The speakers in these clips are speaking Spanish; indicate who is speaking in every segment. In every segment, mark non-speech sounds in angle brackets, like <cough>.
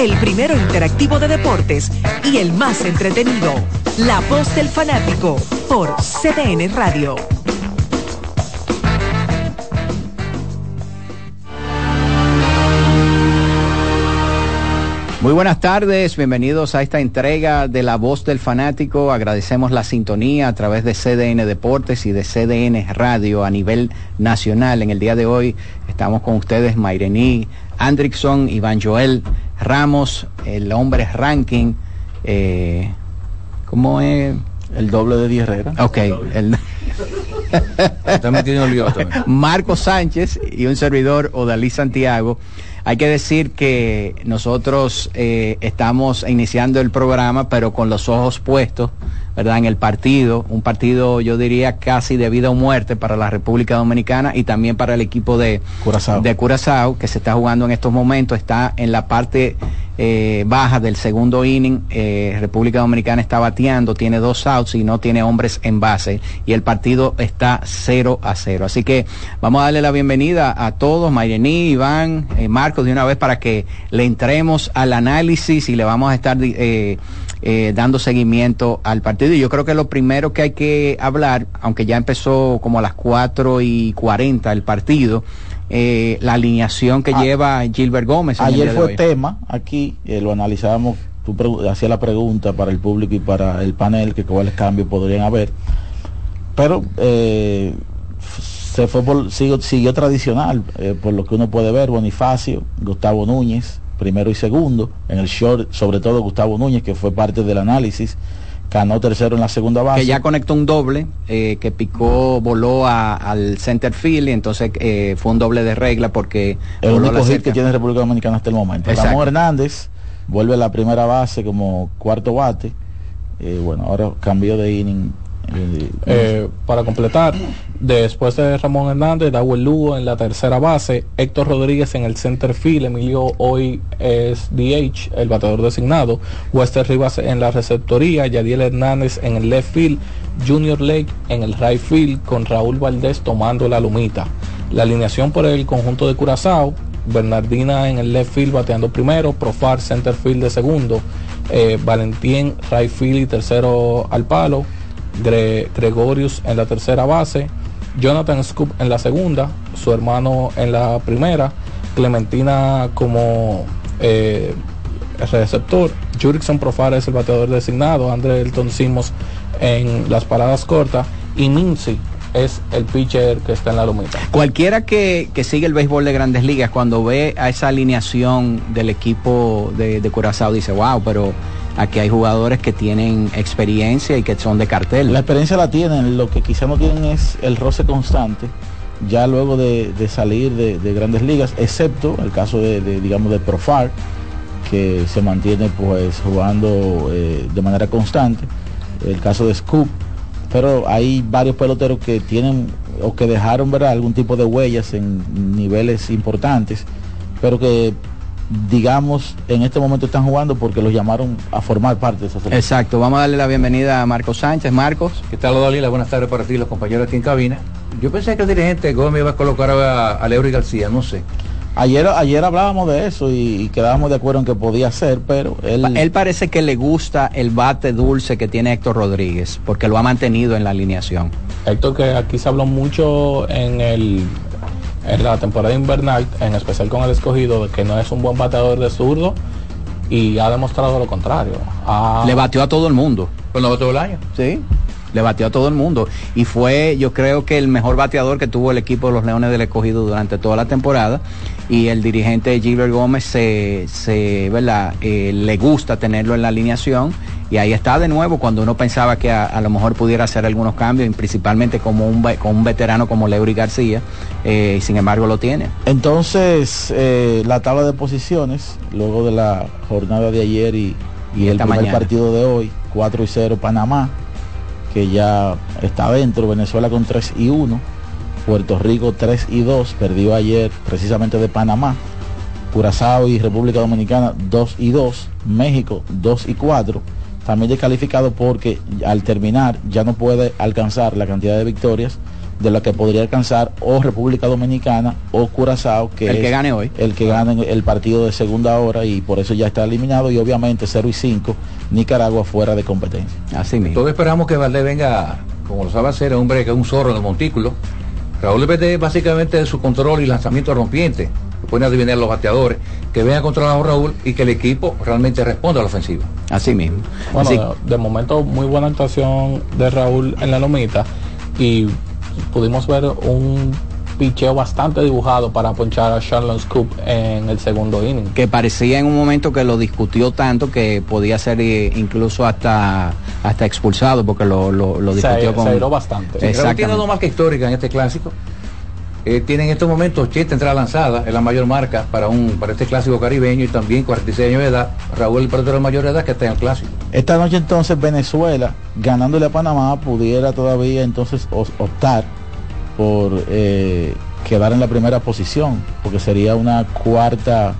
Speaker 1: El primero interactivo de deportes y el más entretenido. La voz del fanático por CDN Radio.
Speaker 2: Muy buenas tardes, bienvenidos a esta entrega de La Voz del Fanático. Agradecemos la sintonía a través de CDN Deportes y de CDN Radio a nivel nacional. En el día de hoy estamos con ustedes Mairení, Andrickson, Iván Joel, Ramos, el hombre ranking. Eh, ¿Cómo es?
Speaker 3: El doble de Di Herrera.
Speaker 2: Ok. El... <laughs> Marco Sánchez y un servidor, Odalí Santiago. Hay que decir que nosotros eh, estamos iniciando el programa, pero con los ojos puestos, ¿verdad? En el partido, un partido yo diría casi de vida o muerte para la República Dominicana y también para el equipo de
Speaker 3: Curazao,
Speaker 2: de Curazao que se está jugando en estos momentos, está en la parte eh, baja del segundo inning. Eh, República Dominicana está bateando, tiene dos outs y no tiene hombres en base y el partido está 0 a 0. Así que vamos a darle la bienvenida a todos, Mayrení, Iván, eh, Marcos, de una vez para que le entremos al análisis y le vamos a estar eh, dando seguimiento al partido. Y yo creo que lo primero que hay que hablar, aunque ya empezó como a las 4 y 40 el partido, eh, la alineación que
Speaker 3: Ah,
Speaker 2: lleva Gilbert Gómez.
Speaker 3: Ayer fue tema, aquí eh, lo analizábamos, tú hacías la pregunta para el público y para el panel, que cuáles cambios podrían haber. Pero eh, se fue por, siguió, siguió tradicional, eh, por lo que uno puede ver, Bonifacio, Gustavo Núñez, primero y segundo, en el short, sobre todo Gustavo Núñez, que fue parte del análisis, ganó tercero en la segunda base.
Speaker 2: que ya conectó un doble, eh, que picó, voló a- al center field y entonces eh, fue un doble de regla porque
Speaker 3: el único hit
Speaker 2: cerca.
Speaker 3: que tiene República Dominicana hasta el momento.
Speaker 2: Exacto.
Speaker 3: Ramón Hernández vuelve a la primera base como cuarto bate. Eh, bueno, ahora cambió de inning. Eh,
Speaker 4: para completar, después de Ramón Hernández, Dawel Lugo en la tercera base, Héctor Rodríguez en el center field, Emilio hoy es DH, el bateador designado, Wester Rivas en la receptoría, Yadiel Hernández en el left field, Junior Lake en el right field, con Raúl Valdés tomando la lumita. La alineación por el conjunto de Curazao, Bernardina en el left field bateando primero, Profar center field de segundo, eh, Valentín right field y tercero al palo, Gre- Gregorius en la tercera base, Jonathan Scoop en la segunda, su hermano en la primera, Clementina como eh, receptor, Jurickson Profar es el bateador designado, André Elton Simos en las paradas cortas y Mincy es el pitcher que está en la lumita.
Speaker 2: Cualquiera que, que sigue el béisbol de grandes ligas, cuando ve a esa alineación del equipo de, de Curazao, dice, wow, pero aquí hay jugadores que tienen experiencia y que son de cartel.
Speaker 3: La experiencia la tienen, lo que quizá no tienen es el roce constante, ya luego de, salir de, de grandes ligas, excepto el caso de, digamos, de Profar, que se mantiene pues jugando eh, de manera constante, el caso de Scoop, pero hay varios peloteros que tienen o que dejaron ver algún tipo de huellas en niveles importantes, pero que digamos en este momento están jugando porque los llamaron a formar parte de esa selección.
Speaker 2: Exacto, vamos a darle la bienvenida a Marcos Sánchez. Marcos.
Speaker 5: ¿Qué tal, Dalila? Buenas tardes para ti, los compañeros aquí en cabina. Yo pensé que el dirigente Gómez iba a colocar a, a Leury García, no sé.
Speaker 3: Ayer, ayer hablábamos de eso y, y quedábamos de acuerdo en que podía ser, pero él,
Speaker 2: Él parece que le gusta el bate dulce que tiene Héctor Rodríguez, porque lo ha mantenido en la alineación.
Speaker 4: Héctor, que aquí se habló mucho en el en la temporada invernal, en especial con el escogido, de que no es un buen bateador de zurdo y ha demostrado lo contrario. Ha-
Speaker 2: Le batió a todo el mundo.
Speaker 5: Pues no todo el año.
Speaker 2: Sí. Le batió a todo el mundo. Y fue, yo creo que el mejor bateador que tuvo el equipo de los Leones del Escogido durante toda la temporada. Y el dirigente Gilbert Gómez se, se ¿verdad? Eh, le gusta tenerlo en la alineación. Y ahí está de nuevo cuando uno pensaba que a, a lo mejor pudiera hacer algunos cambios, principalmente como un, con un veterano como Leury García. eh, y sin embargo lo tiene.
Speaker 3: entonces eh, la tabla de posiciones, luego de la jornada de ayer y, y el primer
Speaker 2: mañana.
Speaker 3: partido de hoy, 4 y 0 Panamá, que ya está dentro, Venezuela con 3 y 1, Puerto Rico 3 y 2, perdió ayer precisamente de Panamá, Curazao y República Dominicana 2 y 2, México 2 y 4, también descalificado porque al terminar ya no puede alcanzar la cantidad de victorias de la que podría alcanzar o República Dominicana o Curazao, que
Speaker 2: El
Speaker 3: es
Speaker 2: que gane hoy.
Speaker 3: el que gane el partido de segunda hora y por eso ya está eliminado y obviamente 0 y 5 Nicaragua fuera de competencia.
Speaker 2: Así mismo.
Speaker 5: Todos esperamos que Valdés venga, como lo sabe hacer, hombre que es un zorro en el montículo. Raúl depende básicamente de su control y lanzamiento rompiente. Pueden adivinar los bateadores, que venga controlado Raúl y que el equipo realmente responda a la ofensiva.
Speaker 2: Así mismo.
Speaker 4: Bueno,
Speaker 2: Así-
Speaker 4: de, de momento muy buena actuación de Raúl en la lomita y pudimos ver un picheo bastante dibujado para ponchar a Charlotte Scoop en el segundo inning.
Speaker 2: que parecía en un momento que lo discutió tanto que podía ser eh, incluso hasta hasta expulsado porque lo, lo, lo
Speaker 4: Se,
Speaker 2: discutió con
Speaker 4: se bastante.
Speaker 5: Raúl tiene dos marcas históricas en este clásico. Eh, tiene en estos momentos 80 entradas lanzadas, es la mayor marca para un para este clásico caribeño y también 46 años de edad. Raúl el de mayor edad que está en el clásico.
Speaker 3: Esta noche entonces Venezuela, ganándole a Panamá, pudiera todavía entonces optar por eh, quedar en la primera posición, porque sería una cuarta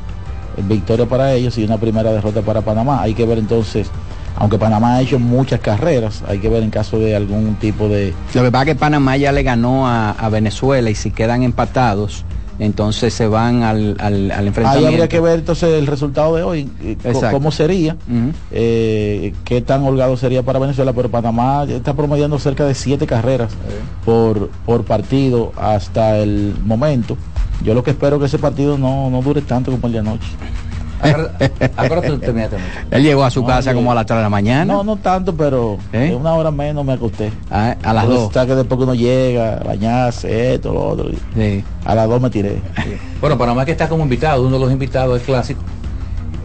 Speaker 3: victoria para ellos y una primera derrota para Panamá. Hay que ver entonces, aunque Panamá ha hecho muchas carreras, hay que ver en caso de algún tipo de...
Speaker 2: Lo que pasa es que Panamá ya le ganó a, a Venezuela y si quedan empatados, entonces se van al, al, al
Speaker 3: Ahí
Speaker 2: enfrentamiento.
Speaker 3: habría que ver entonces el resultado de hoy, eh,
Speaker 2: Exacto.
Speaker 3: cómo sería. Eh, qué tan holgado sería para Venezuela, pero Panamá está promediando cerca de siete carreras por, por partido hasta el momento. Yo lo que espero que ese partido no, no dure tanto como el de anoche.
Speaker 5: Acuérdate terminaste. <laughs>
Speaker 2: Él llegó a su
Speaker 3: No,
Speaker 2: casa como a las 3 de la mañana.
Speaker 3: No, no tanto, pero
Speaker 2: ¿Eh?
Speaker 3: una hora menos me acosté.
Speaker 2: Ah, a las
Speaker 3: Porque
Speaker 2: 2.
Speaker 3: Está que después que uno llega, bañarse, esto, lo otro.
Speaker 2: Sí.
Speaker 3: A las dos me tiré.
Speaker 5: Bueno, Panamá que está como invitado, uno de los invitados del clásico.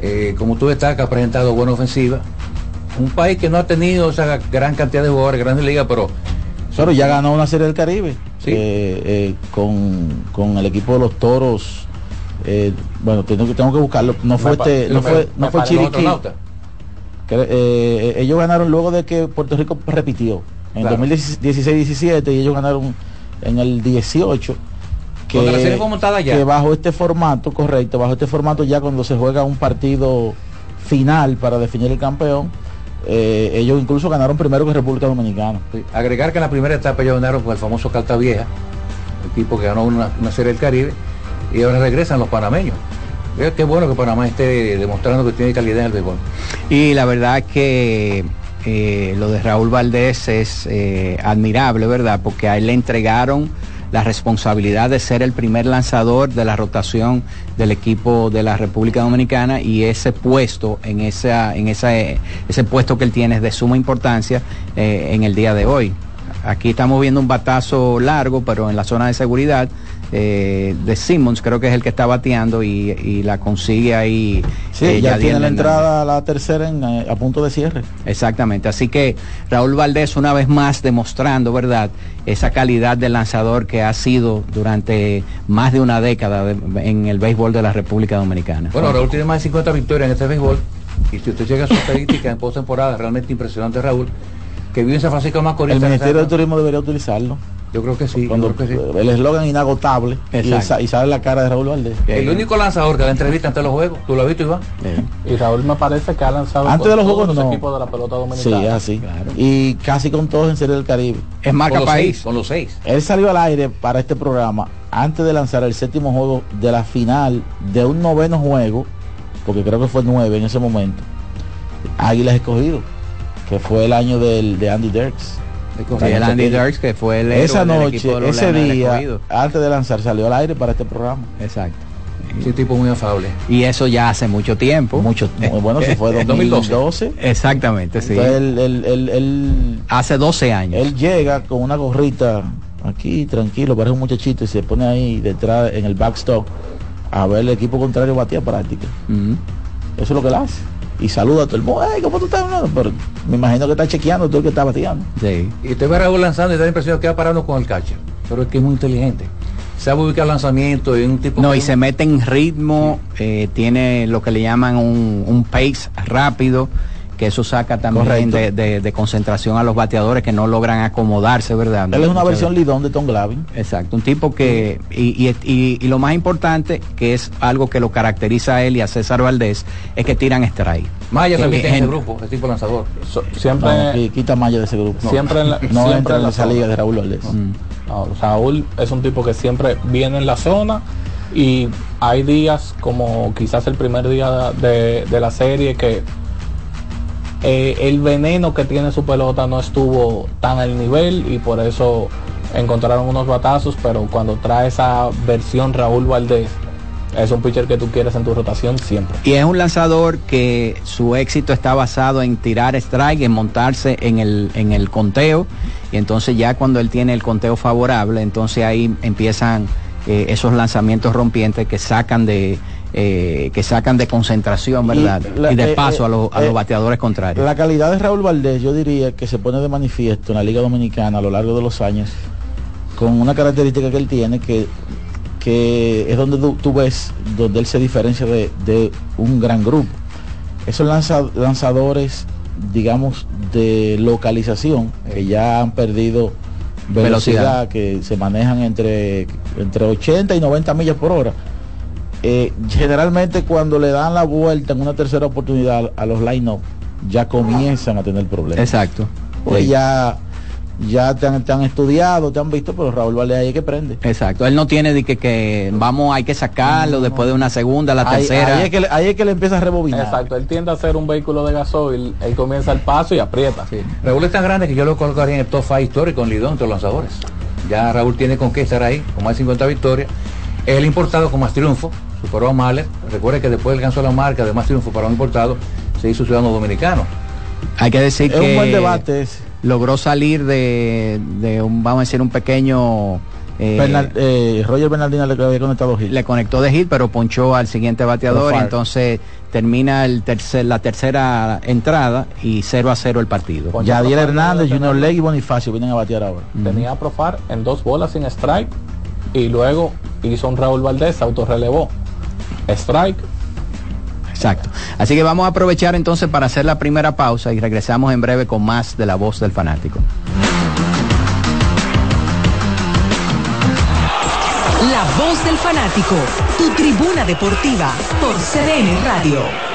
Speaker 5: Eh, como tú destacas, ha presentado buena ofensiva. Un país que no ha tenido esa gran cantidad de jugadores, grandes ligas, pero
Speaker 3: Pero ya ganó una serie del Caribe
Speaker 5: Sí.
Speaker 3: eh, eh, con, con el equipo de los toros. Eh, bueno, tengo que, tengo que buscarlo. No fue
Speaker 4: Me
Speaker 3: este, no fue, no fue Chiriquí. que, eh, ellos ganaron luego de que Puerto Rico repitió en
Speaker 5: Claro.
Speaker 3: 2016-17 y ellos ganaron en el 18 que,
Speaker 5: Cuando la serie fue montada ya.
Speaker 3: que bajo este formato correcto bajo este formato ya cuando se juega un partido final para definir el campeón eh, ellos incluso ganaron primero que República Dominicana
Speaker 5: Sí. Agregar que en la primera etapa ellos ganaron con el famoso Carta Vieja, equipo que ganó una, una serie del Caribe, y ahora regresan los panameños. Eh, Qué bueno que Panamá esté demostrando que tiene calidad en el béisbol.
Speaker 2: Y la verdad que eh, lo de Raúl Valdés es eh, admirable, ¿verdad? Porque a él le entregaron la responsabilidad de ser el primer lanzador de la rotación del equipo de la República Dominicana y ese puesto, en, esa, en esa, ese puesto que él tiene es de suma importancia en el día de hoy. Aquí estamos viendo un batazo largo, pero en la zona de seguridad eh, de Simmons, creo que es el que está bateando y, y la consigue ahí.
Speaker 3: sí,
Speaker 2: eh,
Speaker 3: ya
Speaker 2: Yadier
Speaker 3: tiene la
Speaker 2: Hernández.
Speaker 3: entrada a la tercera en, eh, a punto de cierre
Speaker 2: Exactamente, así que Raúl Valdés una vez más demostrando, ¿verdad?, esa calidad de lanzador que ha sido durante más de una década de- en el béisbol de la República Dominicana.
Speaker 5: Bueno, Raúl tiene más de 50 victorias en este béisbol, y si usted llega a su estadística en postemporada, realmente impresionante Raúl, que vive en San Francisco de Macorís.
Speaker 3: el Ministerio de Turismo debería utilizarlo
Speaker 5: Yo creo que sí,
Speaker 3: cuando
Speaker 5: creo que sí.
Speaker 3: el eslogan inagotable y,
Speaker 2: Exacto.
Speaker 3: sa- y sale la cara de Raúl Valdés
Speaker 5: El único lanzador que da entrevista ante los juegos, ¿tú lo has visto, Iván?
Speaker 4: Y Raúl me parece que ha lanzado
Speaker 3: Antes de los
Speaker 4: todos
Speaker 3: juegos,
Speaker 4: los
Speaker 3: no.
Speaker 4: equipos de la pelota
Speaker 3: Sí,
Speaker 4: dominicana.
Speaker 3: es así.
Speaker 2: claro.
Speaker 3: Y casi con todos en Serie del Caribe.
Speaker 2: es marca
Speaker 5: Con
Speaker 2: país.
Speaker 5: seis, Con los seis.
Speaker 3: Él salió al aire para este programa antes de lanzar el séptimo juego de la final de un noveno juego, porque creo que fue nueve en ese momento. Águilas escogido, que fue el año del, de Andy Dirks.
Speaker 2: El Andy Dirks, que fue el héroe
Speaker 3: Esa
Speaker 2: del
Speaker 3: noche,
Speaker 2: equipo de los
Speaker 3: ese día, antes de lanzar, salió al aire para este programa.
Speaker 2: Exacto.
Speaker 5: Sí, tipo muy afable.
Speaker 2: Y eso ya hace mucho tiempo.
Speaker 3: Mucho, bueno, se fue <laughs>
Speaker 5: 2012.
Speaker 3: 2012.
Speaker 2: Exactamente, sí.
Speaker 3: Entonces él, él- él-
Speaker 2: Hace 12 años.
Speaker 3: él llega con una gorrita aquí, tranquilo, parece un muchachito y se pone ahí detrás en el backstop a ver el equipo contrario batía práctica. Eso es lo que él hace. Y saluda a todo el mundo. "Ey, ¿Cómo tú estás? No, Pero me imagino que está chequeando todo el que está bateando.
Speaker 2: Sí.
Speaker 5: Y usted ve a Raúl lanzando y da la impresión que va parando con el catcher. Pero es que es muy inteligente. Sabe ubicar lanzamiento y un tipo
Speaker 2: No,
Speaker 5: que-
Speaker 2: y se mete en ritmo, eh, tiene lo que le llaman un, un pace rápido que eso saca también de, de- de concentración a los bateadores que no logran acomodarse, ¿verdad?
Speaker 3: Él es una versión
Speaker 2: veces.
Speaker 3: lidón de Tom Glavin.
Speaker 2: Exacto, un tipo que, y, y- y- y lo más importante, que es algo que lo caracteriza a él y a César Valdés, es que tiran strike.
Speaker 5: Maya también tiene ese
Speaker 2: en-
Speaker 5: grupo, ese tipo lanzador.
Speaker 4: So- siempre,
Speaker 3: No, quita Maya de ese grupo. No,
Speaker 4: siempre en la-
Speaker 3: no
Speaker 4: siempre
Speaker 3: entra
Speaker 4: en
Speaker 3: en
Speaker 4: la zona.
Speaker 3: liga de Raúl Valdés.
Speaker 4: No, Raúl es un tipo que siempre viene en la zona y hay días como quizás el primer día de, de la serie que eh, el veneno que tiene su pelota no estuvo tan al nivel y por eso encontraron unos batazos, pero cuando trae esa versión Raúl Valdés, es un pitcher que tú quieres en tu rotación siempre.
Speaker 2: Y es un lanzador que su éxito está basado en tirar strike, en montarse en el, en el conteo. Y entonces ya cuando él tiene el conteo favorable, entonces ahí empiezan eh, esos lanzamientos rompientes que sacan de eh, que sacan de concentración, ¿verdad? Y,
Speaker 3: la-
Speaker 2: de
Speaker 3: eh,
Speaker 2: paso
Speaker 3: eh,
Speaker 2: a, los- a
Speaker 3: eh,
Speaker 2: los bateadores contrarios.
Speaker 3: La calidad de Raúl Valdés, yo diría que se pone de manifiesto en la Liga Dominicana a lo largo de los años, con una característica que él tiene que, que es donde tú, tú ves, donde él se diferencia de, de un gran grupo. Esos lanza- lanzadores, digamos, de localización, que ya han perdido velocidad,
Speaker 2: Velocidad.
Speaker 3: que se manejan entre, entre 80 y 90 millas por hora. Eh, generalmente cuando le dan la vuelta en una tercera oportunidad a los line-up, ya comienzan a tener problemas.
Speaker 2: Exacto.
Speaker 3: Pues
Speaker 2: Sí.
Speaker 3: ya, ya te han, te han estudiado, te han visto, pero Raúl Valdés ahí es que prende.
Speaker 2: Exacto. Él no tiene de que, que vamos, hay que sacarlo después de una segunda, la
Speaker 3: Ahí,
Speaker 2: tercera.
Speaker 3: ahí es que, le- ahí es que le empieza a rebobinar.
Speaker 4: Exacto, él tiende a ser un vehículo de gasoil, él comienza el paso y aprieta.
Speaker 5: Raúl es tan grande que yo lo colocaría en el top 5 histórico en Lidón entre los lanzadores. Ya Raúl tiene con qué estar ahí, con más de 50 victorias. Es el importado con más triunfo, superó a Mahler. Recuerde que después alcanzó la marca de más triunfo para un importado, se hizo ciudadano dominicano.
Speaker 2: Hay que decir
Speaker 3: es
Speaker 2: que
Speaker 3: un buen debate ese.
Speaker 2: logró salir de, de un, vamos a decir, un pequeño... eh,
Speaker 3: Bernal- eh, Roger Bernardino le había conectado Gil.
Speaker 2: le conectó de hit, pero ponchó al siguiente bateador y entonces termina el tercer, la tercera entrada y 0 a 0 el partido.
Speaker 4: Ponchó
Speaker 3: Yadier Hernández, Junior. Leg y Bonifacio vienen a batear ahora.
Speaker 4: Tenía a Profar en dos bolas sin strike y luego hizo un Raúl Valdés, autorrelevó. Strike,
Speaker 2: Exacto. Así que vamos a aprovechar entonces para hacer la primera pausa y regresamos en breve con más de la voz del fanático.
Speaker 1: La voz del fanático, tu tribuna deportiva por CDN Radio.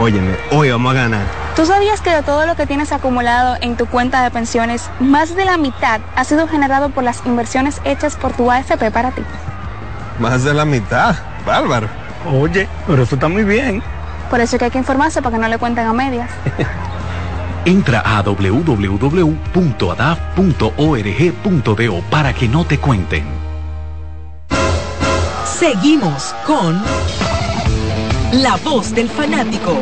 Speaker 6: Óyeme, hoy vamos a ganar.
Speaker 7: ¿Tú sabías que de todo lo que tienes acumulado en tu cuenta de pensiones, más de la mitad ha sido generado por las inversiones hechas por tu AFP para ti?
Speaker 6: Más de la mitad, bárbaro.
Speaker 8: Oye, pero eso está muy bien.
Speaker 7: Por eso es que hay que informarse para que no le cuenten a medias. <laughs>
Speaker 9: Entra a www.adaf.org.do para que no te cuenten.
Speaker 1: Seguimos con La voz del fanático.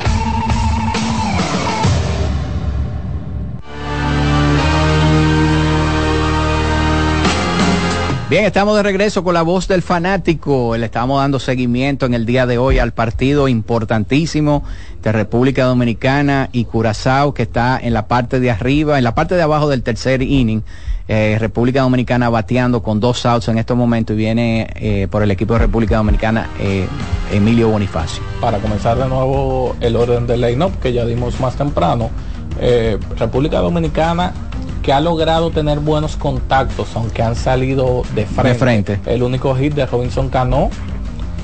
Speaker 2: Bien, estamos de regreso con la voz del fanático. Le estamos dando seguimiento en el día de hoy al partido importantísimo de República Dominicana y Curazao, que está en la parte de arriba, en la parte de abajo del tercer inning. Eh, República Dominicana bateando con dos outs en estos momentos y viene eh, por el equipo de República Dominicana eh, Emilio Bonifacio.
Speaker 4: Para comenzar de nuevo el orden del line-up que ya dimos más temprano, República Dominicana que ha logrado tener buenos contactos, aunque han salido de frente.
Speaker 2: De frente.
Speaker 4: El único hit de Robinson Cano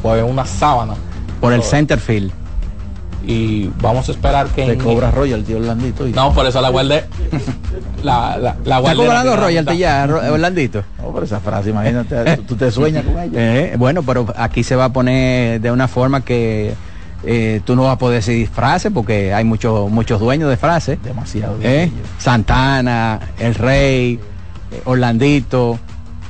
Speaker 4: fue una sábana.
Speaker 2: Por el center field.
Speaker 4: Y vamos a esperar que...
Speaker 3: Te cobra royalty Orlandito. Y...
Speaker 4: No, por eso la guardé. <laughs> la, la, la
Speaker 2: ¿Está cobrando royalty ya, Orlandito?
Speaker 3: No, por esa frase, imagínate, tú te sueñas con ella. <laughs>
Speaker 2: Eh, bueno, pero aquí se va a poner de una forma que eh, tú no vas a poder decir frases porque hay muchos muchos dueños de frases.
Speaker 3: Demasiado.
Speaker 2: Eh, Santana, El Rey, eh, Orlandito,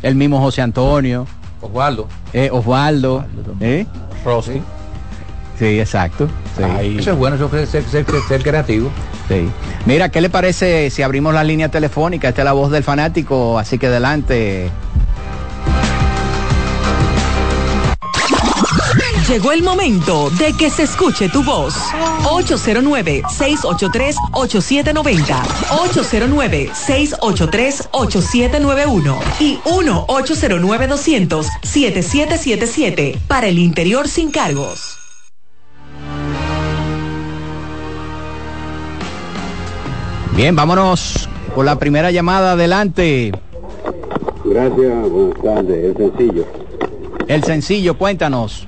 Speaker 2: el mismo José Antonio.
Speaker 5: Osvaldo.
Speaker 2: Eh, Osvaldo. ¿eh? Sí, exacto. Sí.
Speaker 5: Eso es bueno, eso es ser, ser, ser, ser creativo.
Speaker 2: Sí. Mira, ¿qué le parece si abrimos la línea telefónica? Esta es la voz del fanático, así que adelante.
Speaker 1: Llegó el momento de que se escuche tu voz. 809-683-8790. 809-683-8791. Y 1-809-200-7777. Para el interior sin cargos.
Speaker 2: Bien, vámonos con la primera llamada. Adelante.
Speaker 10: Gracias, buenas tardes. El sencillo.
Speaker 2: El sencillo, cuéntanos.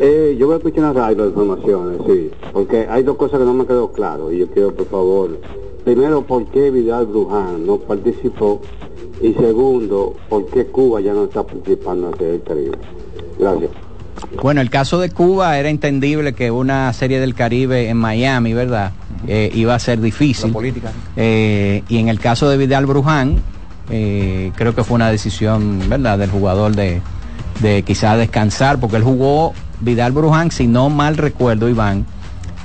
Speaker 10: Eh, yo voy a escuchar una radio de informaciones, sí, porque hay dos cosas que no me quedó claro y yo quiero, por favor, primero, ¿por qué Vidal Bruján no participó? Y segundo, ¿por qué Cuba ya no está participando en el Caribe? Gracias.
Speaker 2: Bueno, el caso de Cuba era entendible que una serie del Caribe en Miami, ¿verdad? Eh, iba a ser difícil.
Speaker 5: La política.
Speaker 2: Eh, y en el caso de Vidal Bruján, eh, creo que fue una decisión, ¿verdad?, del jugador de, de quizá descansar, porque él jugó Vidal Bruján, si no mal recuerdo, Iván,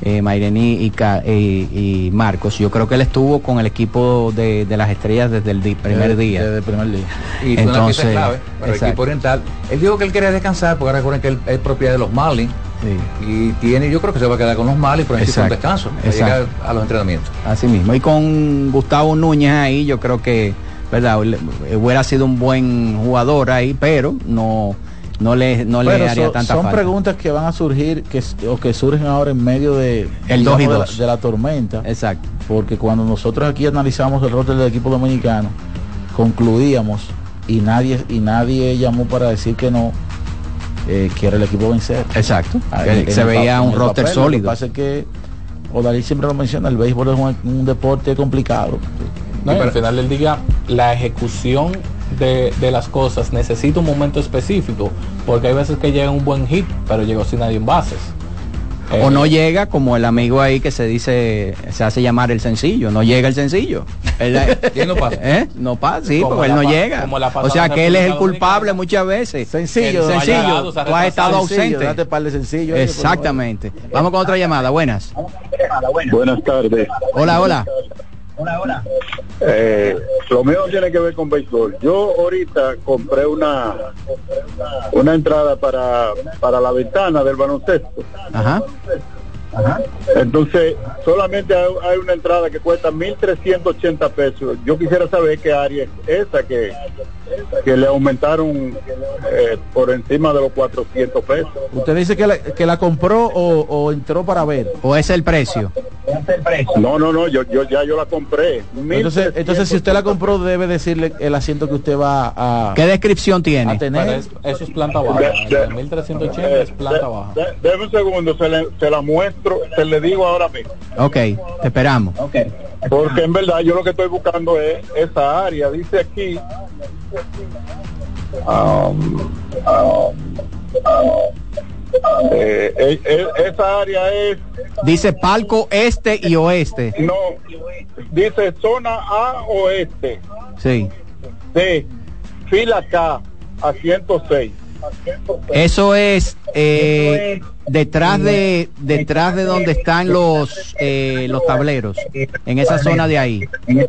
Speaker 2: eh, Maireni y, Ca- y- y Marcos, yo creo que él estuvo con el equipo de, de las estrellas desde el primer día.
Speaker 3: desde el primer día.
Speaker 5: Y fue una
Speaker 2: Entonces,
Speaker 5: clave para el equipo oriental. Él dijo que él quería descansar, porque recuerden que él es propiedad de los Marlins. Y tiene, yo creo que se va a quedar con los Marlins, pero necesita un descanso. para a los entrenamientos.
Speaker 2: Así mismo. Y con Gustavo Núñez ahí, yo creo que, ¿verdad? Hubiera sido un buen jugador ahí, pero no, no le, no le
Speaker 3: Pero
Speaker 2: haría
Speaker 3: son,
Speaker 2: tanta
Speaker 3: son
Speaker 2: falta.
Speaker 3: preguntas que van a surgir que, o que surgen ahora en medio de,
Speaker 2: El
Speaker 3: digamos,
Speaker 2: dos y
Speaker 3: de la-
Speaker 2: dos.
Speaker 3: de la tormenta.
Speaker 2: Exacto.
Speaker 3: porque cuando nosotros aquí analizamos el roster del equipo dominicano, concluíamos y nadie y nadie llamó para decir que no eh, que era el equipo vencer.
Speaker 2: Exacto.
Speaker 3: Ah,
Speaker 2: se veía un roster
Speaker 3: papel, Lo
Speaker 2: sólido.
Speaker 3: que pasa es que Odalí siempre lo menciona, el béisbol es un, un deporte complicado.
Speaker 4: No, y final del día, la ejecución de, de las cosas necesita un momento específico, porque hay veces que llega un buen hit, pero llegó sin nadie en bases.
Speaker 2: O
Speaker 4: Eh,
Speaker 2: no llega como el amigo ahí que se dice, se hace llamar el sencillo, no llega el sencillo. Él- <laughs>
Speaker 4: ¿Quién no pasa?
Speaker 2: ¿Eh? No pasa, sí,
Speaker 4: Como
Speaker 2: porque él no
Speaker 4: pa-
Speaker 2: llega.
Speaker 4: como la
Speaker 2: O sea que él es el culpable muchas veces.
Speaker 3: Sencillo,
Speaker 2: El
Speaker 3: no ha
Speaker 2: sencillo,
Speaker 4: llegado, se ha
Speaker 2: tú has estado
Speaker 3: Sencillo,
Speaker 2: ausente.
Speaker 3: date par de sencillo, oye,
Speaker 2: Exactamente. Vamos con otra llamada, buenas.
Speaker 11: Buenas tardes.
Speaker 2: Hola, hola.
Speaker 11: Eh, lo mío tiene que ver con béisbol. Yo ahorita compré una una entrada para, para la ventana del baloncesto.
Speaker 2: Ajá.
Speaker 11: Entonces, solamente hay, hay una entrada que cuesta 1.380 pesos. Yo quisiera saber qué área es esa que, que le aumentaron eh, por encima de los 400 pesos.
Speaker 3: ¿Usted dice que la, que la compró o, o entró para ver?
Speaker 2: ¿O es el precio?
Speaker 11: No, no, no, yo, yo ya yo la compré.
Speaker 3: Entonces, entonces si usted la compró debe decirle el asiento que usted va a,
Speaker 2: ¿Qué descripción
Speaker 3: a
Speaker 2: tiene?
Speaker 4: pero
Speaker 3: tener.
Speaker 4: es- eso es planta baja. El 1380 es planta baja.
Speaker 11: De- Deme un segundo, se, le- se la muestro, se le digo ahora mismo.
Speaker 2: Ok, te esperamos.
Speaker 11: Porque en verdad yo lo que estoy buscando es esa área. Dice aquí. um, um, eh, eh, eh, esa área es.
Speaker 2: Dice palco este y oeste.
Speaker 11: No. Dice zona A oeste.
Speaker 2: Sí.
Speaker 11: De fila K a 106.
Speaker 2: Eso es eh, detrás de detrás de donde están los eh, los tableros, en esa zona de ahí.
Speaker 11: En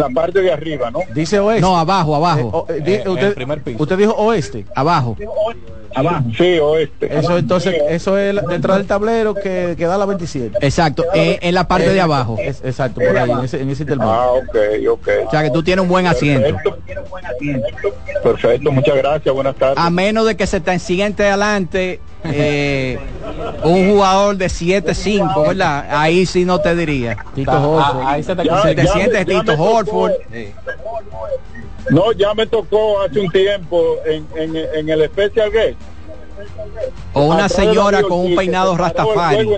Speaker 11: la parte de arriba, ¿no?
Speaker 3: Dice oeste.
Speaker 2: No, abajo, abajo,
Speaker 3: eh,
Speaker 4: Eh, en
Speaker 3: usted,
Speaker 4: primer piso.
Speaker 3: usted dijo oeste.
Speaker 2: abajo.
Speaker 11: Sí, oeste.
Speaker 3: Eso entonces, eso es detrás del tablero que, que da la 27.
Speaker 2: Exacto, eh, en la parte de abajo.
Speaker 3: Es- exacto, por ahí, en ese, en ese intervalo.
Speaker 11: Ah, ok, ok.
Speaker 2: O sea que tú tienes un buen asiento.
Speaker 11: Perfecto. Perfecto, muchas gracias, buenas tardes.
Speaker 2: A menos de que se te siguiente adelante eh, un jugador de 7-5, ¿verdad? Ahí sí no te diría.
Speaker 3: Tito
Speaker 4: Ah,
Speaker 3: Horford.
Speaker 4: ahí se te
Speaker 11: Ya,
Speaker 2: Si te
Speaker 11: ya
Speaker 2: sientes
Speaker 11: me- ya
Speaker 2: Tito. Horford,
Speaker 11: No, ya me tocó hace un tiempo en, en, en el Special Guest.
Speaker 2: o una
Speaker 11: Atrás
Speaker 2: señora con un peinado rastafari.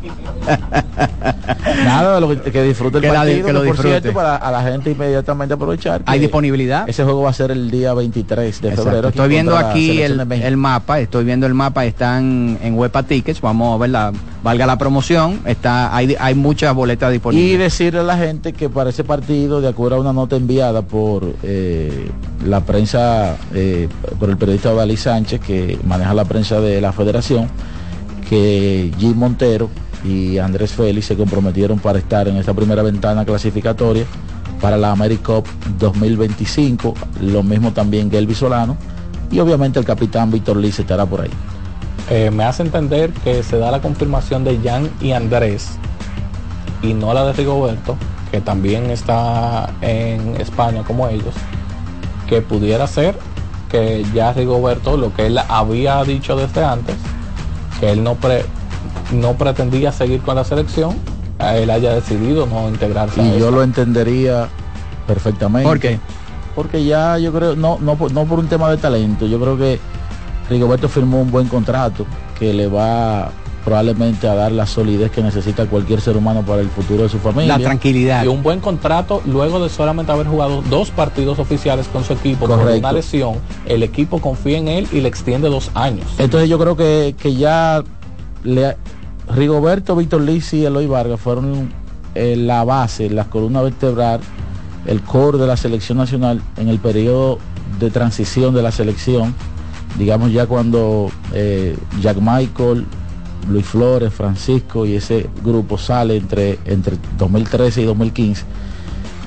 Speaker 2: <laughs>
Speaker 3: Nada, lo que, que disfrute el
Speaker 2: Que la- que lo
Speaker 3: por
Speaker 2: disfrute.
Speaker 3: cierto, para a la gente inmediatamente aprovechar.
Speaker 2: ¿Hay disponibilidad?
Speaker 3: Ese juego va a ser el día 23 de
Speaker 2: Exacto.
Speaker 3: febrero.
Speaker 2: Estoy viendo aquí el, el mapa, estoy viendo el mapa, están en Huepa Tickets, vamos a ver la, valga la promoción, está, hay, hay muchas boletas
Speaker 3: Y
Speaker 2: disponibles.
Speaker 3: decirle a la gente que para ese partido, de acuerdo a una nota enviada por eh, la prensa, eh, por el periodista Dalí Sánchez, que maneja la prensa de la federación, que Jim Montero y Andrés Félix se comprometieron para estar en esta primera ventana clasificatoria para la AmeriCup 2025, lo mismo también Gelby Solano, y obviamente el capitán Víctor Liz estará por ahí.
Speaker 4: Eh, me hace entender que se da la confirmación de Jan y Andrés y no la de Rigoberto, que también está en España como ellos, que pudiera ser que ya Rigoberto, lo que él había dicho desde antes, que él no, pre- no pretendía seguir con la selección, a él haya decidido no integrarse. a
Speaker 3: Y yo
Speaker 4: esa.
Speaker 3: lo entendería perfectamente.
Speaker 2: ¿Por qué?
Speaker 3: Porque ya yo creo, no, no, por- no por un tema de talento, yo creo que Rigoberto firmó un buen contrato que le va probablemente a dar la solidez que necesita cualquier ser humano para el futuro de su familia.
Speaker 2: La tranquilidad.
Speaker 4: y un buen contrato luego de solamente haber jugado dos partidos oficiales con su equipo por
Speaker 3: Correcto.
Speaker 4: una lesión el equipo confía en él y le extiende dos años
Speaker 3: Entonces yo creo que, que ya Rigoberto, Víctor Liz y Eloy Vargas fueron eh, la base, la columna vertebral, el core de la selección nacional en el periodo de transición de la selección, digamos ya cuando eh, Jack Michael, Luis Flores, Francisco y ese grupo sale entre, entre 2013 y 2015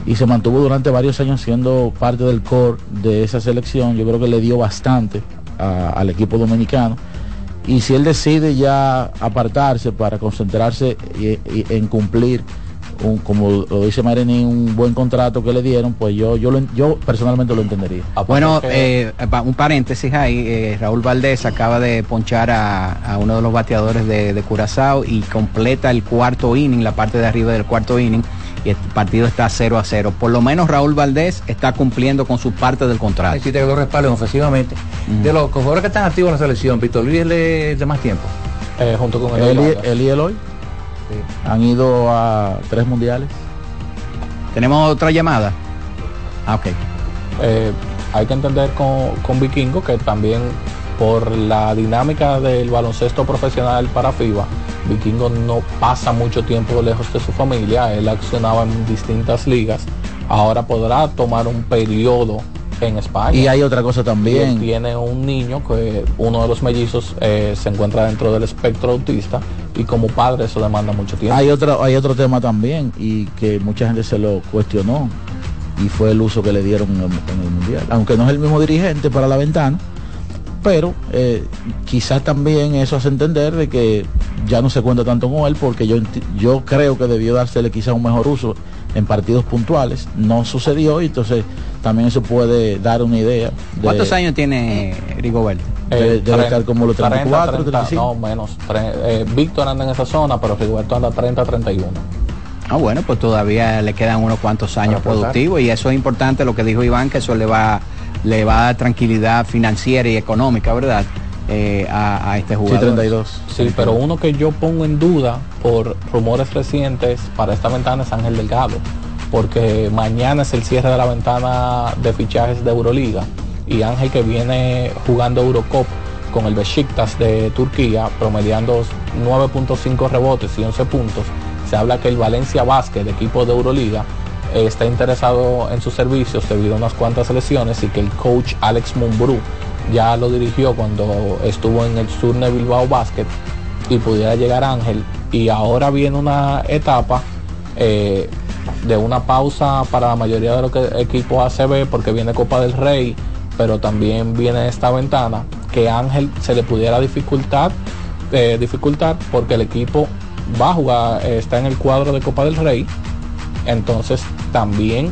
Speaker 3: y se mantuvo durante varios años siendo parte del core de esa selección. Yo creo que le dio bastante al equipo dominicano. Y si él decide ya apartarse para concentrarse y- y en cumplir un, como lo dice Marini, un buen contrato que le dieron, pues yo yo, lo, yo personalmente lo entendería.
Speaker 2: Bueno, eh, un paréntesis ahí, eh, Raúl Valdés acaba de ponchar a, a uno de los bateadores de, de, Curazao y completa el cuarto inning, la parte de arriba del cuarto inning, y el partido está 0 a 0. Por lo menos Raúl Valdés está cumpliendo con su parte del contrato.
Speaker 5: Sí, que lo respalden ofensivamente. Uh -huh. De los jugadores que están activos en la selección, Víctor Luis es de más tiempo.
Speaker 3: Eh, junto con el Eli y Eloy. Sí. Han ido a tres mundiales.
Speaker 2: ¿Tenemos otra llamada?
Speaker 4: Ah, ok. Eh, hay que entender con, con Vikingo que también por la dinámica del baloncesto profesional para FIBA, Vikingo no pasa mucho tiempo lejos de su familia, él accionaba en distintas ligas, ahora podrá tomar un periodo en España.
Speaker 3: Y hay otra cosa también.
Speaker 4: tiene un niño que uno de los mellizos eh, se encuentra dentro del espectro autista y como padre eso demanda mucho tiempo.
Speaker 3: Hay otro, hay otro tema también y que mucha gente se lo cuestionó y fue el uso que le dieron en el, en el mundial. Aunque no es el mismo dirigente para la ventana, pero eh, quizás también eso hace entender de que ya no se cuenta tanto con él porque yo, yo creo que debió dársele quizás un mejor uso en partidos puntuales. No sucedió y entonces también eso puede dar una idea. De,
Speaker 2: ¿Cuántos años tiene Rigoberto?
Speaker 3: Eh, debe estar como los 34, 30,
Speaker 4: 35. No, menos. Eh, Víctor anda en esa zona, pero Rigoberto anda 30, 31.
Speaker 2: Ah, bueno, pues todavía le quedan unos cuantos años productivos y eso es importante lo que dijo Iván, que eso le va le va a dar tranquilidad financiera y económica, ¿verdad? Eh, a, a, este jugador.
Speaker 3: Sí, 32.
Speaker 4: Sí, pero uno que yo pongo en duda por rumores recientes para esta ventana es Ángel Delgado, porque mañana es el cierre de la ventana de fichajes de Euroliga y Ángel que viene jugando Eurocop con el Besiktas de Turquía, promediando 9.5 rebotes y 11 puntos. Se habla que el Valencia Basket, equipo de Euroliga, está interesado en sus servicios debido a unas cuantas lesiones y que el coach Alex Mumbrú ya lo dirigió cuando estuvo en el Surne Bilbao Basket y pudiera llegar Ángel. Y ahora viene una etapa eh, de una pausa para la mayoría de los equipos ACB porque viene Copa del Rey pero también viene esta ventana que Ángel se le pudiera dificultar eh, dificultar porque el equipo va a jugar eh, está en el cuadro de Copa del Rey entonces también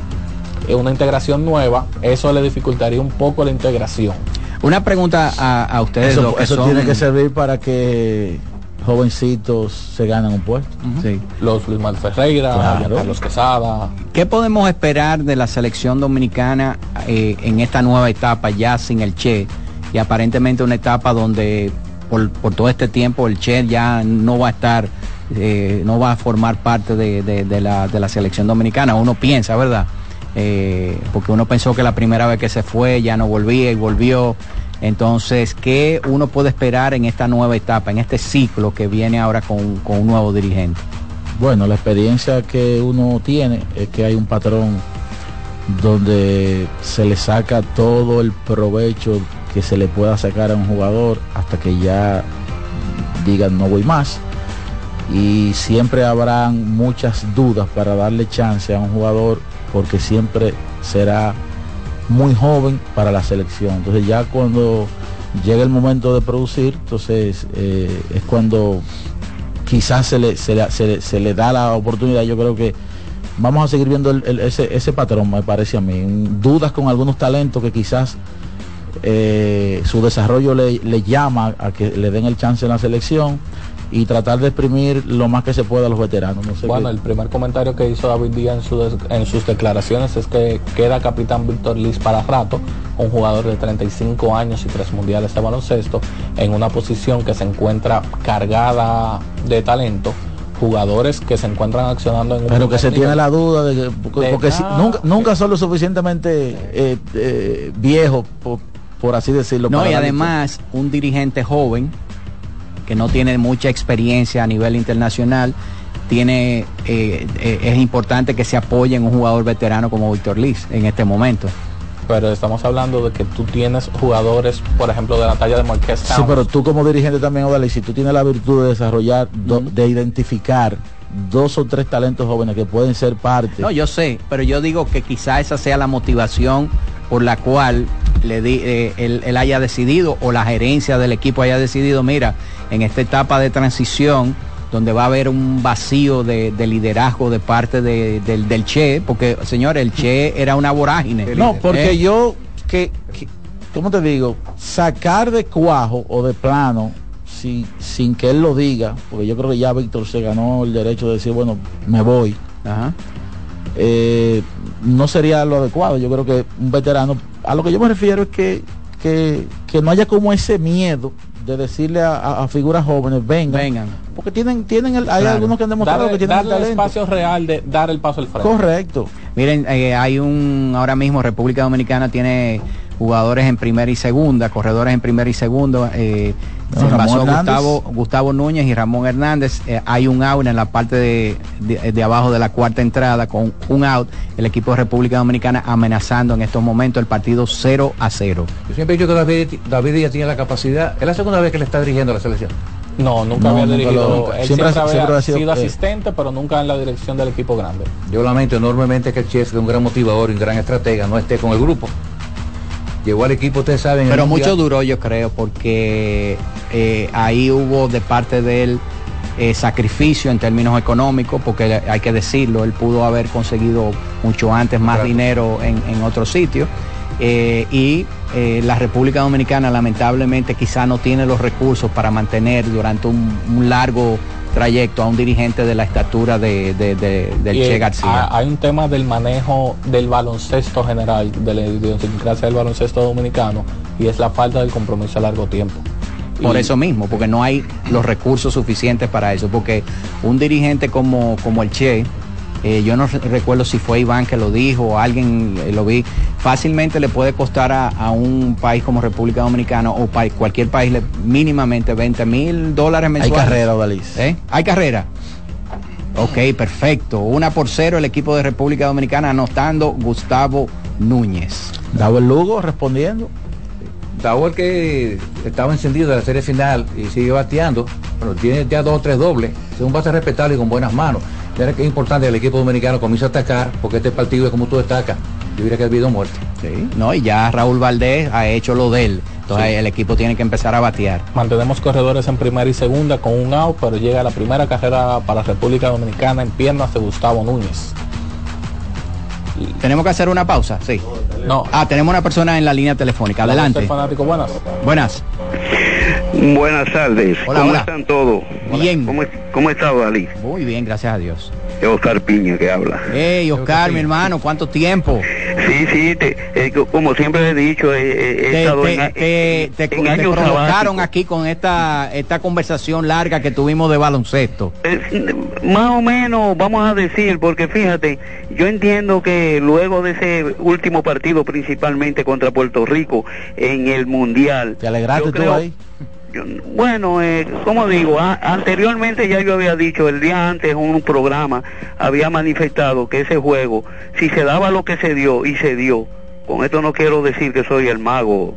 Speaker 4: es una integración nueva, eso le dificultaría un poco la integración.
Speaker 2: Una pregunta a, a ustedes.
Speaker 3: Eso, que eso son... tiene que servir para que jovencitos se ganen un puesto.
Speaker 4: Uh -huh. sí. Los Luis Mal Ferreira, claro. Carlos Quesada.
Speaker 2: ¿Qué podemos esperar de la selección dominicana eh, en esta nueva etapa ya sin el Che? Y aparentemente una etapa donde por, por todo este tiempo el Che ya no va a estar eh, no va a formar parte de, de, la, de, la, selección dominicana. Uno piensa, ¿verdad? Eh, porque uno pensó que la primera vez que se fue ya no volvía y volvió. Entonces, ¿qué uno puede esperar en esta nueva etapa, en este ciclo que viene ahora con, con un nuevo dirigente?
Speaker 3: Bueno, la experiencia que uno tiene es que hay un patrón donde se le saca todo el provecho que se le pueda sacar a un jugador hasta que ya digan no voy más y siempre habrán muchas dudas para darle chance a un jugador porque siempre será muy joven para la selección. Entonces ya cuando llega el momento de producir, entonces eh, es cuando quizás se le, se, le, se, le, da la oportunidad. Yo creo que vamos a seguir viendo ese, ese, patrón, me parece a mí. Dudas con algunos talentos que quizás eh, su desarrollo le llama a que le den el chance en la selección y tratar de exprimir lo más que se pueda a los veteranos. No sé
Speaker 4: bueno,
Speaker 3: qué.
Speaker 4: el primer comentario que hizo David Díaz en, su en, sus declaraciones es que queda capitán Víctor Liz para rato, un jugador de 35 años y tres mundiales de baloncesto, en una posición que se encuentra cargada de talento jugadores que se encuentran accionando en un
Speaker 3: pero que se nivel. tiene la duda de que porque, de, porque si, nunca, nunca son lo suficientemente eh, eh, viejos por, por, así decirlo
Speaker 2: no y además un dirigente joven que no tiene mucha experiencia a nivel internacional, tiene, eh, eh, es importante que se apoye en un jugador veterano como Víctor Liz en este momento.
Speaker 4: Pero estamos hablando de que tú tienes jugadores, por ejemplo, de la talla de Marqués
Speaker 3: Sí, pero tú como dirigente también, Odalí, si tú tienes la virtud de desarrollar, de identificar dos o tres talentos jóvenes que pueden ser parte.
Speaker 2: No, yo sé, pero yo digo que quizá esa sea la motivación por la cual le di, eh, él, él, haya decidido o la gerencia del equipo haya decidido, mira, en esta etapa de transición donde va a haber un vacío de, de liderazgo de parte de- del, del Che, porque señor, el Che era una vorágine.
Speaker 3: No, porque
Speaker 2: ¿Eh?
Speaker 3: yo, que, que- ¿cómo te digo? Sacar de cuajo o de plano, si, sin que él lo diga, porque yo creo que ya Víctor se ganó el derecho de decir, bueno, me voy. Eh, no sería lo adecuado. Yo creo que un veterano, a lo que yo me refiero es que, que, que no haya como ese miedo de decirle a, a- a figuras jóvenes, vengan,
Speaker 2: Vengan.
Speaker 3: porque tienen, tienen el- hay
Speaker 2: Claro.
Speaker 3: algunos que han demostrado
Speaker 4: Darle,
Speaker 3: que tienen
Speaker 4: darle el
Speaker 3: talento.
Speaker 4: espacio real de dar el paso al frente.
Speaker 3: Correcto.
Speaker 2: Miren, eh, hay un, ahora mismo República Dominicana tiene jugadores en primera y segunda, corredores en primera y segunda. Eh, se
Speaker 3: Ramón
Speaker 2: pasó. Gustavo, Gustavo Núñez y Ramón Hernández. Eh, hay un out en la parte de, de- de abajo de la cuarta entrada con un out. El equipo de República Dominicana amenazando en estos momentos el partido 0 a 0.
Speaker 5: Yo siempre he dicho que David, David ya tiene la capacidad. Es la segunda vez que le está dirigiendo a la selección.
Speaker 4: No, nunca
Speaker 5: No,
Speaker 4: había
Speaker 5: nunca
Speaker 4: dirigido.
Speaker 5: lo-
Speaker 4: él
Speaker 5: siempre
Speaker 4: siempre,
Speaker 5: ha-
Speaker 4: había
Speaker 5: siempre ha
Speaker 4: sido,
Speaker 5: sido, eh,
Speaker 4: asistente, pero nunca en la dirección del equipo grande.
Speaker 5: Yo lamento enormemente que el chef, que es un gran motivador y un gran estratega, no esté con el grupo. Llegó al equipo, ustedes saben.
Speaker 2: Pero mucho duró, yo creo, porque eh, ahí hubo de parte de él eh, sacrificio en términos económicos, porque hay que decirlo, él pudo haber conseguido mucho antes más
Speaker 5: Claro.
Speaker 2: dinero en, en otros sitios. eh, y la República Dominicana lamentablemente quizá no tiene los recursos para mantener durante un, un largo trayecto a un dirigente de la estatura de, de- de- del
Speaker 4: Y,
Speaker 2: Che García.
Speaker 4: ha- Hay un tema del manejo del baloncesto general, de la idiosincrasia del baloncesto dominicano, y es la falta del compromiso a largo tiempo.
Speaker 2: Por
Speaker 4: Y-
Speaker 2: eso mismo, porque no hay los recursos suficientes para eso. Porque un dirigente como, como el Che, eh, yo no re- recuerdo si fue Iván que lo dijo o alguien eh, lo vi, fácilmente le puede costar a, a un país como República Dominicana o pa- cualquier país le- mínimamente 20 mil dólares
Speaker 3: Hay
Speaker 2: mensuales.
Speaker 3: carrera, Odalís.
Speaker 2: ¿Eh? Hay carrera. Ok, perfecto. Una por cero el equipo de República Dominicana anotando Gustavo Núñez.
Speaker 3: Davo el Lugo respondiendo.
Speaker 5: Dawel que estaba encendido de la serie final y sigue bateando, pero tiene ya dos o tres dobles, es un base respetable y con buenas manos. Mira que es importante que el equipo dominicano comience a atacar, porque este partido es como tú destacas, yo diría que ha habido muerte.
Speaker 2: Sí, no, y ya Raúl Valdés ha hecho lo de él. Entonces
Speaker 4: Sí.
Speaker 2: el equipo tiene que empezar a batear.
Speaker 4: Mantenemos corredores en primera y segunda con un out, pero llega la primera carrera para República Dominicana en piernas de Gustavo Núñez.
Speaker 2: Tenemos que hacer una pausa, sí.
Speaker 4: No.
Speaker 2: Ah, tenemos una persona en la línea telefónica. Adelante.
Speaker 4: Fanático, buenas.
Speaker 2: Buenas.
Speaker 12: Buenas tardes.
Speaker 2: Hola,
Speaker 12: ¿Cómo
Speaker 2: hola.
Speaker 12: están todos?
Speaker 2: Bien.
Speaker 12: ¿Cómo, cómo está Dalí?
Speaker 2: Muy bien, gracias a Dios.
Speaker 12: Es Oscar Piña que habla.
Speaker 2: Hey, Oscar, mi hermano, ¿cuánto tiempo?
Speaker 12: Sí, sí, te- eh, co- como siempre he dicho, he, he- he
Speaker 2: Te,
Speaker 12: estado
Speaker 2: te-
Speaker 12: en,
Speaker 2: te-
Speaker 12: en-
Speaker 2: te-
Speaker 12: en
Speaker 2: te
Speaker 12: años
Speaker 2: provocaron aquí con esta, esta conversación larga que tuvimos de baloncesto.
Speaker 12: Eh, Más o menos, vamos a decir, porque fíjate, yo entiendo que luego de ese último partido, principalmente contra Puerto Rico, en el Mundial,
Speaker 3: ¿Te alegraste tú
Speaker 12: creo-
Speaker 3: ahí?
Speaker 12: Bueno, eh, como digo, a- anteriormente ya yo había dicho, el día antes en un programa había manifestado que ese juego, si se daba lo que se dio y se dio, con esto no quiero decir que soy el mago,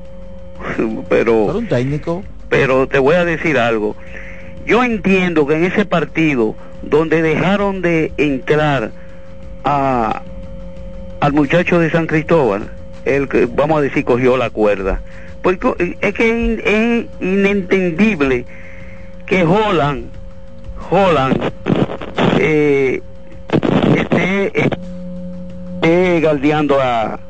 Speaker 12: <laughs> pero
Speaker 3: Pero un técnico.
Speaker 12: pero te voy a decir algo. Yo entiendo que en ese partido donde dejaron de entrar a, al muchacho de San Cristóbal, el que vamos a decir cogió la cuerda. Porque es que es, in- es inentendible que Holland, Holland, eh, esté, esté galdeando a,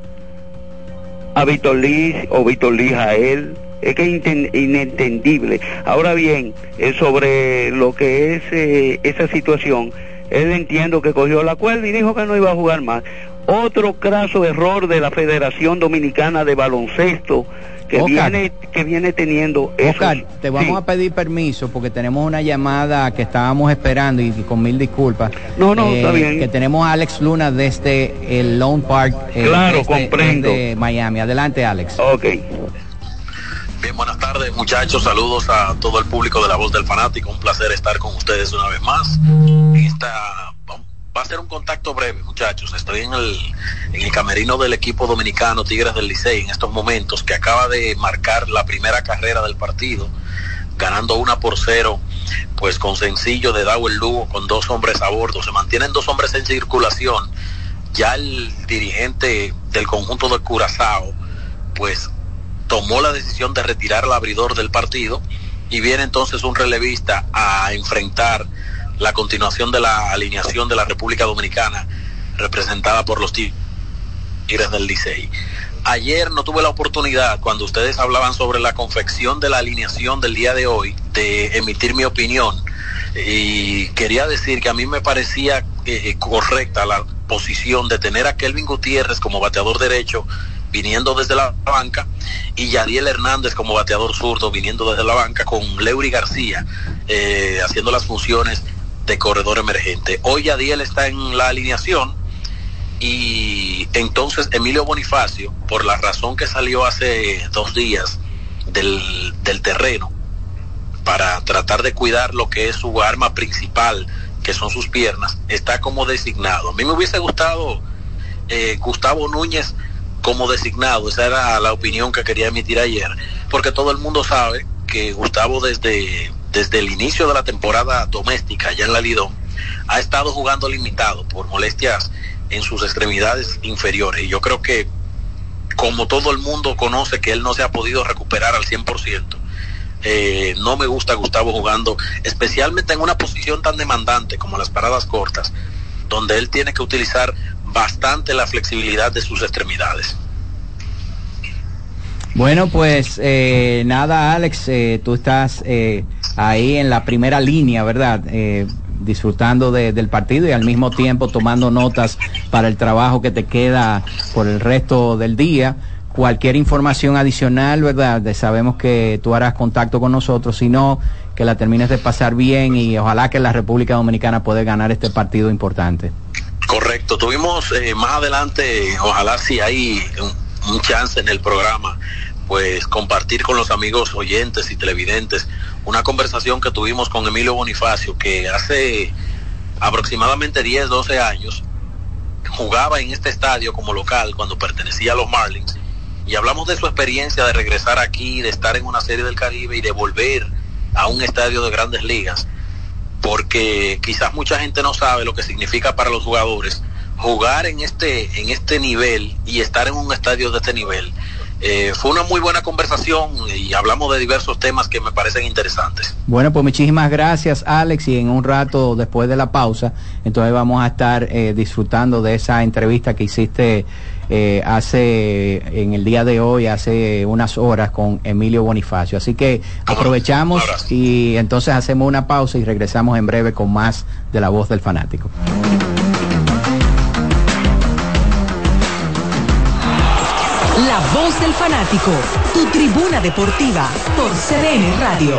Speaker 12: a Víctor Liz o Víctor Liz a él. Es que es inentendible. Ahora bien, eh, sobre lo que es eh, esa situación, él entiendo que cogió la cuerda y dijo que no iba a jugar más. Otro craso error de la Federación Dominicana de Baloncesto que
Speaker 2: Oscar.
Speaker 12: viene que viene teniendo esos-
Speaker 2: Oscar, te vamos
Speaker 12: Sí.
Speaker 2: a pedir permiso porque tenemos una llamada que estábamos esperando y, y con mil disculpas. Eh,
Speaker 12: No, no, está bien.
Speaker 2: Que tenemos a Alex Luna desde el Lone Park. eh,
Speaker 12: Claro,
Speaker 2: desde-
Speaker 12: comprendo.
Speaker 2: desde Miami. Adelante, Alex.
Speaker 12: Ok.
Speaker 13: Bien, buenas tardes muchachos, saludos a todo el público de La Voz del Fanático, un placer estar con ustedes una vez más. Esta va a ser un contacto breve muchachos, estoy en el, en el camerino del equipo dominicano Tigres del Licey en estos momentos que acaba de marcar la primera carrera del partido, ganando una por cero, pues con sencillo de Dawel Lugo con dos hombres a bordo, se mantienen dos hombres en circulación, ya el dirigente del conjunto de Curazao, pues tomó la decisión de retirar al abridor del partido y viene entonces un relevista a enfrentar la continuación de la alineación de la República Dominicana representada por los Tigres del Licey. Ayer no tuve la oportunidad, cuando ustedes hablaban sobre la confección de la alineación del día de hoy, de emitir mi opinión. Y quería decir que a mí me parecía eh, correcta la posición de tener a Kelvin Gutiérrez como bateador derecho viniendo desde la banca y Yadiel Hernández como bateador zurdo viniendo desde la banca con Leury García eh, haciendo las funciones de corredor emergente. Hoy Yadiel está en la alineación y entonces Emilio Bonifacio, por la razón que salió hace dos días del, del terreno, para tratar de cuidar lo que es su arma principal, que son sus piernas, está como designado. A mí me hubiese gustado eh, Gustavo Núñez como designado, esa era la opinión que quería emitir ayer, porque todo el mundo sabe que Gustavo desde, desde el inicio de la temporada doméstica, ya en la Lidón, ha estado jugando limitado por molestias en sus extremidades inferiores. Y yo creo que como todo el mundo conoce que él no se ha podido recuperar al 100%, eh, no me gusta Gustavo jugando, especialmente en una posición tan demandante como las paradas cortas, donde él tiene que utilizar bastante la flexibilidad de sus extremidades.
Speaker 2: Bueno, pues eh, nada, Alex, eh, tú estás eh, ahí en la primera línea, ¿verdad? Eh, disfrutando de, del partido y al mismo tiempo tomando notas para el trabajo que te queda por el resto del día. Cualquier información adicional, ¿verdad? Sabemos que tú harás contacto con nosotros, sino que la termines de pasar bien y ojalá que la República Dominicana pueda ganar este partido importante.
Speaker 13: Correcto, tuvimos eh, más adelante, ojalá si hay un, un chance en el programa, pues compartir con los amigos oyentes y televidentes una conversación que tuvimos con Emilio Bonifacio, que hace aproximadamente 10, 12 años jugaba en este estadio como local cuando pertenecía a los Marlins. Y hablamos de su experiencia de regresar aquí, de estar en una serie del Caribe y de volver a un estadio de grandes ligas. Porque quizás mucha gente no sabe lo que significa para los jugadores jugar en este, en este nivel y estar en un estadio de este nivel eh, fue una muy buena conversación y hablamos de diversos temas que me parecen interesantes.
Speaker 2: Bueno, pues muchísimas gracias Alex y en un rato después de la pausa, entonces vamos a estar eh, disfrutando de esa entrevista que hiciste eh, hace en el día de hoy, hace unas horas con Emilio Bonifacio. Así que aprovechamos y entonces hacemos una pausa y regresamos en breve con más de la voz del fanático.
Speaker 1: Del fanático, tu tribuna deportiva por CDN Radio.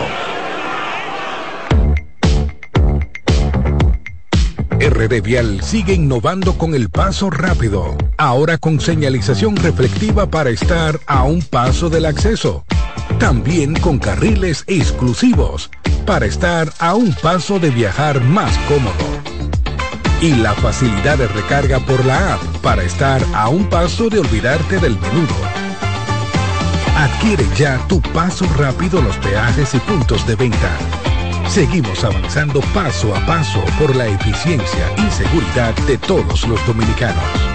Speaker 14: RD Vial sigue innovando con el paso rápido, ahora con señalización reflectiva para estar a un paso del acceso. También con carriles exclusivos para estar a un paso de viajar más cómodo y la facilidad de recarga por la app para estar a un paso de olvidarte del menudo. Adquiere ya tu paso rápido los peajes y puntos de venta. Seguimos avanzando paso a paso por la eficiencia y seguridad de todos los dominicanos.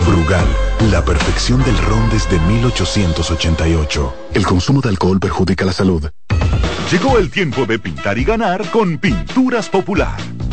Speaker 15: Brugal, la perfección del ron desde 1888.
Speaker 16: El consumo de alcohol perjudica la salud. Llegó el tiempo de pintar y ganar con Pinturas Popular.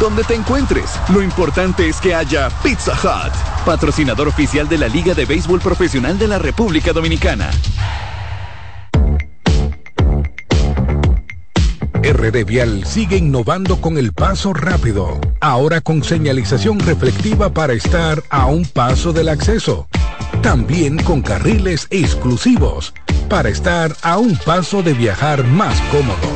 Speaker 9: Donde te encuentres, lo importante es que haya Pizza Hut, patrocinador oficial de la Liga de Béisbol Profesional de la República Dominicana.
Speaker 14: RD Vial sigue innovando con el paso rápido, ahora con señalización reflectiva para estar a un paso del acceso. También con carriles exclusivos para estar a un paso de viajar más cómodo.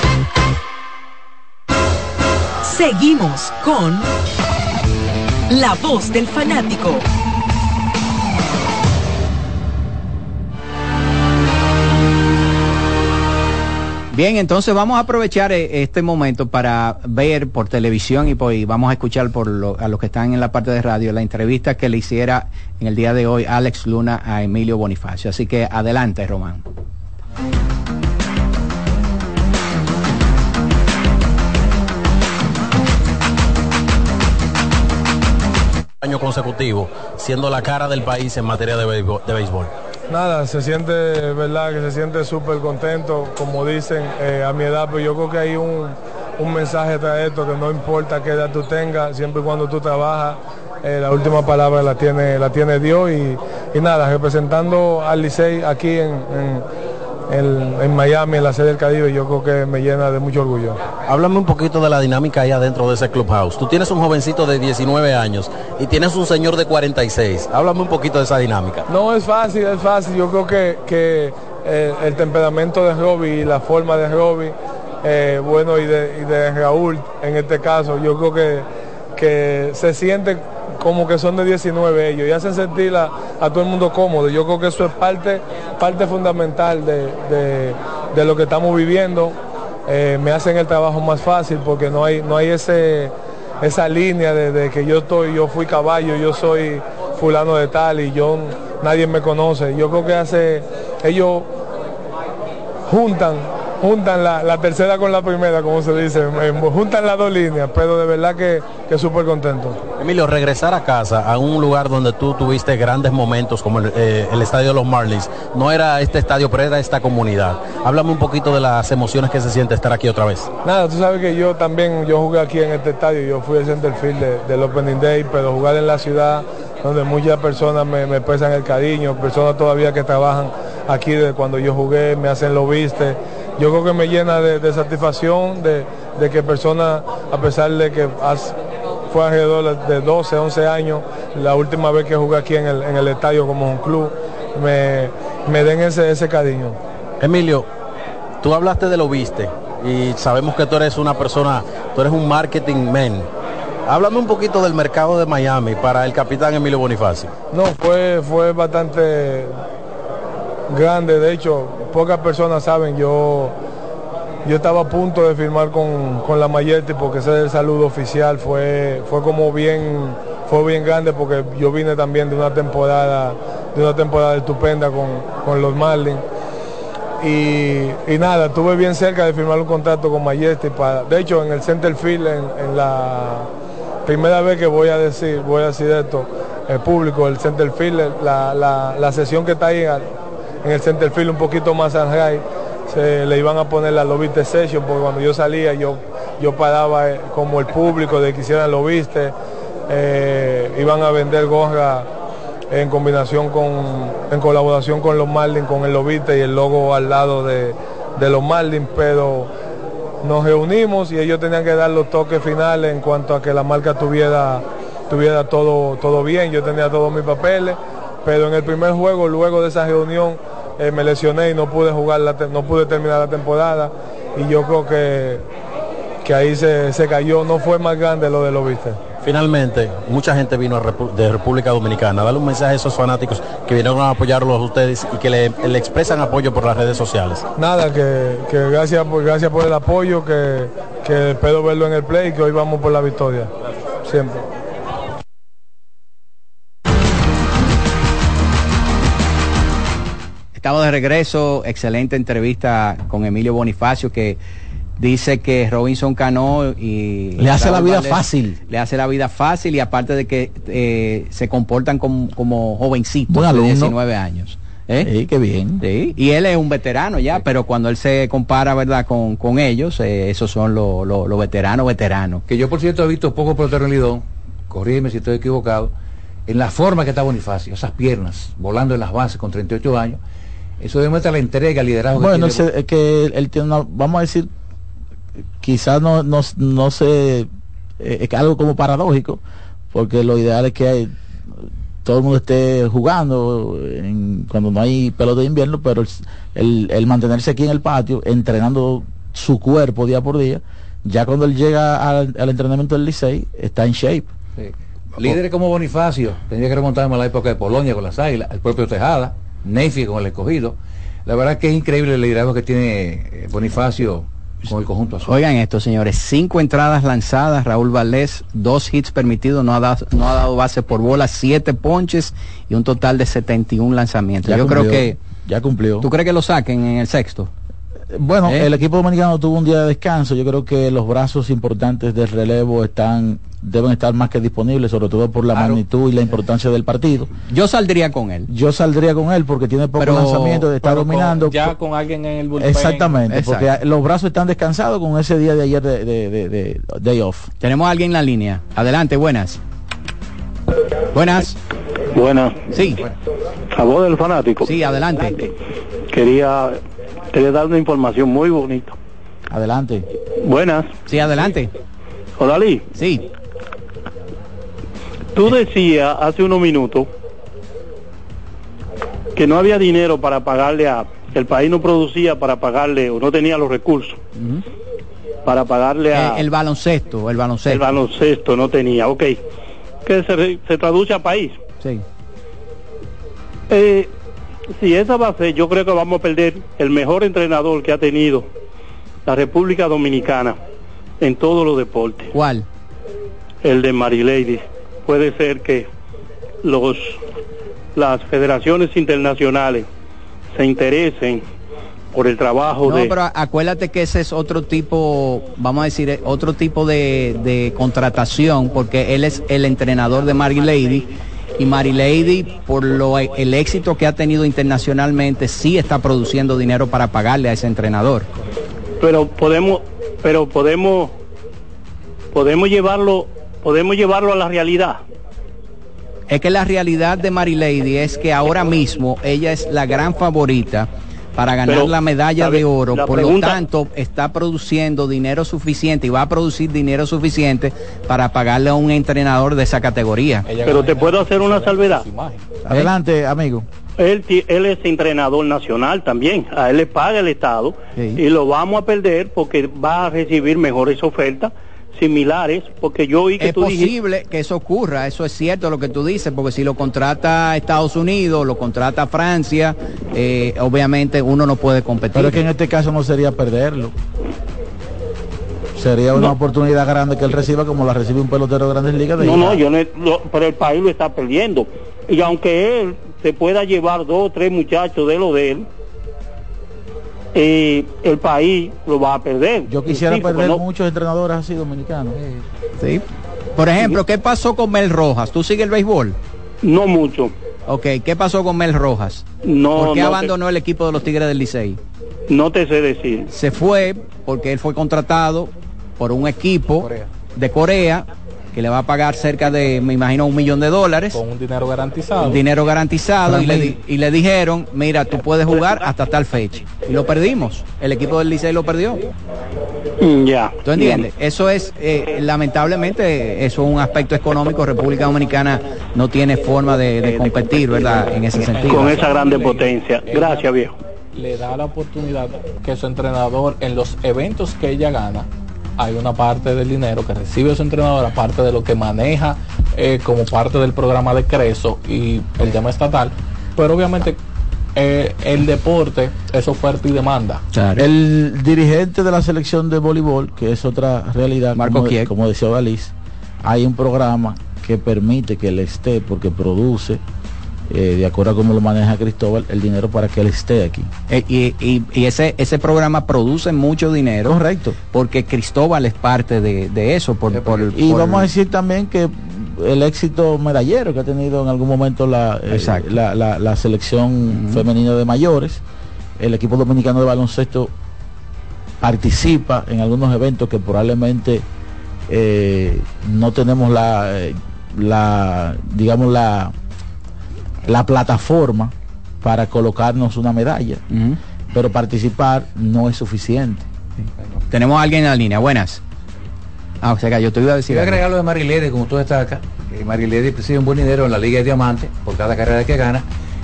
Speaker 1: Seguimos con La Voz del Fanático.
Speaker 2: Bien, entonces vamos a aprovechar eh, este momento para ver por televisión y, por, vamos a escuchar por a los que están en la parte de radio la entrevista que le hiciera en el día de hoy Alex Luna a Emilio Bonifacio. Así que adelante, Román.
Speaker 17: Año consecutivo, siendo la cara del país en materia de béisbol.
Speaker 18: Nada, se siente, verdad, que se siente súper contento, como dicen, eh, a mi edad, pero yo creo que hay un, un mensaje tras esto, que no importa qué edad tú tengas, siempre y cuando tú trabajas, eh, la última palabra la tiene, la tiene Dios y, y nada, representando al Licey aquí en- en- en Miami, en la sede del Caribe, yo creo que me llena de mucho orgullo.
Speaker 17: Háblame un poquito de la dinámica allá dentro de ese clubhouse. Tú tienes un jovencito de 19 años y tienes un señor de 46. Háblame un poquito de esa dinámica.
Speaker 18: No, es fácil, es fácil. Yo creo que, que eh, el temperamento de Robbie y la forma de Robbie, eh, bueno, y de, y de Raúl en este caso, yo creo que, que se siente como que son de 19 ellos y hacen sentir a, todo el mundo cómodo. Yo creo que eso es parte, parte fundamental de, de- de lo que estamos viviendo. Eh, me hacen el trabajo más fácil porque no hay, no hay ese, esa línea de, de que yo estoy, yo fui caballo, yo soy fulano de tal y yo nadie me conoce. Yo creo que hace, ellos juntan, juntan la, la tercera con la primera, como se dice, juntan las dos líneas, pero de verdad que, que súper contento.
Speaker 17: Emilio, regresar a casa, a un lugar donde tú tuviste grandes momentos como el, eh, el estadio de los Marlins, no era este estadio, pero era esta comunidad. Háblame un poquito de las emociones que se siente estar aquí otra vez.
Speaker 18: Nada, tú sabes que yo también, yo jugué aquí en este estadio, yo fui el centerfield de- del Opening Day, pero jugar en la ciudad donde muchas personas me, me expresan el cariño, personas todavía que trabajan aquí de cuando yo jugué, me hacen lo viste. Yo creo que me llena de, de satisfacción de, de que personas, a pesar de que has- fue alrededor de 12, 11 años, la última vez que jugué aquí en el, en el estadio como un club, me, me den ese, ese cariño.
Speaker 17: Emilio, tú hablaste de lo viste y sabemos que tú eres una persona, tú eres un marketing man. Háblame un poquito del mercado de Miami para el capitán Emilio Bonifacio.
Speaker 18: No, fue, fue bastante grande, de hecho, pocas personas saben, yo, yo estaba a punto de firmar con, con la Mayetti porque ese es el saludo oficial, fue, fue como bien, fue bien grande porque yo vine también de una temporada, de una temporada estupenda con, con los Marlins. Y, nada, estuve bien cerca de firmar un contrato con Majesty para, de hecho en el center field en, en la primera vez que voy a decir, voy a decir esto, el público, el center field, la, la, la sesión que está ahí en el center field un poquito más al se le iban a poner la lobiste session porque cuando yo salía yo, yo paraba eh, como el público de que hicieran lobiste, eh, iban a vender gorra en combinación con, en colaboración con los Marlins, con el lobite y el logo al lado de, de los Marlins, pero nos reunimos y ellos tenían que dar los toques finales en cuanto a que la marca tuviera, tuviera todo, todo bien, yo tenía todos mis papeles, pero en el primer juego, luego de esa reunión, eh, me lesioné y no pude jugar, la no pude terminar la temporada y yo creo que, que ahí se, se cayó, no fue más grande lo de los viste.
Speaker 17: Finalmente, mucha gente vino de República Dominicana. Dale un mensaje a esos fanáticos que vinieron a apoyarlos a ustedes y que le, le expresan apoyo por las redes sociales.
Speaker 18: Nada, que, que gracias, por, gracias por el apoyo, que, que espero verlo en el play y que hoy vamos por la victoria. Siempre.
Speaker 2: Estamos de regreso, excelente entrevista con Emilio Bonifacio que dice que Robinson Cano y
Speaker 3: Le hace la vida fácil.
Speaker 2: Le hace la vida fácil y aparte de que eh, se comportan como, como jovencitos
Speaker 3: Buen
Speaker 2: de
Speaker 3: alumno.
Speaker 2: 19 años. ¿eh?
Speaker 3: Sí, qué bien.
Speaker 2: Sí, y él es un veterano ya, pero cuando él se compara, ¿verdad?, con, con ellos, eh, esos son los los- los veteranos, veteranos.
Speaker 5: Que yo, por cierto, he visto poco Lidón, corrígeme si estoy equivocado, en la forma que está Bonifacio, esas piernas, volando en las bases con 38 años, eso demuestra la entrega, el liderazgo
Speaker 3: Bueno,
Speaker 5: que tiene.
Speaker 3: es que él, tiene una, vamos a decir, quizás no, no, no sé, eh, es algo como paradójico, porque lo ideal es que hay- todo el mundo esté jugando en- cuando no hay pelota de invierno, pero el, el- mantenerse aquí en el patio, entrenando su cuerpo día por día, ya cuando él llega al, al entrenamiento del Licey, está en shape.
Speaker 5: Sí. Líderes como Bonifacio, tendría que remontarme a la época de Polonia con las Águilas, el propio Tejada, Neyfi con el escogido. La verdad que es increíble el liderazgo que tiene eh, Bonifacio con el conjunto azul.
Speaker 2: Oigan esto, señores, cinco entradas lanzadas, Raúl Valdés, dos hits permitidos, no ha dado, no ha dado base por bola, siete ponches y un total de 71 lanzamientos.
Speaker 3: Ya
Speaker 2: Yo creo que...
Speaker 3: ya cumplió.
Speaker 2: ¿Tú crees que lo saquen en el sexto?
Speaker 3: Bueno,
Speaker 2: ¿Eh?
Speaker 3: el equipo dominicano tuvo un día de descanso. Yo creo que los brazos importantes del relevo están deben estar más que disponibles, sobre todo por la magnitud y la importancia del partido.
Speaker 2: Yo saldría con él.
Speaker 3: Yo saldría con él porque tiene poco
Speaker 2: Pero-
Speaker 3: lanzamiento, de estar
Speaker 4: Pero con-
Speaker 3: dominando.
Speaker 4: ya con alguien en el bullpen.
Speaker 3: Exactamente,
Speaker 2: Exacto.
Speaker 3: porque los brazos están descansados con ese día de ayer de, de- de- de day off.
Speaker 2: Tenemos a alguien en la línea. Adelante, buenas. Buenas.
Speaker 19: Buenas.
Speaker 2: Sí.
Speaker 19: A voz del fanático.
Speaker 2: Sí, adelante.
Speaker 19: Quería, quería dar una información muy bonita.
Speaker 3: Adelante.
Speaker 19: Buenas.
Speaker 2: Sí, adelante.
Speaker 19: Odalí.
Speaker 2: Sí.
Speaker 19: Tú decías hace unos minutos que no había dinero para pagarle a... El país no producía para pagarle o no tenía los recursos para pagarle a...
Speaker 2: Eh, el baloncesto, el baloncesto.
Speaker 19: el baloncesto no tenía, ok. Que se, se traduce a país.
Speaker 2: Sí.
Speaker 19: Eh, si esa va a ser, yo creo que vamos a perder el mejor entrenador que ha tenido la República Dominicana en todos los deportes,
Speaker 2: ¿Cuál?
Speaker 19: el de Marilady. Puede ser que los las federaciones internacionales se interesen por el trabajo
Speaker 2: No,
Speaker 19: de
Speaker 2: pero acuérdate que ese es otro tipo, vamos a decir, eh, otro tipo de, de contratación, porque él es el entrenador de Mary Lady y Mary Lady, por lo, el éxito que ha tenido internacionalmente, sí está produciendo dinero para pagarle a ese entrenador.
Speaker 19: pero podemos pero podemos podemos llevarlo podemos llevarlo a la realidad
Speaker 2: Es que la realidad de Mary Lady es que ahora mismo ella es la gran favorita para ganar
Speaker 19: Pero,
Speaker 2: la medalla
Speaker 19: ¿sabe?
Speaker 2: de oro, por
Speaker 19: pregunta-
Speaker 2: lo tanto está produciendo dinero suficiente y va a producir dinero suficiente para pagarle a un entrenador de esa categoría.
Speaker 19: pero te puedo hacer una salvedad
Speaker 3: Adelante, amigo.
Speaker 19: él es entrenador nacional también a él le paga el estado
Speaker 2: Sí.
Speaker 19: y lo vamos a perder porque va a recibir mejores ofertas similares porque yo oí que
Speaker 2: Es
Speaker 19: tú dijiste
Speaker 2: posible que eso ocurra, eso es cierto lo que tú dices, porque si lo contrata Estados Unidos, lo contrata Francia, eh, obviamente uno no puede competir.
Speaker 3: Pero es que en este caso no sería perderlo. Sería una oportunidad grande que él reciba como la recibe un pelotero de grandes ligas. De
Speaker 19: no no yo no lo- pero el país lo está perdiendo y aunque él se pueda llevar dos o tres muchachos de lo de él eh, el país lo va a perder
Speaker 3: Yo quisiera
Speaker 19: Sí,
Speaker 3: perder
Speaker 19: no-
Speaker 3: muchos entrenadores así dominicanos.
Speaker 2: Sí. Por ejemplo, ¿qué pasó con Mel Rojas? ¿Tú sigues el béisbol?
Speaker 19: No mucho.
Speaker 2: Ok, ¿qué pasó con Mel Rojas?
Speaker 19: No,
Speaker 2: ¿Por qué
Speaker 19: no te-
Speaker 2: abandonó el equipo de los Tigres del Licey?
Speaker 19: No te sé decir.
Speaker 2: Se fue porque él fue contratado por un equipo de Corea que le va a pagar cerca de, me imagino, un millón de dólares.
Speaker 4: Con un dinero garantizado.
Speaker 2: Un dinero garantizado y le, y le, dijeron, mira, tú puedes jugar hasta tal fecha. Y lo perdimos. El equipo del Licey lo perdió.
Speaker 19: Mm, ya.
Speaker 2: ¿Tú entiendes? Eso es, eh, lamentablemente, eso es un aspecto económico. República Dominicana no tiene forma de, de competir, ¿verdad? En ese sentido.
Speaker 19: Con esa grande potencia. Gracias, viejo.
Speaker 4: Le da la oportunidad que su entrenador en los eventos que ella gana hay una parte del dinero que recibe su entrenador, aparte de lo que maneja eh, como parte del programa de Creso y el tema estatal, pero obviamente eh, el deporte es oferta y demanda.
Speaker 3: El dirigente de la selección de voleibol, que es otra realidad,
Speaker 2: Marco
Speaker 3: como, como decía Dalis, hay un programa que permite que él esté porque produce eh, de acuerdo a cómo lo maneja Cristóbal, el dinero para que él esté aquí.
Speaker 2: Eh, y, y, y, ese, ese programa produce mucho dinero.
Speaker 3: Correcto.
Speaker 2: Porque Cristóbal es parte de, de eso. Por, por,
Speaker 3: y
Speaker 2: por...
Speaker 3: vamos a decir también que el éxito medallero que ha tenido en algún momento la, eh, la, la, la, selección uh -huh. femenina de mayores, el equipo dominicano de baloncesto participa en algunos eventos que probablemente eh, no tenemos la, la digamos la la plataforma para colocarnos una medalla. Uh -huh. Pero participar no es suficiente.
Speaker 2: Sí. Tenemos a alguien en la línea. Buenas. Ah, o sea que yo te iba a decir.
Speaker 5: Voy a agregar lo de Marilede, como tú estás acá. Marilede recibe un buen dinero en la Liga de Diamante por cada carrera que gana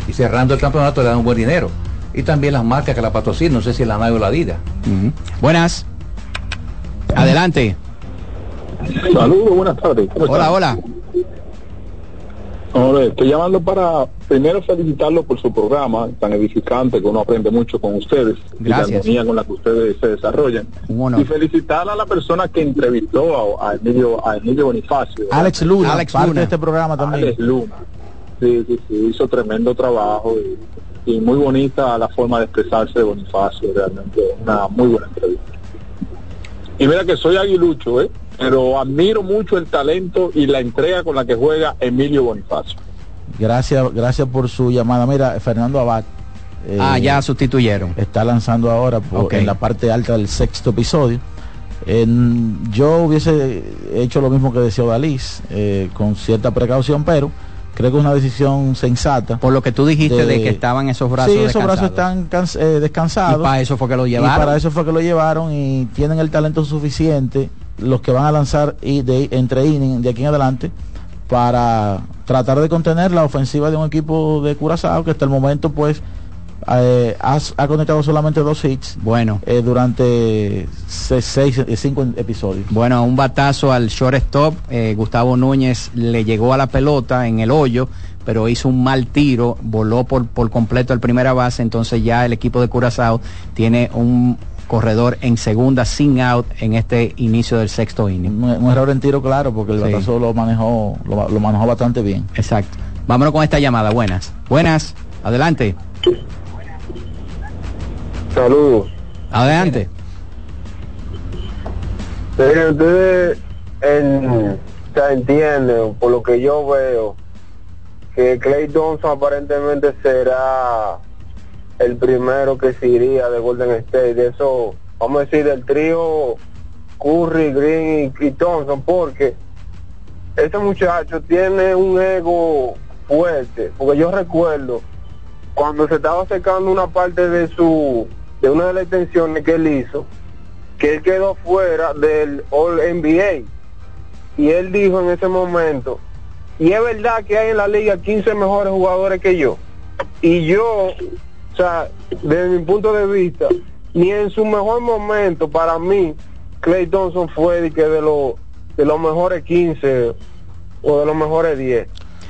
Speaker 5: y cerrando el campeonato le dan un buen dinero. Y también las marcas que la patrocinan, no sé si la Nike o la.
Speaker 2: Uh -huh. Buenas. Adelante.
Speaker 20: Saludos, buenas tardes.
Speaker 2: Hola,
Speaker 20: están?
Speaker 2: hola.
Speaker 20: Hola, estoy llamando para primero felicitarlo por su programa tan edificante que uno aprende mucho con ustedes
Speaker 2: Gracias.
Speaker 20: y la armonía con la que ustedes se desarrollan.
Speaker 2: Un
Speaker 20: y felicitar a la persona que entrevistó a, a Emilio, a Emilio Bonifacio.
Speaker 3: Alex Luna,
Speaker 2: Alex
Speaker 3: parte
Speaker 2: Luna.
Speaker 3: de este programa también.
Speaker 20: Alex Luna. Sí, sí, sí, hizo tremendo trabajo y, y muy bonita la forma de expresarse de Bonifacio, realmente una muy buena entrevista. Y mira que soy aguilucho, ¿eh? Pero admiro mucho el talento y la entrega con la que juega Emilio Bonifacio.
Speaker 3: Gracias, gracias por su llamada. Mira, Fernando Abad.
Speaker 2: Eh, ah, ya sustituyeron.
Speaker 3: Está lanzando ahora por, okay. en la parte alta del sexto episodio. En, yo hubiese hecho lo mismo que decía Dalís, eh, con cierta precaución, pero creo que es una decisión sensata.
Speaker 2: Por lo que tú dijiste de, de que estaban esos brazos
Speaker 3: Sí, esos brazos están eh, descansados.
Speaker 2: Y para eso fue que lo llevaron.
Speaker 3: Y para eso fue que lo llevaron y tienen el talento suficiente los que van a lanzar y de, entre innings de aquí en adelante para tratar de contener la ofensiva de un equipo de Curazao que hasta el momento pues eh, ha, ha, conectado solamente dos hits
Speaker 2: bueno.
Speaker 3: eh, durante seis, seis, cinco episodios.
Speaker 2: Bueno un batazo al shortstop eh, Gustavo Núñez le llegó a la pelota en el hoyo pero hizo un mal tiro voló por, por completo el primera base entonces ya el equipo de Curazao tiene un corredor en segunda sin out en este inicio del sexto inning.
Speaker 3: Un, un error en tiro claro porque el sí. batazo lo manejó lo, lo, manejó bastante bien.
Speaker 2: Exacto. Vámonos con esta llamada. Buenas. Buenas. Adelante.
Speaker 20: Saludos.
Speaker 2: Adelante.
Speaker 20: Sí, ustedes en, se entienden por lo que yo veo que Clay Thompson aparentemente será el primero que se iría de Golden State. De eso, vamos a decir, del trío Curry, Green y, y Thompson, porque ese muchacho tiene un ego fuerte. Porque yo recuerdo cuando se estaba secando una parte de su de una de las extensiones que él hizo, que él quedó fuera del All NBA. Y él dijo en ese momento, y es verdad que hay en la liga 15 mejores jugadores que yo. Y yo o sea, desde mi punto de vista, ni en su mejor momento, para mí, Clay Thompson fue de, que de, lo, de los mejores 15 o de los mejores 10.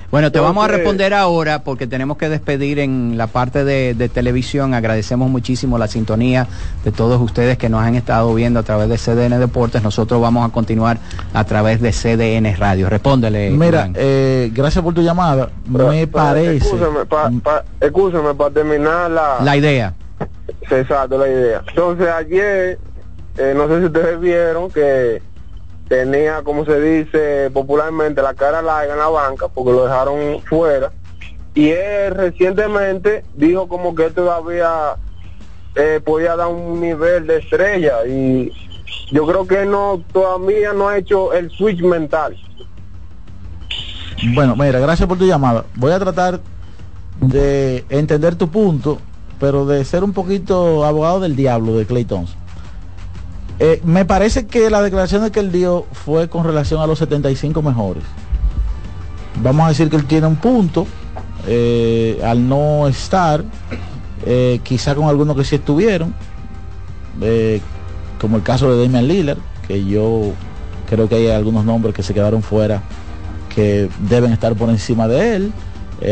Speaker 2: Bueno, te Entonces, vamos a responder ahora porque tenemos que despedir en la parte de, de, televisión. Agradecemos muchísimo la sintonía de todos ustedes que nos han estado viendo a través de CDN Deportes. Nosotros vamos a continuar a través de CDN Radio. Respóndele.
Speaker 3: Mira, eh, gracias por tu llamada.
Speaker 20: Pero,
Speaker 3: Me
Speaker 20: pero,
Speaker 3: parece.
Speaker 20: Escúchame, para pa, pa terminar la...
Speaker 2: La idea.
Speaker 20: Exacto, la idea. Entonces ayer, eh, no sé si ustedes vieron que tenía, como se dice popularmente, la cara larga en la banca porque lo dejaron fuera. Y él recientemente dijo como que todavía eh, podía dar un nivel de estrella y yo creo que no todavía no ha hecho el switch mental.
Speaker 3: Bueno, mira, gracias por tu llamada. Voy a tratar de entender tu punto, pero de ser un poquito abogado del diablo de Clay Thompson. Eh, me parece que la declaración que él dio fue con relación a los 75 mejores. Vamos a decir que él tiene un punto eh, al no estar, eh, quizá con algunos que sí estuvieron, como el caso de Damian Lillard, que yo creo que hay algunos nombres que se quedaron fuera que deben estar por encima de él.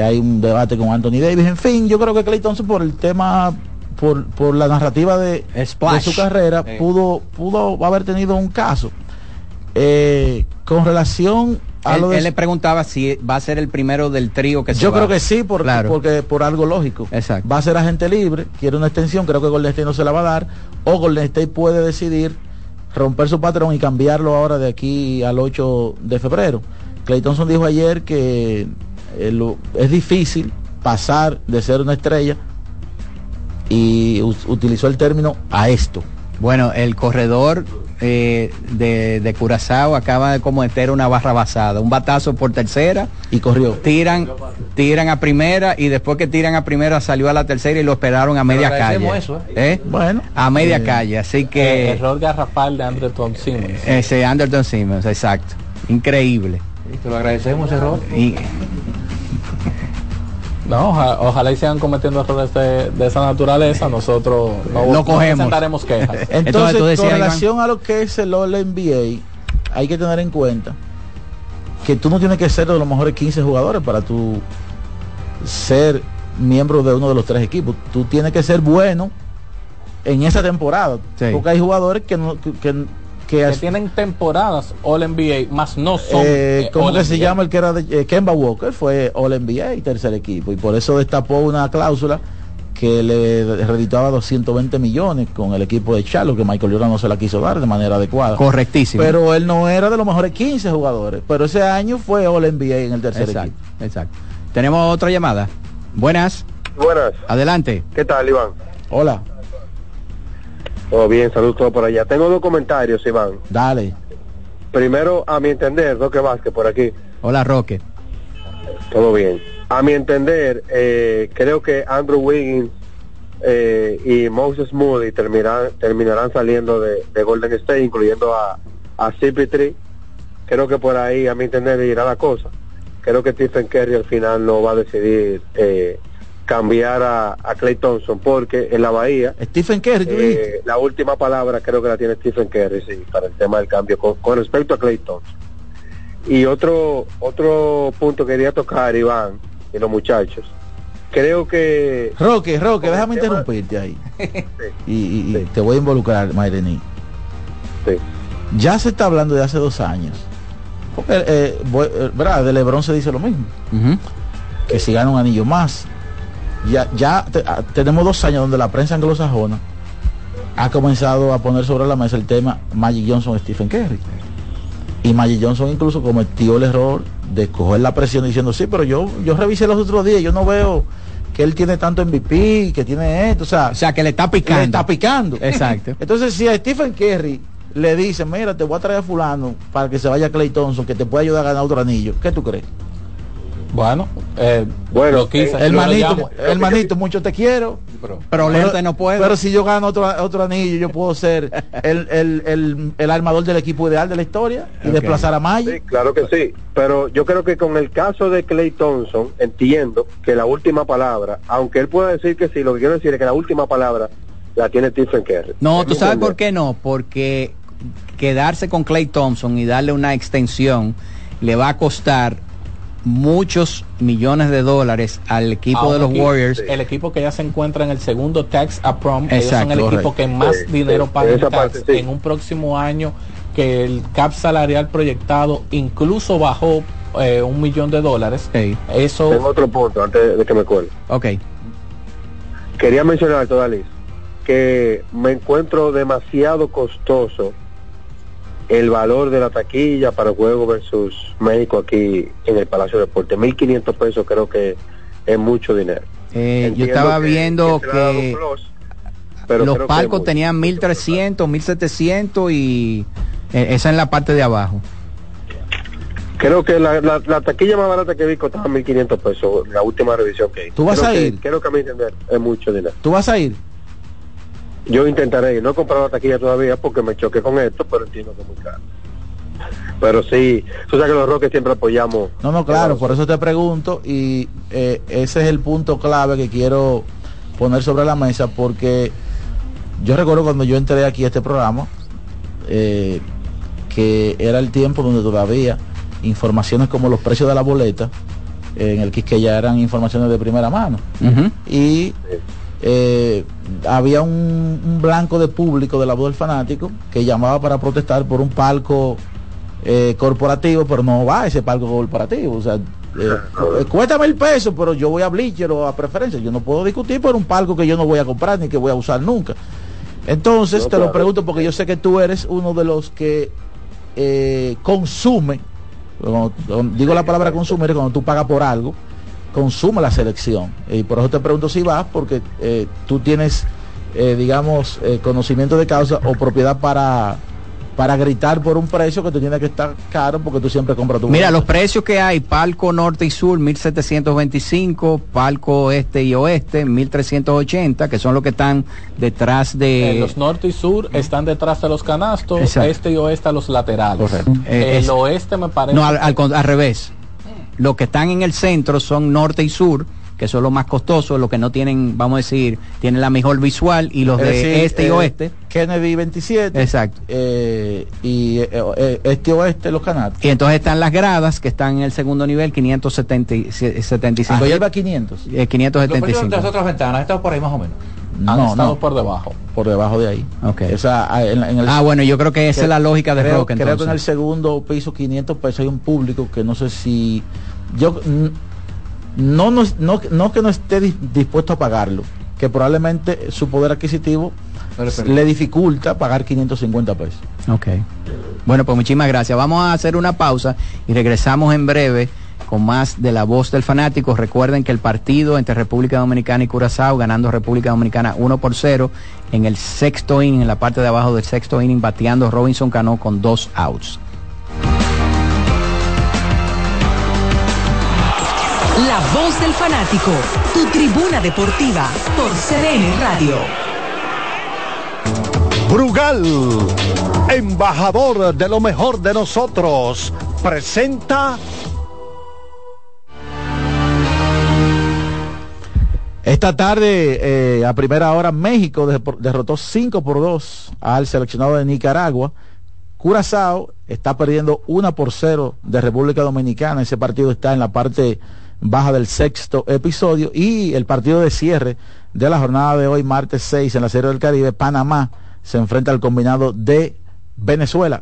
Speaker 3: Hay un debate con Anthony Davis. En fin, yo creo que Clay Thompson por el tema, por, por la narrativa de, de su carrera,
Speaker 2: Sí.
Speaker 3: pudo, pudo haber tenido un caso. Eh, con relación a
Speaker 2: Él,
Speaker 3: lo de
Speaker 2: él le preguntaba si va a ser el primero del trío que se
Speaker 3: yo
Speaker 2: va.
Speaker 3: creo que sí, por,
Speaker 2: Claro.
Speaker 3: porque por algo lógico.
Speaker 2: Exacto.
Speaker 3: Va a ser agente libre, quiere una extensión, creo que Golden State no se la va a dar, o Golden State puede decidir romper su patrón y cambiarlo ahora de aquí al 8 de febrero. Clay Thompson dijo ayer que eh, lo- es difícil pasar de ser una estrella y utilizó el término a esto.
Speaker 2: Bueno, el corredor eh, de, de Curazao acaba de cometer una barra basada, un batazo por tercera
Speaker 3: y corrió.
Speaker 2: Tiran, tiran a primera y después que tiran a primera salió a la tercera y lo esperaron a media calle.
Speaker 4: eso,
Speaker 2: ¿Eh?
Speaker 3: Bueno,
Speaker 2: a media
Speaker 4: eh,
Speaker 2: calle, así
Speaker 4: Eh,
Speaker 2: que
Speaker 4: error garrafal de Anderson Simmons.
Speaker 2: ese Anderson Simmons, exacto, increíble.
Speaker 5: Te lo agradecemos ese error.
Speaker 2: Y,
Speaker 4: No, oja- ojalá y sigan cometiendo errores de, de esa naturaleza, nosotros no,
Speaker 2: Lo
Speaker 4: no
Speaker 2: cogemos.
Speaker 4: presentaremos quejas. <laughs>
Speaker 3: Entonces,
Speaker 2: tú decías,
Speaker 3: con
Speaker 2: Iván.
Speaker 3: relación a lo que es el All NBA, hay que tener en cuenta que tú no tienes que ser de los mejores 15 jugadores para tú ser miembro de uno de los tres equipos. Tú tienes que ser bueno en esa temporada.
Speaker 2: Sí.
Speaker 3: Porque hay jugadores que no que, que- que
Speaker 4: tienen temporadas All NBA, más no son.
Speaker 3: eh,
Speaker 4: eh,
Speaker 3: ¿cómo
Speaker 4: All
Speaker 3: que se llama el que era de eh, Kemba Walker? Fue All NBA y tercer equipo. Y por eso destapó una cláusula que le redituaba 220 millones con el equipo de Charlotte, que Michael Jordan no se la quiso dar de manera adecuada.
Speaker 2: correctísimo.
Speaker 3: Pero él no era de los mejores 15 jugadores. Pero ese año fue All NBA en el tercer
Speaker 2: exacto,
Speaker 3: equipo.
Speaker 2: exacto. Tenemos otra llamada. Buenas,
Speaker 20: Buenas,
Speaker 2: adelante.
Speaker 20: ¿qué tal, Iván?
Speaker 3: Hola,
Speaker 20: Todo bien, saludos todo por allá. Tengo dos comentarios, Iván.
Speaker 3: dale.
Speaker 20: Primero, a mi entender, Roque Vázquez por aquí.
Speaker 2: Hola Roque.
Speaker 20: Todo bien. A mi entender, eh, creo que Andrew Wiggins eh, y Moses Moody terminarán, terminarán saliendo de, de Golden State, incluyendo a, a CP3. Creo que por ahí, a mi entender, irá la cosa. Creo que Stephen Curry al final no va a decidir eh, cambiar a, a Clay Thompson, porque en la Bahía
Speaker 3: Stephen Curry,
Speaker 20: eh, la última palabra creo que la tiene Stephen Curry, sí, para el tema del cambio con, con respecto a Clay Thompson. Y otro otro punto que quería tocar, Iván, y los muchachos. Creo que
Speaker 3: Roque, Roque, déjame
Speaker 20: tema-
Speaker 3: interrumpirte ahí. Y, y- y te voy a involucrar, Mayrení.
Speaker 20: Sí.
Speaker 3: Ya se está hablando de hace dos años. Porque, eh, voy- eh, ¿verdad? De Lebron se dice lo mismo. Que si gana un anillo más. Ya, ya te- ah, tenemos dos años donde la prensa anglosajona ha comenzado a poner sobre la mesa el tema Magic Johnson Stephen Curry. Y Magic Johnson incluso cometió el error de coger la presión diciendo, sí, pero yo, yo revisé los otros días, yo no veo que él tiene tanto MVP, que tiene esto, o sea,
Speaker 2: O sea, que le está picando.
Speaker 3: le está picando.
Speaker 2: Exacto. <laughs>
Speaker 3: Entonces, si a Stephen Curry le dice, mira, te voy a traer a fulano para que se vaya Clay Thompson, que te pueda ayudar a ganar otro anillo, ¿qué tú crees?
Speaker 4: Bueno, eh,
Speaker 20: Bueno,
Speaker 4: lo quise, yo lo
Speaker 3: Hermanito, mucho te quiero.
Speaker 2: Pero Lente no puede.
Speaker 3: Pero si yo gano otro, otro anillo, yo puedo ser <laughs> el, el, el, el armador del equipo ideal de la historia y desplazar a Magic.
Speaker 20: Sí, claro que sí. Pero yo creo que con el caso de Clay Thompson, entiendo que la última palabra, aunque él pueda decir que sí, lo que quiero decir es que la última palabra la tiene Stephen Curry.
Speaker 2: No, tú sabes
Speaker 20: entender.
Speaker 2: por qué no, porque quedarse con Clay Thompson y darle una extensión le va a costar muchos millones de dólares al equipo
Speaker 4: a
Speaker 2: de los
Speaker 4: equipo-
Speaker 2: Warriors.
Speaker 4: El equipo que ya se encuentra en el segundo tax a prom, ellos son
Speaker 2: Exacto,
Speaker 4: el equipo que más
Speaker 20: Sí,
Speaker 4: dinero
Speaker 20: sí,
Speaker 4: paga en
Speaker 20: parte sí.
Speaker 4: en un próximo año que el cap salarial proyectado incluso bajó eh, un millón de dólares.
Speaker 2: Sí.
Speaker 4: Eso
Speaker 20: Tengo otro punto antes de que me cuelgue.
Speaker 2: Ok.
Speaker 20: Quería mencionar, Todalis, que me encuentro demasiado costoso el valor de la taquilla para el juego versus México aquí en el Palacio de Deportes. 1.500 pesos creo que es mucho dinero.
Speaker 2: Eh, yo estaba
Speaker 20: que-
Speaker 2: viendo
Speaker 20: que
Speaker 2: que
Speaker 20: plus, pero
Speaker 2: los
Speaker 20: que
Speaker 2: palcos
Speaker 20: muy-
Speaker 2: tenían 1300, 1700 y eh, esa en la parte de abajo.
Speaker 20: Creo que la, la, la taquilla más barata que vi costaba 1.500 pesos, la última revisión que hice.
Speaker 3: ¿Tú vas
Speaker 20: Creo
Speaker 3: a
Speaker 20: que-
Speaker 3: ir?
Speaker 20: Creo que a mi entender es mucho dinero.
Speaker 3: ¿Tú vas a ir?
Speaker 20: Yo intentaré no he comprado la taquilla todavía porque me choqué con esto, pero entiendo que es muy caro. Pero sí, tú sabes que los Rockets siempre apoyamos.
Speaker 3: No, no, claro, por eso te pregunto y eh, ese es el punto clave que quiero poner sobre la mesa porque yo recuerdo cuando yo entré aquí a este programa eh, que era el tiempo donde todavía informaciones como los precios de la boleta eh, en el que ya eran informaciones de primera mano. Y eh, había un, un blanco de público de la voz del fanático que llamaba para protestar por un palco eh, corporativo, pero no va a ese palco corporativo. O sea, eh, <laughs> eh, cuesta mil pesos, pero yo voy a Bleacher o a preferencia. Yo no puedo discutir por un palco que yo no voy a comprar ni que voy a usar nunca. Entonces,
Speaker 20: No,
Speaker 3: te lo pregunto porque yo sé que tú eres uno de los que consume, cuando- cuando digo la palabra consumir, cuando tú pagas por algo, consume la selección. Y por eso te pregunto si vas, porque eh, tú tienes, eh, digamos, eh, conocimiento de causa o propiedad para, para gritar por un precio que te tiene que estar caro porque tú siempre compras tu
Speaker 2: Mira, los precios que hay, palco norte y sur 1725, palco este y oeste 1380, que son los que están detrás de...
Speaker 4: Eh, los norte y sur están detrás de los canastos,
Speaker 2: Exacto.
Speaker 4: este y oeste a los laterales.
Speaker 2: Eh,
Speaker 4: el
Speaker 2: es-
Speaker 4: oeste me parece.
Speaker 2: No, al, al al revés. Los que están en el centro son norte y sur, que son los más costosos, los que no tienen, vamos a decir, tienen la mejor visual, y los
Speaker 3: Es
Speaker 2: de
Speaker 3: decir,
Speaker 2: este y
Speaker 3: eh,
Speaker 2: oeste.
Speaker 3: Kennedy 27.
Speaker 2: Exacto.
Speaker 3: eh, y eh, eh, este y oeste los canastos.
Speaker 2: Y entonces están las gradas, que están en el segundo nivel, 575.
Speaker 3: Ah, lleva 500.
Speaker 2: Eh,
Speaker 5: Los precios de
Speaker 2: 575.
Speaker 5: las otras ventanas están por ahí más o menos.
Speaker 3: No,
Speaker 4: estado
Speaker 3: no.
Speaker 4: por debajo.
Speaker 3: Por debajo de ahí.
Speaker 2: Ok.
Speaker 3: Esa, ah, en, en el-
Speaker 2: Ah, bueno, yo creo que esa es la lógica de
Speaker 3: creo,
Speaker 2: rock,
Speaker 3: creo que en el segundo piso 500 pesos hay un público que no sé si yo no no, no, no que no esté dis- dispuesto a pagarlo, que probablemente su poder adquisitivo le dificulta pagar 550 pesos.
Speaker 2: Ok. Bueno, pues muchísimas gracias. Vamos a hacer una pausa y regresamos en breve con más de la voz del fanático. Recuerden que el partido entre República Dominicana y Curazao, ganando República Dominicana 1 por 0 en el sexto inning, en la parte de abajo del sexto inning, bateando Robinson Cano con dos outs.
Speaker 1: La voz del fanático, tu tribuna deportiva por CDN Radio.
Speaker 21: Brugal, embajador de lo mejor de nosotros, presenta
Speaker 3: Esta tarde, eh, a primera hora, México de- derrotó 5 por 2 al seleccionado de Nicaragua. Curazao está perdiendo 1 por 0 de República Dominicana. Ese partido está en la parte baja del sexto episodio. Y el partido de cierre de la jornada de hoy, martes 6, en la Serie del Caribe, Panamá se enfrenta al combinado de Venezuela.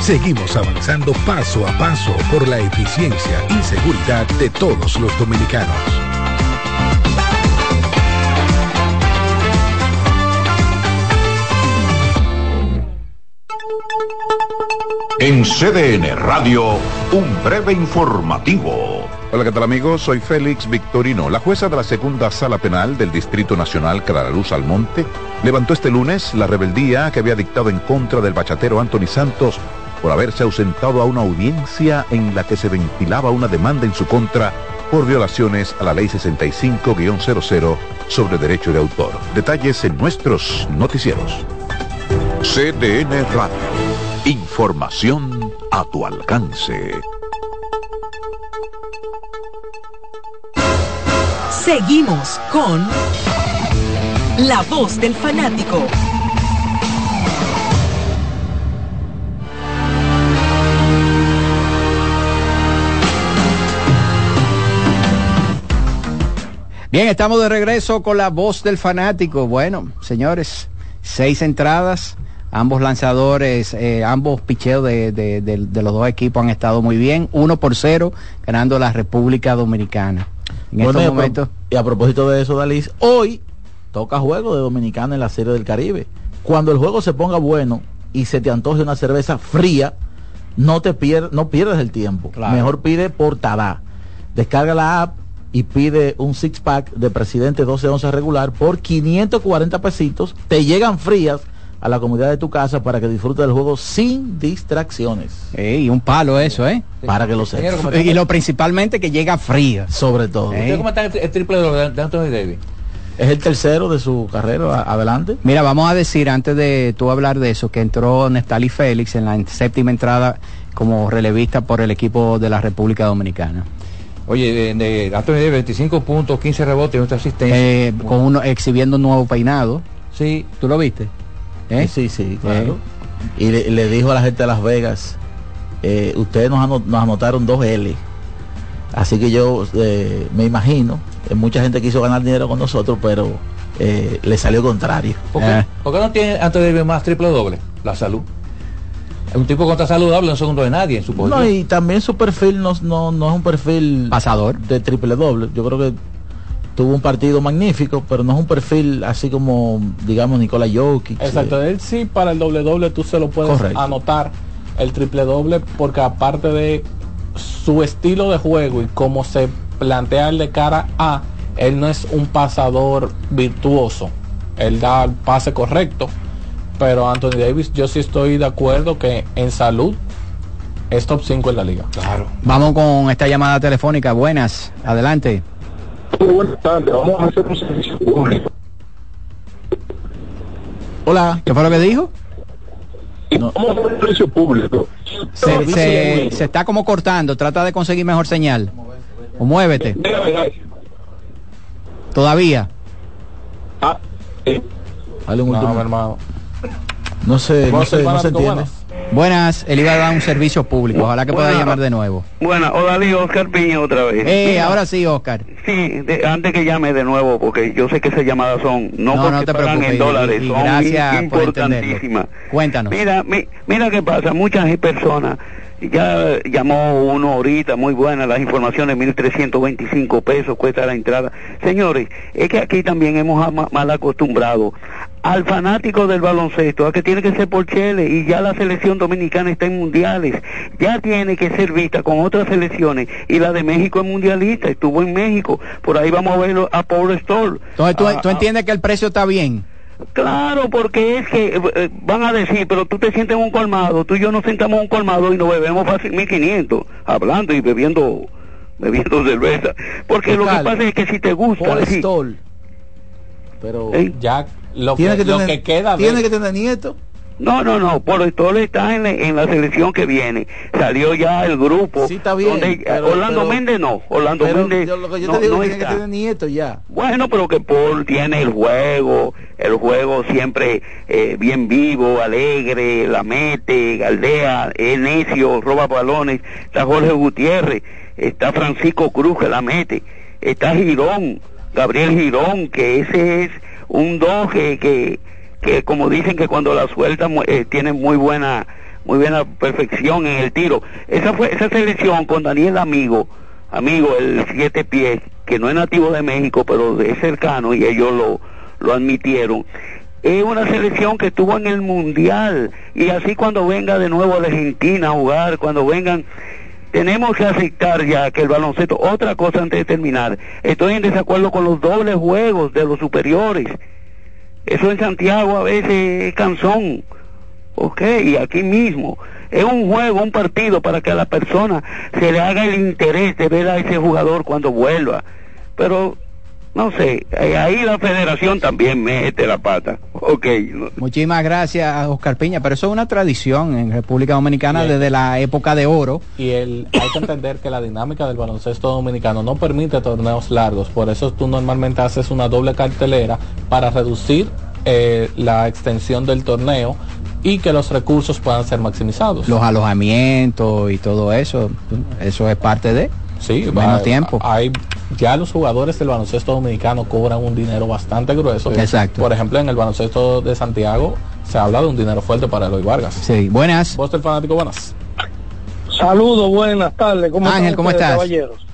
Speaker 14: Seguimos avanzando paso a paso por la eficiencia y seguridad de todos los dominicanos.
Speaker 22: En CDN Radio, un breve informativo.
Speaker 23: Hola, ¿qué tal amigos? Soy Félix Victorino. La jueza de la segunda sala penal del Distrito Nacional, Clara Luz Almonte, levantó este lunes la rebeldía que había dictado en contra del bachatero Anthony Santos por haberse ausentado a una audiencia en la que se ventilaba una demanda en su contra por violaciones a la Ley 65-00 sobre derecho de autor. Detalles en nuestros noticieros.
Speaker 22: CDN Radio. Información a tu alcance.
Speaker 1: Seguimos con La Voz del Fanático.
Speaker 2: Bien, estamos de regreso con la voz del fanático. Bueno, señores, seis entradas. Ambos lanzadores, eh, ambos picheos de, de, de, de, los dos equipos han estado muy bien. Uno por cero, ganando la República Dominicana. En
Speaker 3: bueno,
Speaker 2: estos
Speaker 3: y, a
Speaker 2: momentos.
Speaker 3: y a propósito de eso, Dalis, hoy toca juego de Dominicana en la Serie del Caribe. Cuando el juego se ponga bueno y se te antoje una cerveza fría, no te pier no pierdas el tiempo. Claro. Mejor pide por Tabá. Descarga la app y pide un six pack de presidente 12 onzas regular por 540 pesitos. Te llegan frías a la comunidad de tu casa para que disfrutes del juego sin distracciones.
Speaker 2: Y un palo eso, ¿eh?
Speaker 3: Para que lo sepas.
Speaker 2: Y lo principalmente que llega fría.
Speaker 3: Sobre todo.
Speaker 5: ¿Usted cómo está el triple de Anthony Davis?
Speaker 3: Es el tercero de su carrera, adelante.
Speaker 2: Mira, vamos a decir, antes de tú hablar de eso, que entró Nestali Félix en la séptima entrada como relevista por el equipo de la República Dominicana.
Speaker 5: Oye, de, de Anthony Davis, 25 puntos, 15 rebotes, nuestra asistencia.
Speaker 2: Eh, con uno, exhibiendo un nuevo peinado.
Speaker 5: Sí.
Speaker 2: ¿Tú lo viste?
Speaker 3: ¿Eh? Sí, sí, claro. Eh. Y le, le, dijo a la gente de Las Vegas, ustedes nos, anot nos, anotaron dos L. Así que yo me imagino, mucha gente quiso ganar dinero con nosotros, pero le salió contrario.
Speaker 5: ¿Por qué, ¿Por qué no tiene Anthony Davis más triple doble? La salud. Es un tipo contra saludable, no segundo de nadie en su posición.
Speaker 3: No, y también su perfil no, no, no es un perfil
Speaker 2: pasador
Speaker 3: de triple doble. Yo creo que tuvo un partido magnífico, pero no es un perfil así como, digamos, Nicola Jokic.
Speaker 4: Exacto, él sí para el doble doble tú se lo puedes Correcto. anotar el triple doble porque aparte de su estilo de juego y cómo se plantea el de cara a, él no es un pasador virtuoso. Él da el pase correcto, pero Anthony Davis yo sí estoy de acuerdo que en salud es top 5 en la liga.
Speaker 2: Claro. Vamos con esta llamada telefónica. Buenas, adelante.
Speaker 11: Muy buenas tardes, vamos a hacer un servicio público.
Speaker 2: Hola, ¿qué fue lo que dijo?
Speaker 11: No. Vamos a hacer un servicio público.
Speaker 2: Se, se, se, está como cortando, trata de conseguir mejor señal. O muévete. Todavía.
Speaker 11: Ah, sí.
Speaker 3: Dale un
Speaker 4: no,
Speaker 3: último.
Speaker 4: hermano.
Speaker 3: No sé, no sé, no se entiende.
Speaker 2: Buenas, él iba a dar un servicio público, ojalá que pueda llamar de nuevo.
Speaker 12: Bueno, Odalí Oscar Piña otra vez.
Speaker 2: Eh, ahora sí, Oscar.
Speaker 12: Sí, de, antes que llame de nuevo, porque yo sé que esas llamadas son, no,
Speaker 2: no
Speaker 12: porque
Speaker 2: no te
Speaker 12: pagan
Speaker 2: preocupes,
Speaker 12: en dólares,
Speaker 2: y, y
Speaker 12: son
Speaker 2: gracias
Speaker 12: importantísimas.
Speaker 2: Cuéntanos.
Speaker 12: Mira, mi, mira qué pasa, muchas personas, ya llamó uno ahorita, muy buena las informaciones, 1.325 pesos cuesta la entrada. Señores, es que aquí también hemos mal acostumbrado al fanático del baloncesto a que tiene que ser por Chile y ya la selección dominicana está en mundiales, ya tiene que ser vista con otras selecciones y la de México es mundialista, estuvo en México, por ahí vamos a verlo a Paul Stoll.
Speaker 2: Entonces, ¿tú,
Speaker 12: Ah,
Speaker 2: tú
Speaker 12: ah,
Speaker 2: entiendes que el precio está bien?
Speaker 12: Claro, porque es que eh, eh, van a decir, pero tú te sientes en un colmado, tú y yo nos sentamos en un colmado y nos bebemos fácil 1500, hablando y bebiendo bebiendo <laughs> cerveza. Porque lo que pasa es que si te gusta.
Speaker 3: Stoll. Pero
Speaker 4: ya lo que,
Speaker 3: que
Speaker 4: lo
Speaker 3: tener,
Speaker 4: que queda
Speaker 3: tiene que tener nieto.
Speaker 12: No, no, no, por Stoll está en la, en la selección que viene. Salió ya el grupo.
Speaker 3: Sí, está bien.
Speaker 12: donde-
Speaker 3: pero-
Speaker 12: Orlando
Speaker 3: pero-
Speaker 12: Méndez no, Orlando
Speaker 3: pero
Speaker 12: Méndez
Speaker 3: yo- lo que yo
Speaker 12: no,
Speaker 3: te digo
Speaker 12: no
Speaker 3: que tiene
Speaker 12: está.
Speaker 3: que tener nieto ya.
Speaker 12: Bueno, pero que Paul tiene el juego, el juego siempre eh, bien vivo, alegre, la mete, galdea, es necio, roba balones. Está Jorge Gutiérrez, está Francisco Cruz que la mete, está Girón, Gabriel Girón, que ese es un dos que, que, que como dicen que cuando la suelta eh, tiene muy buena muy buena perfección en el tiro. Esa fue esa selección con Daniel Amigo, amigo el siete pies, que no es nativo de México, pero es cercano y ellos lo, lo admitieron. Es una selección que estuvo en el mundial y así cuando venga de nuevo de Argentina a jugar, cuando vengan tenemos que aceptar ya que el baloncesto, otra cosa antes de terminar, estoy en desacuerdo con los dobles juegos de los superiores. Eso en Santiago a veces es canzón. Ok, y aquí mismo. Es un juego, un partido para que a la persona se le haga el interés de ver a ese jugador cuando vuelva. Pero, no sé, eh, ahí la federación también mete la pata. Ok,
Speaker 2: Muchísimas gracias, Oscar Piña, pero eso es una tradición en República Dominicana
Speaker 4: Bien.
Speaker 2: desde la época de oro.
Speaker 4: y el, hay que entender que la dinámica del baloncesto dominicano no permite torneos largos, por eso tú normalmente haces una doble cartelera para reducir eh, la extensión del torneo y que los recursos puedan ser maximizados.
Speaker 2: Los alojamientos y todo eso, eso es parte de
Speaker 4: Sí,
Speaker 2: menos
Speaker 4: va-
Speaker 2: tiempo.
Speaker 4: Hay, ya los jugadores del baloncesto dominicano cobran un dinero bastante grueso.
Speaker 2: Exacto.
Speaker 4: Por ejemplo, en el baloncesto de Santiago se habla de un dinero fuerte para Eloy Vargas.
Speaker 2: Sí, buenas.
Speaker 4: Vos del fanático, buenas.
Speaker 24: Saludos, buenas tardes. ¿Cómo
Speaker 2: Ángel,
Speaker 24: están
Speaker 2: ¿cómo
Speaker 24: ustedes,
Speaker 2: estás?
Speaker 24: caballeros?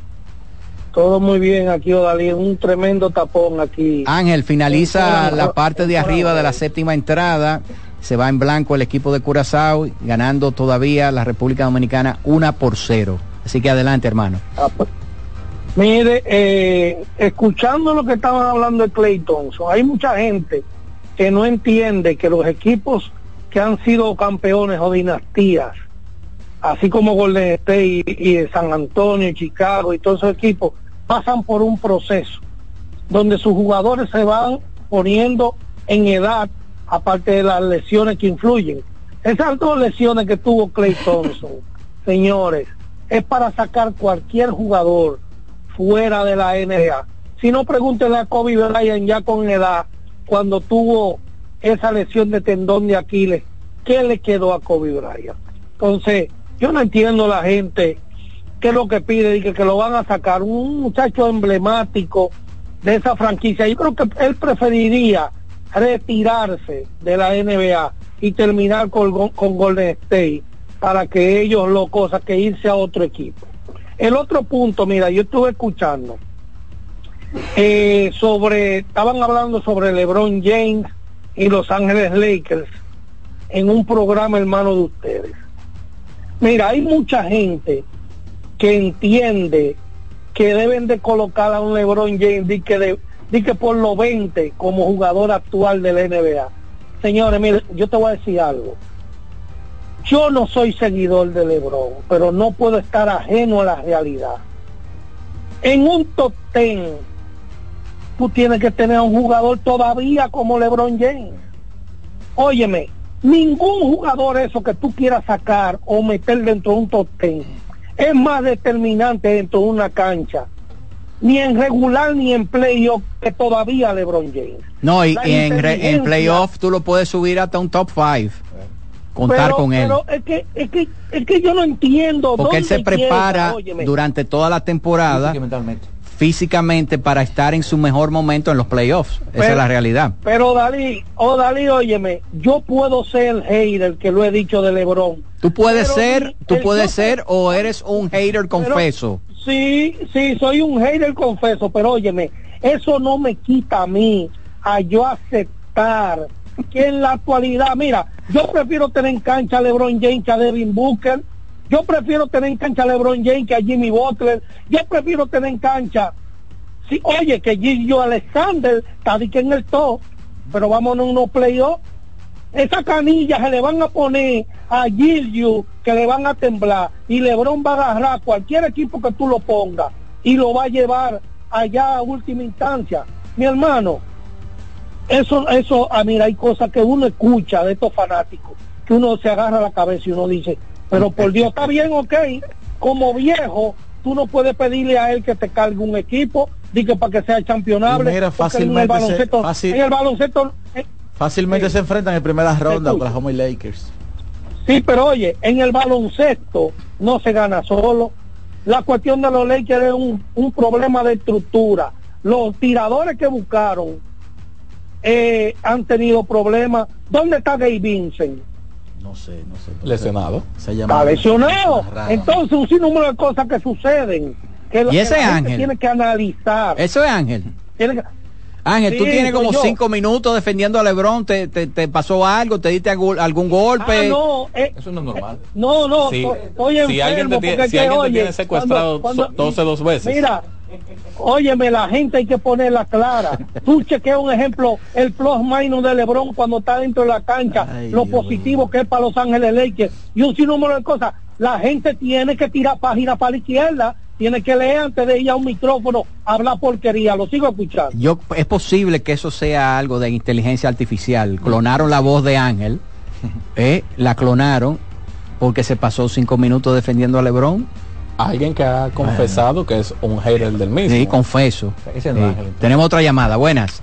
Speaker 24: Todo muy bien aquí, Odalí. Un tremendo tapón aquí.
Speaker 2: Ángel, finaliza
Speaker 24: Sí,
Speaker 2: la parte de arriba de la séptima entrada. Se va en blanco el equipo de Curazao, ganando todavía la República Dominicana una por cero. Así que adelante, hermano.
Speaker 24: Ah, pues, Mire, eh, escuchando lo que estaban hablando de Clay Thompson, hay mucha gente que no entiende que los equipos que han sido campeones o dinastías, así como Golden State y, San Antonio y Chicago y todos esos equipos, pasan por un proceso donde sus jugadores se van poniendo en edad, aparte de las lesiones que influyen. Esas dos lesiones que tuvo Clay Thompson, <laughs> señores, es para sacar cualquier jugador fuera de la NBA. Si no, pregúntenle a Kobe Bryant ya con edad, cuando tuvo esa lesión de tendón de Aquiles, ¿qué le quedó a Kobe Bryant? Entonces, yo no entiendo la gente qué es lo que pide y que, que lo van a sacar un muchacho emblemático de esa franquicia. Yo creo que él preferiría retirarse de la NBA y terminar con, con Golden State para que ellos lo cosa que irse a otro equipo. El otro punto, mira, yo estuve escuchando eh, sobre, estaban hablando sobre LeBron James y Los Ángeles Lakers en un programa hermano de ustedes. Mira, hay mucha gente que entiende que deben de colocar a un LeBron James di que, de, que por los 20 como jugador actual de la NBA. Señores, mire, yo te voy a decir algo. Yo no soy seguidor de LeBron, pero no puedo estar ajeno a la realidad. En un top 10, tú tienes que tener a un jugador todavía como LeBron James. Óyeme, ningún jugador eso que tú quieras sacar o meter dentro de un top 10 es más determinante dentro de una cancha, ni en regular ni en playoff que todavía LeBron James.
Speaker 2: No, y, en, re- en playoff tú lo puedes subir hasta un top 5. Contar
Speaker 24: Pero-
Speaker 2: con él.
Speaker 24: Pero es que, es que, es que yo no entiendo.
Speaker 2: Porque él se prepara durante toda la temporada físicamente para estar en su mejor momento en los playoffs. Esa es la realidad.
Speaker 24: Pero Dalí, oh Dalí, óyeme, yo puedo ser el hater que lo he dicho de LeBron.
Speaker 2: Tú puedes ser,
Speaker 24: mi-
Speaker 2: tú puedes ser o eres un hater confeso.
Speaker 24: Sí, sí, soy un hater confeso, pero óyeme, eso no me quita a mí a yo aceptar que en la actualidad, mira, yo prefiero tener en cancha a LeBron James que a Devin Booker, yo prefiero tener en cancha a LeBron James que a Jimmy Butler, yo prefiero tener en cancha, oye, que Gillo Alexander está en el top, pero vámonos a unos playoffs, esa canilla se le van a poner a Gilio que le van a temblar y Lebron va a agarrar cualquier equipo que tú lo pongas y lo va a llevar allá a última instancia. Mi hermano, eso, eso, ah, mira, hay cosas que uno escucha de estos fanáticos, que uno se agarra la cabeza y uno dice, pero por Dios, está bien, ok, como viejo, tú no puedes pedirle a él que te cargue un equipo, diga para que sea
Speaker 3: mira,
Speaker 24: porque en el
Speaker 3: fácilmente se-
Speaker 24: baloncesto,
Speaker 3: fácil-
Speaker 24: en el baloncesto, eh,
Speaker 3: Fácilmente se enfrentan en primera ronda Oklahoma y Lakers.
Speaker 24: Sí, pero oye, en el baloncesto no se gana solo. La cuestión de los Lakers es un, un problema de estructura. Los tiradores que buscaron eh, han tenido problemas. ¿Dónde está Gabe Vincent?
Speaker 3: No sé, no sé.
Speaker 4: Lesionado.
Speaker 3: Se
Speaker 24: Está lesionado. Entonces, un sinnúmero de cosas que suceden. Que la-
Speaker 2: ¿Y ese
Speaker 24: que la gente
Speaker 2: Ángel?
Speaker 24: tiene que analizar.
Speaker 2: Eso es Ángel.
Speaker 24: Tiene que-
Speaker 2: Ángel, tú
Speaker 24: Sí,
Speaker 2: tienes
Speaker 24: soy
Speaker 2: como
Speaker 24: yo.
Speaker 2: cinco minutos defendiendo a Lebron, te, te, te pasó algo, te diste algún, algún golpe.
Speaker 24: Ah, no, eh,
Speaker 5: Eso no es normal.
Speaker 24: No, no,
Speaker 4: Sí.
Speaker 24: estoy
Speaker 4: Si
Speaker 24: enfermo.
Speaker 4: alguien te tiene- si alguien te
Speaker 24: oye,
Speaker 4: tiene secuestrado
Speaker 24: cuando-
Speaker 4: so- 12 dos veces.
Speaker 24: Mira, óyeme, la gente hay que ponerla clara. <laughs> Tú chequea un ejemplo, el plus minus de Lebron cuando está dentro de la cancha, lo positivo que es para Los Ángeles Lakers y un sinnúmero de cosas. La gente tiene que tirar página para la izquierda, tiene que leer antes de ir a un micrófono, hablar porquería. Lo sigo escuchando.
Speaker 2: Yo, es posible que eso sea algo de inteligencia artificial. Clonaron la voz de Ángel, <laughs> eh, la clonaron porque se pasó cinco minutos defendiendo a Lebron.
Speaker 4: Alguien que ha confesado que es un hater del mismo.
Speaker 2: Sí, confeso.
Speaker 4: Ese no
Speaker 2: Sí. Tenemos otra llamada, buenas.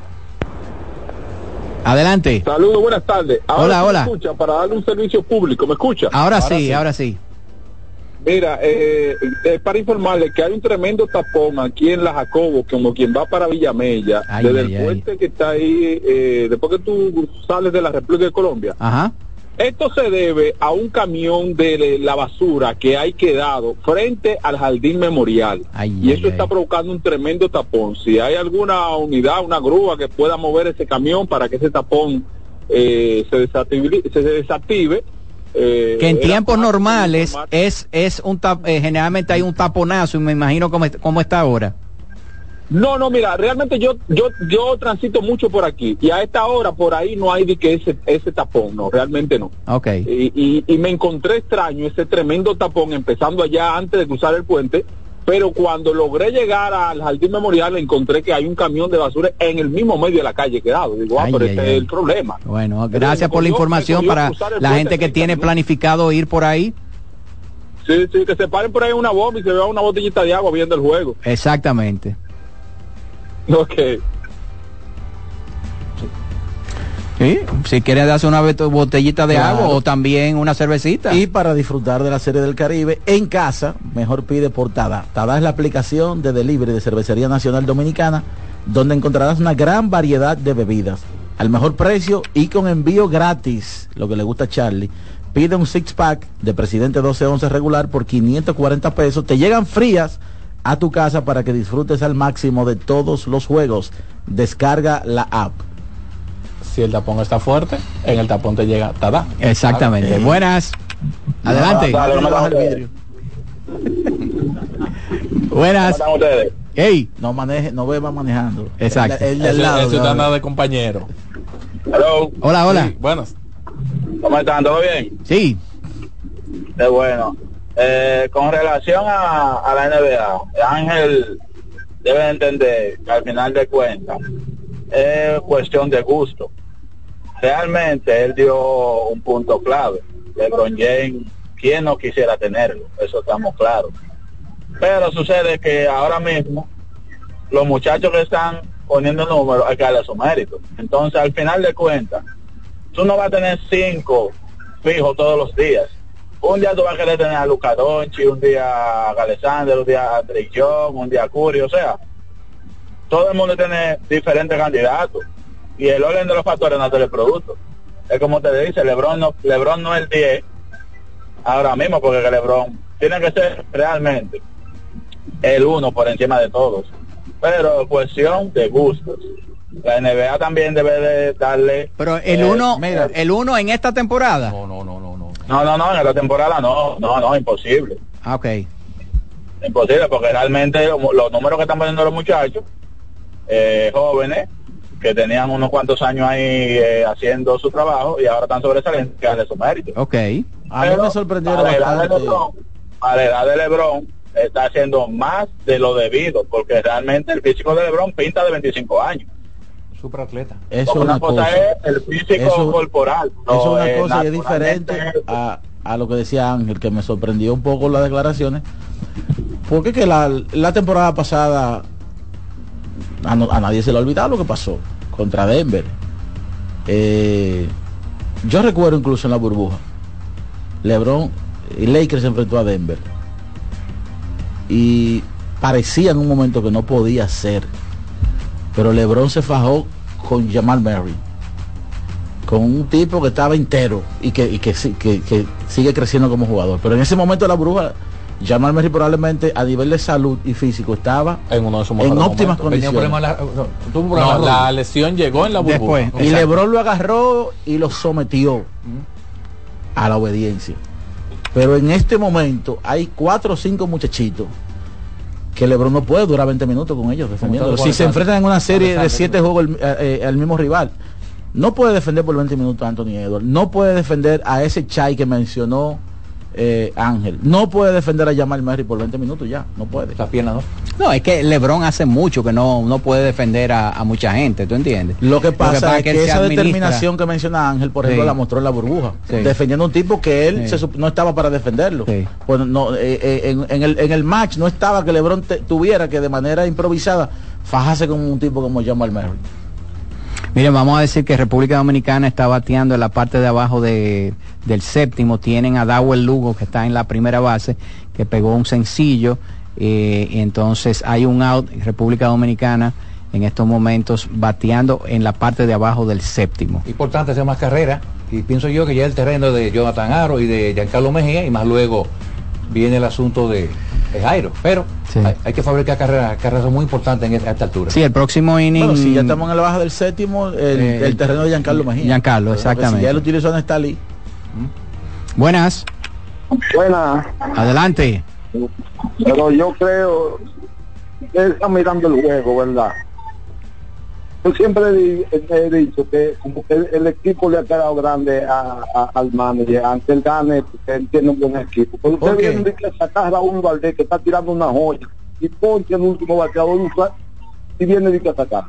Speaker 2: Adelante.
Speaker 25: Saludos, buenas tardes. Ahora
Speaker 2: Hola,
Speaker 25: me
Speaker 2: hola.
Speaker 25: escucha, para darle un servicio público, ¿me escucha?
Speaker 2: Ahora, sí, ahora sí.
Speaker 25: Mira, eh, eh, para informarle que hay un tremendo tapón aquí en la Jacobo, como quien va para Villamella,
Speaker 2: Ay,
Speaker 25: desde
Speaker 2: ay,
Speaker 25: el
Speaker 2: ay.
Speaker 25: puente que está ahí, eh, después que tú sales de la República de Colombia.
Speaker 2: Ajá.
Speaker 25: Esto se debe a un camión de la basura que hay quedado frente al jardín memorial. y eso está provocando un tremendo tapón. Si hay alguna unidad, una grúa que pueda mover ese camión para que ese tapón eh, se, desactive, se desactive. eh,
Speaker 2: Que en tiempos normales es, es un tap- eh, generalmente hay un taponazo y me imagino cómo, cómo está ahora.
Speaker 25: No, no, mira, realmente yo yo yo transito mucho por aquí y a esta hora por ahí no hay de que ese ese tapón, no, realmente no.
Speaker 2: Ok.
Speaker 25: Y, y, y me encontré extraño ese tremendo tapón empezando allá antes de cruzar el puente, pero cuando logré llegar al jardín memorial encontré que hay un camión de basura en el mismo medio de la calle quedado. Digo, ah,
Speaker 2: Ay,
Speaker 25: pero
Speaker 2: ay,
Speaker 25: este
Speaker 2: ay.
Speaker 25: es el problema.
Speaker 2: Bueno, gracias por la información para la gente que tiene planificado ir por ahí.
Speaker 25: Sí, sí, que se paren por ahí una bomba y se vea una botellita de agua viendo el juego.
Speaker 2: Exactamente. <laughs>
Speaker 25: Ok.
Speaker 2: Sí, si quieres darse una botellita de
Speaker 3: Claro.
Speaker 2: agua o también una cervecita.
Speaker 3: Y para disfrutar de la Serie del Caribe en casa, mejor pide por Tada. Tada es la aplicación de delivery de Cervecería Nacional Dominicana, donde encontrarás una gran variedad de bebidas al mejor precio y con envío gratis, lo que le gusta a Charlie. Pide un six pack de Presidente 1211 regular por 540 pesos. Te llegan frías a tu casa para que disfrutes al máximo de todos los juegos. Descarga la app.
Speaker 4: Si el tapón está fuerte, en el tapón te llega tada.
Speaker 2: Exactamente. Buenas. Adelante.
Speaker 25: Ah, dale, no me
Speaker 3: Baja el vidrio.
Speaker 2: Buenas.
Speaker 25: ¿Cómo están ustedes?
Speaker 2: Hey.
Speaker 3: No maneje, no beba manejando.
Speaker 2: Exacto.
Speaker 3: El, el del
Speaker 4: Ese-
Speaker 3: lado,
Speaker 4: de compañero.
Speaker 25: Hello.
Speaker 2: Hola, hola.
Speaker 4: Sí, buenas.
Speaker 25: ¿Cómo están? ¿Todo bien?
Speaker 2: Sí.
Speaker 25: Qué bueno. Eh, con relación a, la NBA, Ángel debe entender que al final de cuentas es cuestión de gusto. Realmente él dio un punto clave. LeBron James, ¿quién no quisiera tenerlo? Eso estamos claros. Pero sucede que ahora mismo los muchachos que están poniendo números hay que darle su mérito. Entonces, al final de cuentas, tú no vas a tener cinco fijos todos los días. Un día tú vas a querer tener a Luca Doncic, un día a Alexander, un día a Drake Young, un día a Curry, o sea, todo el mundo tiene diferentes candidatos y el orden de los factores no es el producto. Es como te dice, Lebron no, Lebron no es el 10 ahora mismo porque que Lebron tiene que ser realmente el uno por encima de todos. Pero cuestión de gustos. la NBA también debe de darle.
Speaker 2: Pero el
Speaker 25: eh,
Speaker 2: uno,
Speaker 25: mira,
Speaker 2: el uno en esta temporada.
Speaker 5: No, no, no, no, no.
Speaker 25: No, no, no, en esta temporada no, no, no, imposible.
Speaker 2: Ah, ok.
Speaker 25: Imposible, porque realmente los, números que están poniendo los muchachos, eh, jóvenes, que tenían unos cuantos años ahí eh, haciendo su trabajo y ahora están sobresalientes, que darle su mérito.
Speaker 2: Ok.
Speaker 3: A mí me sorprendieron
Speaker 25: para la edad de
Speaker 3: bastante.
Speaker 25: LeBron, para la edad de LeBron está haciendo más de lo debido, porque realmente el físico de LeBron pinta de 25 años.
Speaker 5: Superatleta.
Speaker 3: Eso
Speaker 25: una
Speaker 3: una
Speaker 25: cosa
Speaker 3: cosa.
Speaker 25: es el físico
Speaker 3: Eso-
Speaker 25: corporal.
Speaker 3: Eso es una cosa y es diferente a, a lo que decía Ángel, que me sorprendió un poco las declaraciones. Porque que la, la temporada pasada a, no- a nadie se le ha olvidado lo que pasó contra Denver. Eh, yo recuerdo incluso en la burbuja. LeBron y Lakers se enfrentó a Denver. Y parecía en un momento que no podía ser. Pero LeBron se fajó con Jamal Murray con un tipo que estaba entero y que, y que, sí- que- que sigue creciendo como jugador. Pero en ese momento de la burbuja, Jamal Murray probablemente a nivel de salud y físico estaba
Speaker 4: en uno de sus
Speaker 3: en óptimas condiciones.
Speaker 5: la, no,
Speaker 4: No,
Speaker 5: la
Speaker 4: lesión llegó en la burbuja.
Speaker 3: Después, y Lebron lo agarró y lo sometió a la obediencia. Pero en este momento hay cuatro o cinco muchachitos que Lebron no puede durar 20 minutos con ellos defendiendo. Si se enfrentan en una serie de siete juegos el- eh, eh, al mismo rival, no puede defender por 20 minutos a Anthony Edwards, no puede defender a ese Chai que mencionó eh, Ángel, no puede defender a Jamal Murray por 20 minutos ya, no puede.
Speaker 5: La pierna, ¿no?
Speaker 2: No, es que LeBron hace mucho que no, no puede defender a, a mucha gente, ¿tú entiendes?
Speaker 3: Lo que pasa es que,
Speaker 2: él se
Speaker 3: esa
Speaker 2: administra-
Speaker 3: determinación que menciona Ángel, por ejemplo,
Speaker 2: Sí.
Speaker 3: la mostró en la burbuja,
Speaker 2: Sí.
Speaker 3: defendiendo a un tipo que él
Speaker 2: Sí.
Speaker 3: se sup- no estaba para defenderlo. Pues no, eh, eh, en, en el, en el match no estaba que LeBron te- tuviera que de manera improvisada fajase con un tipo como Jamal Murray.
Speaker 2: Miren, vamos a decir que República Dominicana está bateando en la parte de abajo de- del séptimo. Tienen a Dawel Lugo, que está en la primera base, que pegó un sencillo. eh, y entonces hay un out. República Dominicana en estos momentos bateando en la parte de abajo del séptimo.
Speaker 5: Importante hacer más carreras. Y pienso yo que ya el terreno de Jonathan Aro y de Giancarlo Mejía, y más luego viene el asunto de, de Jairo. Pero hay, hay que fabricar carreras, carreras son muy importantes en esta, a esta altura.
Speaker 2: Sí, el próximo inning.
Speaker 3: Bueno, si ya estamos en la baja del séptimo, el,
Speaker 2: Eh,
Speaker 3: el terreno de Giancarlo Mejía.
Speaker 2: Giancarlo, exactamente.
Speaker 3: Si ya él utilizó en Stalin.
Speaker 2: Buenas.
Speaker 20: Buenas.
Speaker 2: Adelante.
Speaker 20: Pero yo creo que están mirando el juego, ¿verdad? Yo siempre he, di- he dicho que como que el, el equipo le ha quedado grande a- a- al manager, ante el gane, porque él tiene un buen equipo. Pero usted
Speaker 3: ¿Por qué?
Speaker 20: viene que sacar a Raúl Valdés, que está tirando una joya, y ponche el último bateador, y viene de que sacar.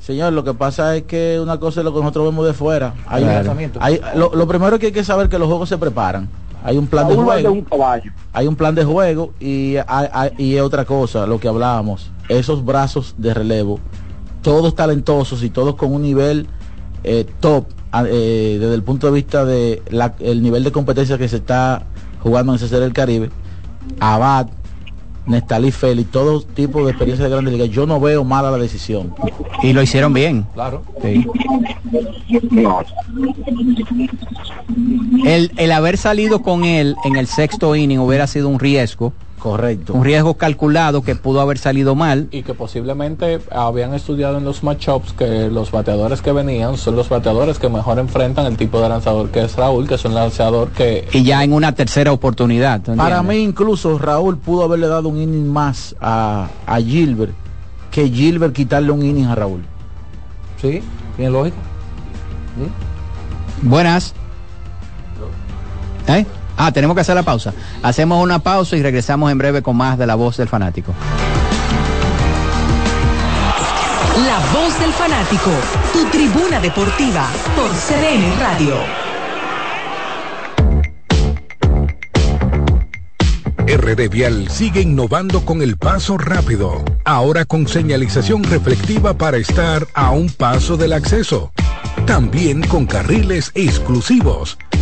Speaker 3: Señor, lo que pasa es que una cosa es lo que nosotros vemos de fuera. Hay,
Speaker 20: Claro.
Speaker 3: hay- lo, lo primero que hay que saber es que los juegos se preparan. Hay un plan de juego.
Speaker 20: un caballo.
Speaker 3: Hay un plan de juego y hay, hay- y es otra cosa, lo que hablábamos. Esos brazos de relevo, todos talentosos y todos con un nivel eh, top eh, desde el punto de vista de la- el nivel de competencia que se está jugando en ese ser del Caribe. Abad, Nestalí Félix, todo tipo de experiencia de grandes ligas. Yo no veo mala la decisión.
Speaker 2: Y lo hicieron bien.
Speaker 5: Claro.
Speaker 2: Sí. El, el haber salido con él en el sexto inning hubiera sido un riesgo.
Speaker 3: Correcto.
Speaker 2: Un riesgo calculado que pudo haber salido mal.
Speaker 4: y que posiblemente habían estudiado en los matchups que los bateadores que venían son los bateadores que mejor enfrentan el tipo de lanzador que es Raúl, que es un lanzador que
Speaker 2: Y ya en una tercera oportunidad. ¿tú
Speaker 3: Para mí incluso Raúl pudo haberle dado un inning más a, a Gilbert que Gilbert quitarle un inning a Raúl.
Speaker 5: Sí, tiene lógica.
Speaker 2: Buenas. ¿Eh? Ah, tenemos que hacer la pausa. Hacemos una pausa y regresamos en breve con más de la voz del fanático.
Speaker 1: La voz del fanático, tu tribuna deportiva por CDN Radio.
Speaker 14: RD Vial sigue innovando con el paso rápido, ahora con señalización reflectiva para estar a un paso del acceso. También con carriles exclusivos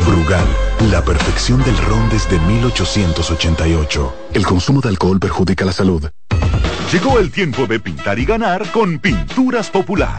Speaker 9: Brugal, la perfección del ron desde 1888. El consumo de alcohol perjudica la salud.
Speaker 16: Llegó el tiempo de pintar y ganar con Pinturas Popular.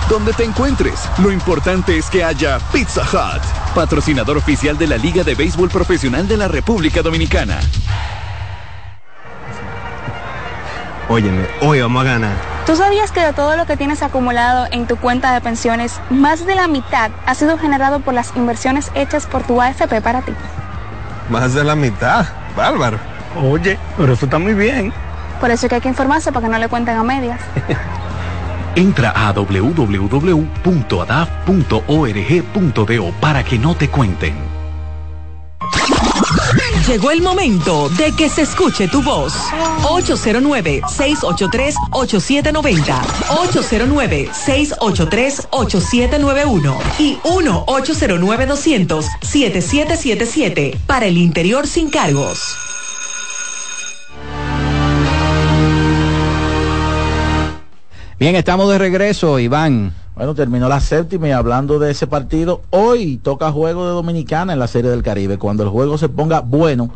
Speaker 26: Donde te encuentres, lo importante es que haya Pizza Hut, patrocinador oficial de la Liga de Béisbol Profesional de la República Dominicana.
Speaker 27: Óyeme, hoy vamos a ganar.
Speaker 28: ¿Tú sabías que de todo lo que tienes acumulado en tu cuenta de pensiones, más de la mitad ha sido generado por las inversiones hechas por tu AFP para ti?
Speaker 27: Más de la mitad, bárbaro.
Speaker 29: Oye, pero eso está muy bien.
Speaker 28: Por eso es que hay que informarse para que no le cuenten a medias. <laughs>
Speaker 9: Entra a www.adaf.org.do para que no te cuenten.
Speaker 1: Llegó el momento de que se escuche tu voz. 809-683-8790. 809-683-8791. Y 1-809-200-7777. Para el interior sin cargos.
Speaker 2: Bien, estamos de regreso, Iván.
Speaker 3: Bueno, terminó la séptima y hablando de ese partido, hoy toca juego de Dominicana en la Serie del Caribe. Cuando el juego se ponga bueno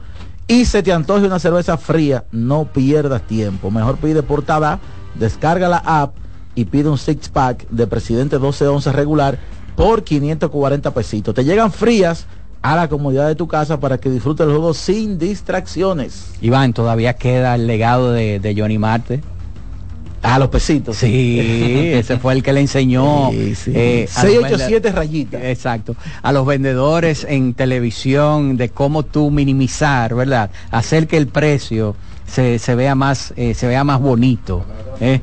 Speaker 3: y se te antoje una cerveza fría, no pierdas tiempo. Mejor pide portada, descarga la app y pide un six pack de Presidente 1211 regular por 540 pesitos. Te llegan frías a la comodidad de tu casa para que disfrutes el juego sin distracciones.
Speaker 2: Iván, todavía queda el legado de, de Johnny Marte.
Speaker 3: Ah, los pesitos.
Speaker 2: Sí, <laughs> ese fue el que le enseñó.
Speaker 3: Sí, sí.
Speaker 2: eh,
Speaker 3: 687
Speaker 2: vende-
Speaker 3: rayitas.
Speaker 2: Exacto. A los vendedores en televisión de cómo tú minimizar, ¿verdad? Hacer que el precio se, se vea más eh, se vea más bonito. ¿eh?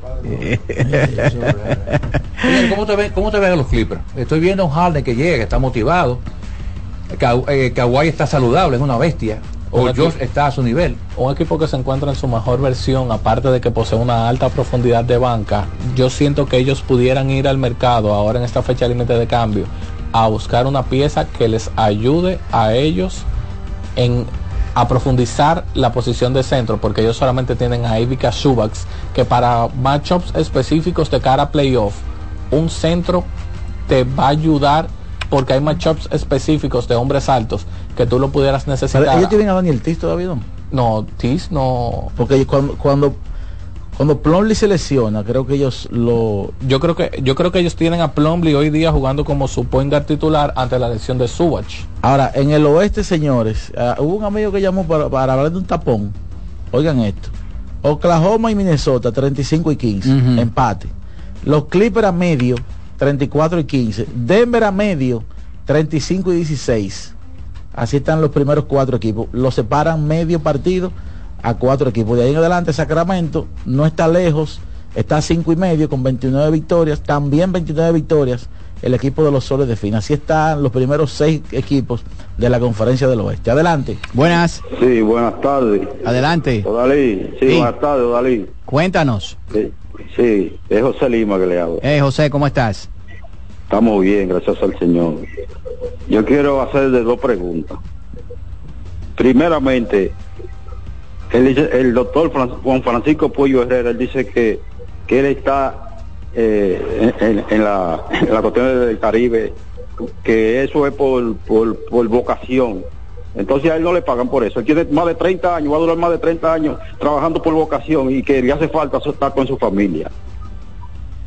Speaker 5: Oye, ¿Cómo te, ven, ¿Cómo te ven los Clippers? Estoy viendo a un Harden que llega, que está motivado. Eh, Kawhi está saludable, es una bestia. O
Speaker 4: Un equipo-
Speaker 5: Josh está a su nivel.
Speaker 4: Un equipo que se encuentra en su mejor versión, aparte de que posee una alta profundidad de banca, yo siento que ellos pudieran ir al mercado ahora en esta fecha límite de cambio a buscar una pieza que les ayude a ellos en a profundizar la posición de centro, porque ellos solamente tienen a Ivica Subaks, que para matchups específicos de cara a playoff, un centro te va a ayudar porque hay matchups específicos de hombres altos que tú lo pudieras
Speaker 3: Pero
Speaker 4: necesitar.
Speaker 3: ellos tienen a Daniel Tis todavía, ¿no?
Speaker 4: No, Tis no.
Speaker 3: Porque cuando, cuando, cuando Plumlee se lesiona, creo que ellos lo...
Speaker 4: Yo creo que yo creo que ellos tienen a Plumlee hoy día jugando como su point guard titular ante la lesión de Subach.
Speaker 3: Ahora, en el oeste, señores, ah, hubo un amigo que llamó para, para hablar de un tapón. Oigan esto. Oklahoma y Minnesota, 35 y 15. Empate. Los Clippers a medio, 34 y 15. Denver a medio, 35 y 16. Así están los primeros cuatro equipos. Los separan medio partido a cuatro equipos. De ahí en adelante, Sacramento no está lejos. Está a 5 y medio con 29 victorias. También 29 victorias el equipo de los soles de Fina. Así están los primeros seis equipos de la conferencia del oeste. Adelante.
Speaker 2: Buenas.
Speaker 30: Sí, buenas tardes.
Speaker 2: Adelante.
Speaker 30: Odalí, sí,
Speaker 2: Sí.
Speaker 30: buenas tardes, Odalí.
Speaker 2: Cuéntanos.
Speaker 30: Sí, sí, es José Lima que le habla.
Speaker 2: Eh, José, ¿cómo estás?
Speaker 30: Estamos bien, gracias al Señor. Yo quiero hacerle dos preguntas. Primeramente, él dice- el doctor Fran- Juan Francisco Pollo Herrera, él dice que, que él está eh, en, en- en la, en la cuestión del Caribe, que eso es por, por, por vocación. Entonces a él no le pagan por eso. Él tiene más de 30 años, va a durar más de 30 años trabajando por vocación y que le hace falta estar con su familia.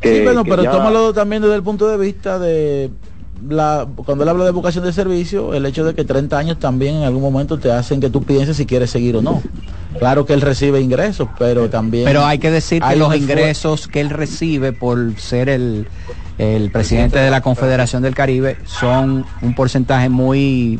Speaker 30: Que-
Speaker 3: Sí, bueno,
Speaker 30: que
Speaker 3: pero
Speaker 30: ya-
Speaker 3: tómalo también desde el punto de vista de la cuando él habla de vocación de servicio, el hecho de que 30 años también en algún momento te hacen que tú pienses si quieres seguir o no. Claro que él recibe ingresos, pero también
Speaker 2: Pero hay que decir que
Speaker 3: hay
Speaker 2: los
Speaker 3: un esfuer-
Speaker 2: ingresos que él recibe por ser el, el presidente de la Confederación del Caribe son un porcentaje muy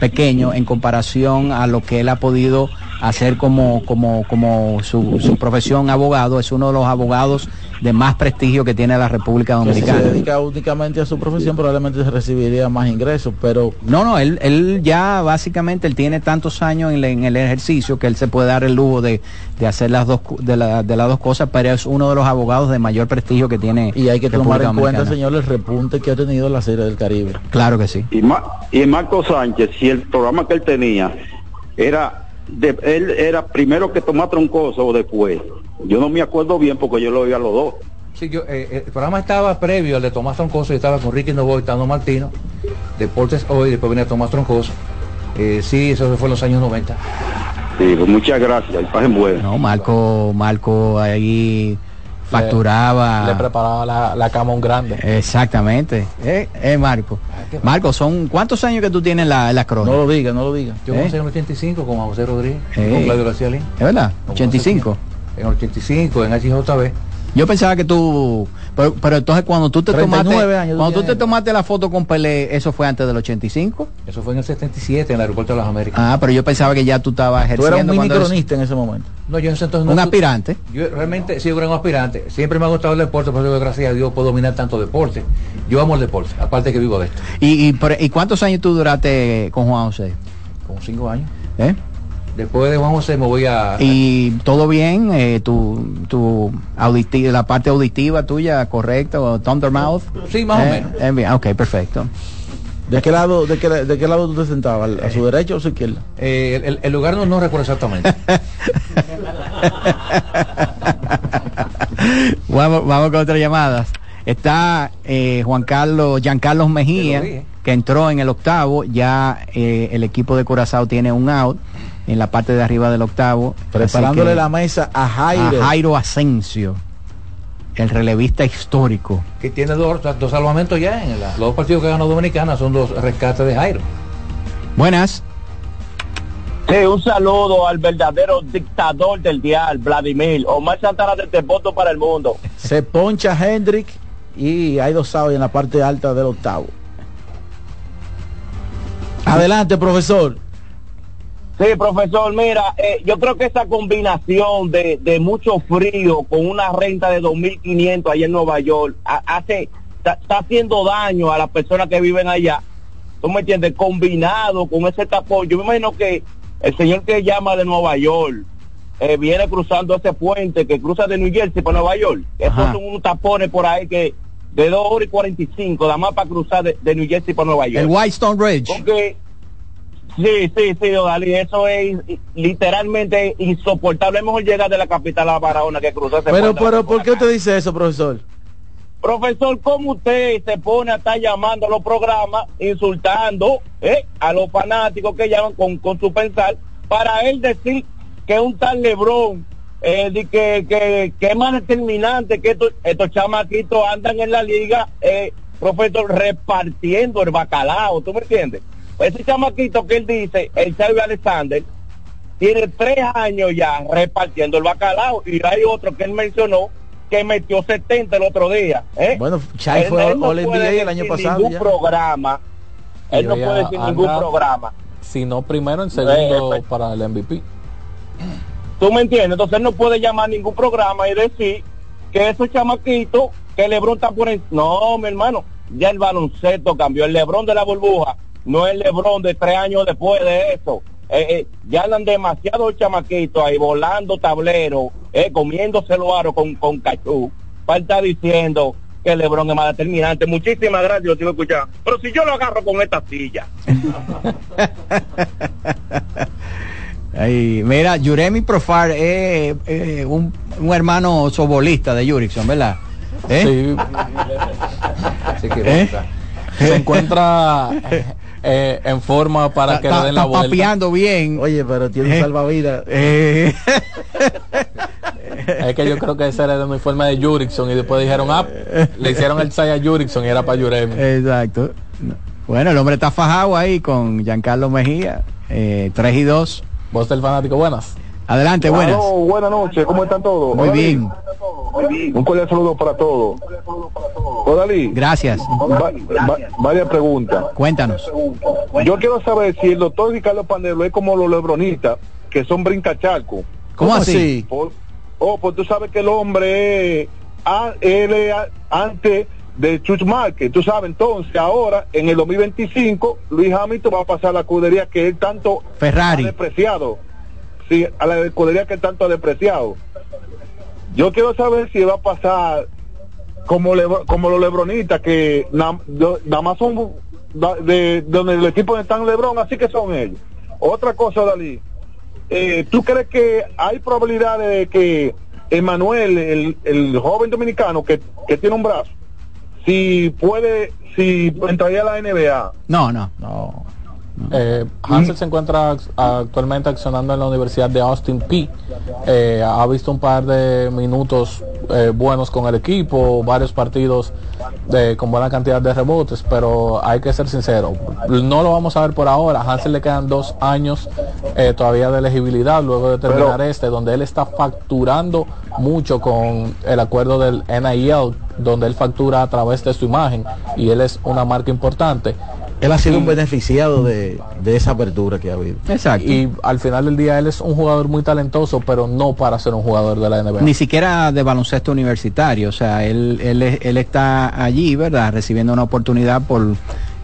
Speaker 2: pequeño en comparación a lo que él ha podido hacer como, como, como su, su profesión abogado. Es uno de los abogados de más prestigio que tiene la República
Speaker 3: que si se
Speaker 2: Dominicana.
Speaker 3: dedica únicamente a su profesión, probablemente recibiría más ingresos, pero
Speaker 2: No, no, él, él ya básicamente él tiene tantos años en, el ejercicio que él se puede dar el lujo de, de hacer las dos cu- de, la- de las dos cosas, pero es uno de los abogados de mayor prestigio que tiene.
Speaker 3: y hay que tomar en cuenta,
Speaker 2: Dominicana.
Speaker 3: señor, el repunte que ha tenido la serie del Caribe.
Speaker 2: Claro que sí.
Speaker 30: Y, Ma- y Marco Sánchez, si el programa que él tenía era, de, él era primero que Tomás Troncoso o después. Yo no me acuerdo bien porque yo lo oía a los dos.
Speaker 5: Sí, yo, eh, el programa estaba previo al de Tomás Troncoso, y estaba con Ricky Novoa y Tano Martino, Deportes Hoy, después venía Tomás Troncoso. Eh, sí, eso fue en los años 90.
Speaker 30: Sí, pues muchas gracias, pasen.
Speaker 2: No, Marco, Marco ahí facturaba.
Speaker 4: Le preparaba la, la cama un grande.
Speaker 2: Exactamente. Eh, eh, Marco. Marco, son ¿cuántos años que tú tienes en la, en la crónica?
Speaker 3: No lo diga, no lo diga.
Speaker 5: Yo
Speaker 2: ¿Eh?
Speaker 5: comencé en el 85 con José Rodríguez,
Speaker 2: Eh.
Speaker 5: con Claudio García Lin.
Speaker 2: ¿Es verdad? 85.
Speaker 5: En el 85, en HJB.
Speaker 2: Yo pensaba que tú, pero, pero entonces cuando tú te
Speaker 3: 39
Speaker 2: tomaste,
Speaker 3: años tú
Speaker 2: cuando tú te tomaste la foto con Pelé, eso fue antes del 85.
Speaker 5: Eso fue en el 77, en el aeropuerto de las Américas.
Speaker 2: Ah, pero yo pensaba que ya tú estabas
Speaker 3: Tú
Speaker 2: ejerciendo.
Speaker 3: eras un mini
Speaker 2: cuando eres-
Speaker 3: cronista en ese momento.
Speaker 5: No, yo en ese entonces no
Speaker 2: un aspirante.
Speaker 5: Yo realmente sí, yo era un aspirante. Siempre me ha gustado el deporte, por eso gracias a Dios puedo dominar tanto deporte. Yo amo el deporte, aparte que vivo de esto.
Speaker 2: ¿Y, y, por- y cuántos años tú duraste con Juan José?
Speaker 5: Con cinco años.
Speaker 2: ¿Eh?
Speaker 5: Después de Juan José me voy a...
Speaker 2: Y todo bien, eh, tu, tu auditi- la parte auditiva tuya correcta, o Thundermouth.
Speaker 5: Sí, más o
Speaker 2: Eh,
Speaker 5: menos.
Speaker 2: eh, bien, ok, perfecto.
Speaker 3: ¿De qué lado, de qué, de qué lado tú te sentabas? ¿A su derecha o a su izquierda?
Speaker 5: Eh, el, el lugar no, no recuerdo exactamente. <laughs>
Speaker 2: vamos, vamos con otras llamadas. Está eh, Juan Carlos, Giancarlos Mejía,
Speaker 5: Que
Speaker 2: entró en el octavo. Ya eh, el equipo de Curazao tiene un out en la parte de arriba del octavo.
Speaker 3: Preparándole
Speaker 2: que
Speaker 3: la mesa a Jairo.
Speaker 2: a Jairo Asensio, el relevista histórico.
Speaker 5: que tiene dos, dos salvamentos ya en la- los dos partidos que ganó Dominicana son dos rescates de Jairo.
Speaker 2: Buenas.
Speaker 31: Sí, un saludo al verdadero dictador del dial, Vladimir. Omar Santana de voto para el mundo.
Speaker 3: Se poncha Hendrick y hay dos sábados en la parte alta del octavo. Adelante, profesor.
Speaker 31: Sí, profesor, mira, eh, yo creo que esa combinación de, de mucho frío con una renta de 2.500 allá en Nueva York ha- hace está, está haciendo daño a las personas que viven allá. ¿Tú me entiendes? Combinado con ese tapón. Yo me imagino que el señor que llama de Nueva York eh, viene cruzando ese puente que cruza de New Jersey para Nueva York. Esos son unos tapones por ahí que de 2 horas y 45, nada más para cruzar de, de New Jersey para Nueva York.
Speaker 2: El Whitestone Ridge.
Speaker 31: Porque, sí, sí, sí, Odalí, eso es literalmente insoportable. Es mejor llegar de la capital a Barahona que cruzar ese
Speaker 3: Pero, ¿por qué usted dice eso, profesor?
Speaker 31: Profesor, ¿cómo usted se pone a estar llamando a los programas, insultando eh, a los fanáticos que llaman con, con su pensar, para él decir que un tal Lebrón, eh, de que, que, que es más determinante que estos, estos chamaquitos andan en la liga, eh, profesor, repartiendo el bacalao, ¿tú me entiendes? Ese chamaquito que él dice, el Xavi Alexander, tiene tres años ya repartiendo el bacalao y hay otro que él mencionó que metió 70 el otro día. ¿eh?
Speaker 3: Bueno, Chai
Speaker 31: Él-
Speaker 3: fue
Speaker 31: él no puede
Speaker 3: el año
Speaker 31: decir
Speaker 3: pasado
Speaker 31: Ningún
Speaker 3: ya.
Speaker 31: programa. Él no puede decir ningún programa.
Speaker 4: Si no primero, en segundo
Speaker 31: Eh,
Speaker 4: para el MVP.
Speaker 31: ¿Tú me entiendes? Entonces él no puede llamar ningún programa y decir que esos chamaquitos, que Lebron está por encima. No, mi hermano, ya el baloncesto cambió. El Lebron de la burbuja no es el Lebron de tres años después de eso. Eh, eh, ya andan demasiados chamaquitos ahí volando tablero, eh, comiéndose los aros con, con cachú. Para estar diciendo que el Lebron es más determinante. Muchísimas gracias, lo sigo escuchando. Pero si yo lo agarro con esta silla. <laughs>
Speaker 2: Ay, mira, Yuremi Profar es eh, un, un hermano sobolista de Jurickson, ¿verdad? ¿Eh?
Speaker 4: Sí.
Speaker 2: ¿Eh?
Speaker 4: Se encuentra <laughs> eh, en forma para que le den la
Speaker 2: está
Speaker 4: vuelta.
Speaker 2: papeando bien.
Speaker 3: Oye, pero tiene un
Speaker 2: Eh,
Speaker 3: salvavidas.
Speaker 2: eh.
Speaker 4: Es que yo creo que ese era el uniforme de Jurickson y después dijeron, ah, le hicieron el 6 a Jurickson y era para Juremi.
Speaker 2: Exacto. Bueno, el hombre está fajado ahí con Giancarlo Mejía, eh, 3 y 2.
Speaker 4: Vos del fanático, buenas.
Speaker 2: Adelante, buenas.
Speaker 11: Aló, buenas noches, ¿cómo están todos?
Speaker 2: Muy
Speaker 11: Odalí,
Speaker 2: bien.
Speaker 11: Un cordial saludo para todos. Odalí,
Speaker 2: Gracias.
Speaker 11: va- va- varias preguntas.
Speaker 2: Cuéntanos.
Speaker 11: Yo quiero saber si el doctor Ricardo Panelo es como los lebronistas, que son brincacharcos.
Speaker 2: ¿Cómo así?
Speaker 11: Por- oh, pues tú sabes que el hombre es, a- él es a- antes de Chuch Márquez, tú sabes, entonces ahora en el 2025 Luis Hamilton va a pasar a la escudería que él tanto
Speaker 2: Ferrari.
Speaker 11: ha despreciado. Sí, a la escudería que tanto ha despreciado. Yo quiero saber si va a pasar como Lebr- como los lebronistas que na- nada más son de, donde el equipo donde están Lebron, así que son ellos. Otra cosa, Dalí, eh, ¿tú crees que hay probabilidades de que Emanuel, el, el joven dominicano que, que tiene un brazo, si puede, si entraría a la NBA?
Speaker 2: No, no.
Speaker 3: No.
Speaker 4: Eh, Hansel se encuentra act- actualmente accionando en la Universidad de Austin P. Eh, ha visto un par de minutos eh, buenos con el equipo, varios partidos de, con buena cantidad de rebotes, pero hay que ser sincero, no lo vamos a ver por ahora. A Hansel le quedan dos años eh, todavía de elegibilidad luego de terminar este, donde él está facturando mucho con el acuerdo del NIL, donde él factura a través de su imagen y él es una marca importante.
Speaker 3: Él ha sido un beneficiado de, de esa apertura que ha habido.
Speaker 2: Exacto.
Speaker 4: Y al final del día él es un jugador muy talentoso, pero no para ser un jugador de la NBA.
Speaker 2: Ni siquiera de baloncesto universitario, o sea, él, él, es- él está allí, ¿verdad? Recibiendo una oportunidad por,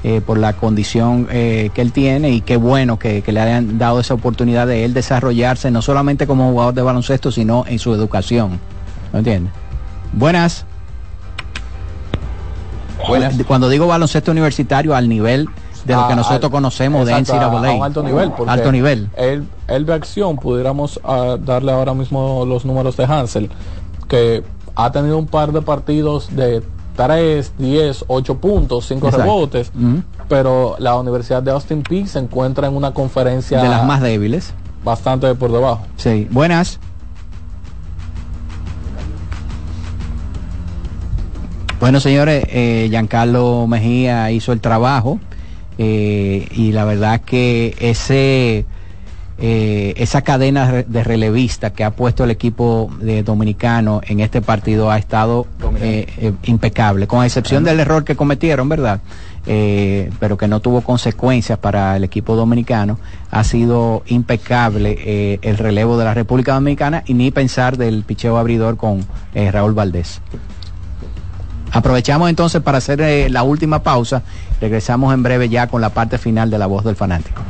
Speaker 2: eh, por la condición eh, que él tiene y qué bueno que, que le hayan dado esa oportunidad de él desarrollarse, no solamente como jugador de baloncesto, sino en su educación. ¿No entiendes? Buenas.
Speaker 4: Buenas.
Speaker 2: Cuando digo baloncesto universitario, al nivel de lo que
Speaker 4: A-
Speaker 2: nosotros conocemos de
Speaker 4: exacto,
Speaker 2: NCAA.
Speaker 4: a un alto nivel. porque
Speaker 2: Alto nivel.
Speaker 4: Él, él de acción, pudiéramos ah, darle ahora mismo los números de Hansel, que ha tenido un par de partidos de 3, 10, 8 puntos, 5
Speaker 2: Exacto.
Speaker 4: rebotes, pero la Universidad de Austin Peay se encuentra en una conferencia
Speaker 2: De las más débiles.
Speaker 4: bastante por debajo.
Speaker 2: Sí. Buenas. Bueno, señores, eh, Giancarlo Mejía hizo el trabajo eh, y la verdad que ese eh, esa cadena de relevista que ha puesto el equipo de dominicano en este partido ha estado impecable, con excepción del error que cometieron, ¿verdad? Eh, pero que no tuvo consecuencias para el equipo dominicano, ha sido impecable eh, el relevo de la República Dominicana y ni pensar del picheo abridor con eh, Raúl Valdés. Aprovechamos entonces para hacer eh, la última pausa. Regresamos en breve ya con la parte final de la voz del fanático.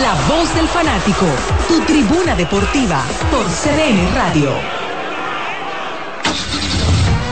Speaker 1: La voz del fanático, tu tribuna deportiva por CDN Radio.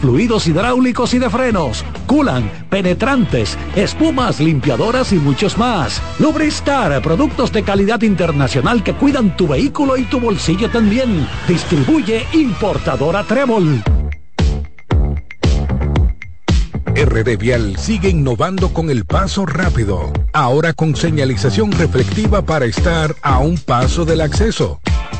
Speaker 8: fluidos hidráulicos y de frenos, culan, penetrantes, espumas, limpiadoras y muchos más. Lubristar, productos de calidad internacional que cuidan tu vehículo y tu bolsillo también. Distribuye importadora Trébol.
Speaker 14: RD Vial sigue innovando con el paso rápido, ahora con señalización reflectiva para estar a un paso del acceso.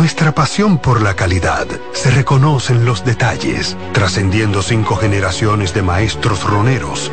Speaker 15: Nuestra pasión por la calidad se reconoce en los detalles, trascendiendo cinco generaciones de maestros roneros,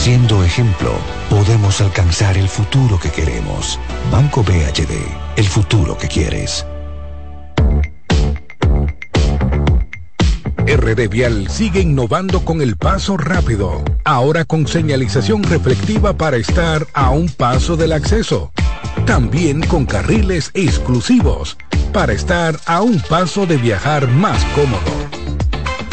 Speaker 9: Siendo ejemplo, podemos alcanzar el futuro que queremos. Banco BHD, el futuro que quieres.
Speaker 14: RD Vial sigue innovando con el paso rápido, ahora con señalización reflectiva para estar a un paso del acceso. También con carriles exclusivos para estar a un paso de viajar más cómodo.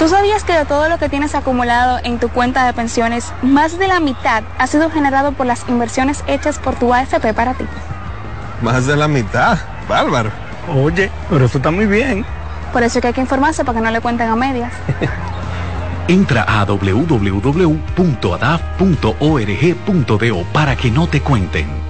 Speaker 28: ¿Tú sabías que de todo lo que tienes acumulado en tu cuenta de pensiones, más de la mitad ha sido generado por las inversiones hechas por tu AFP para ti?
Speaker 32: Más de la mitad, bárbaro.
Speaker 33: Oye, pero eso está muy bien.
Speaker 28: Por eso es que hay que informarse para que no le cuenten a medias. <laughs>
Speaker 34: Entra a www.adaf.org.do para que no te cuenten.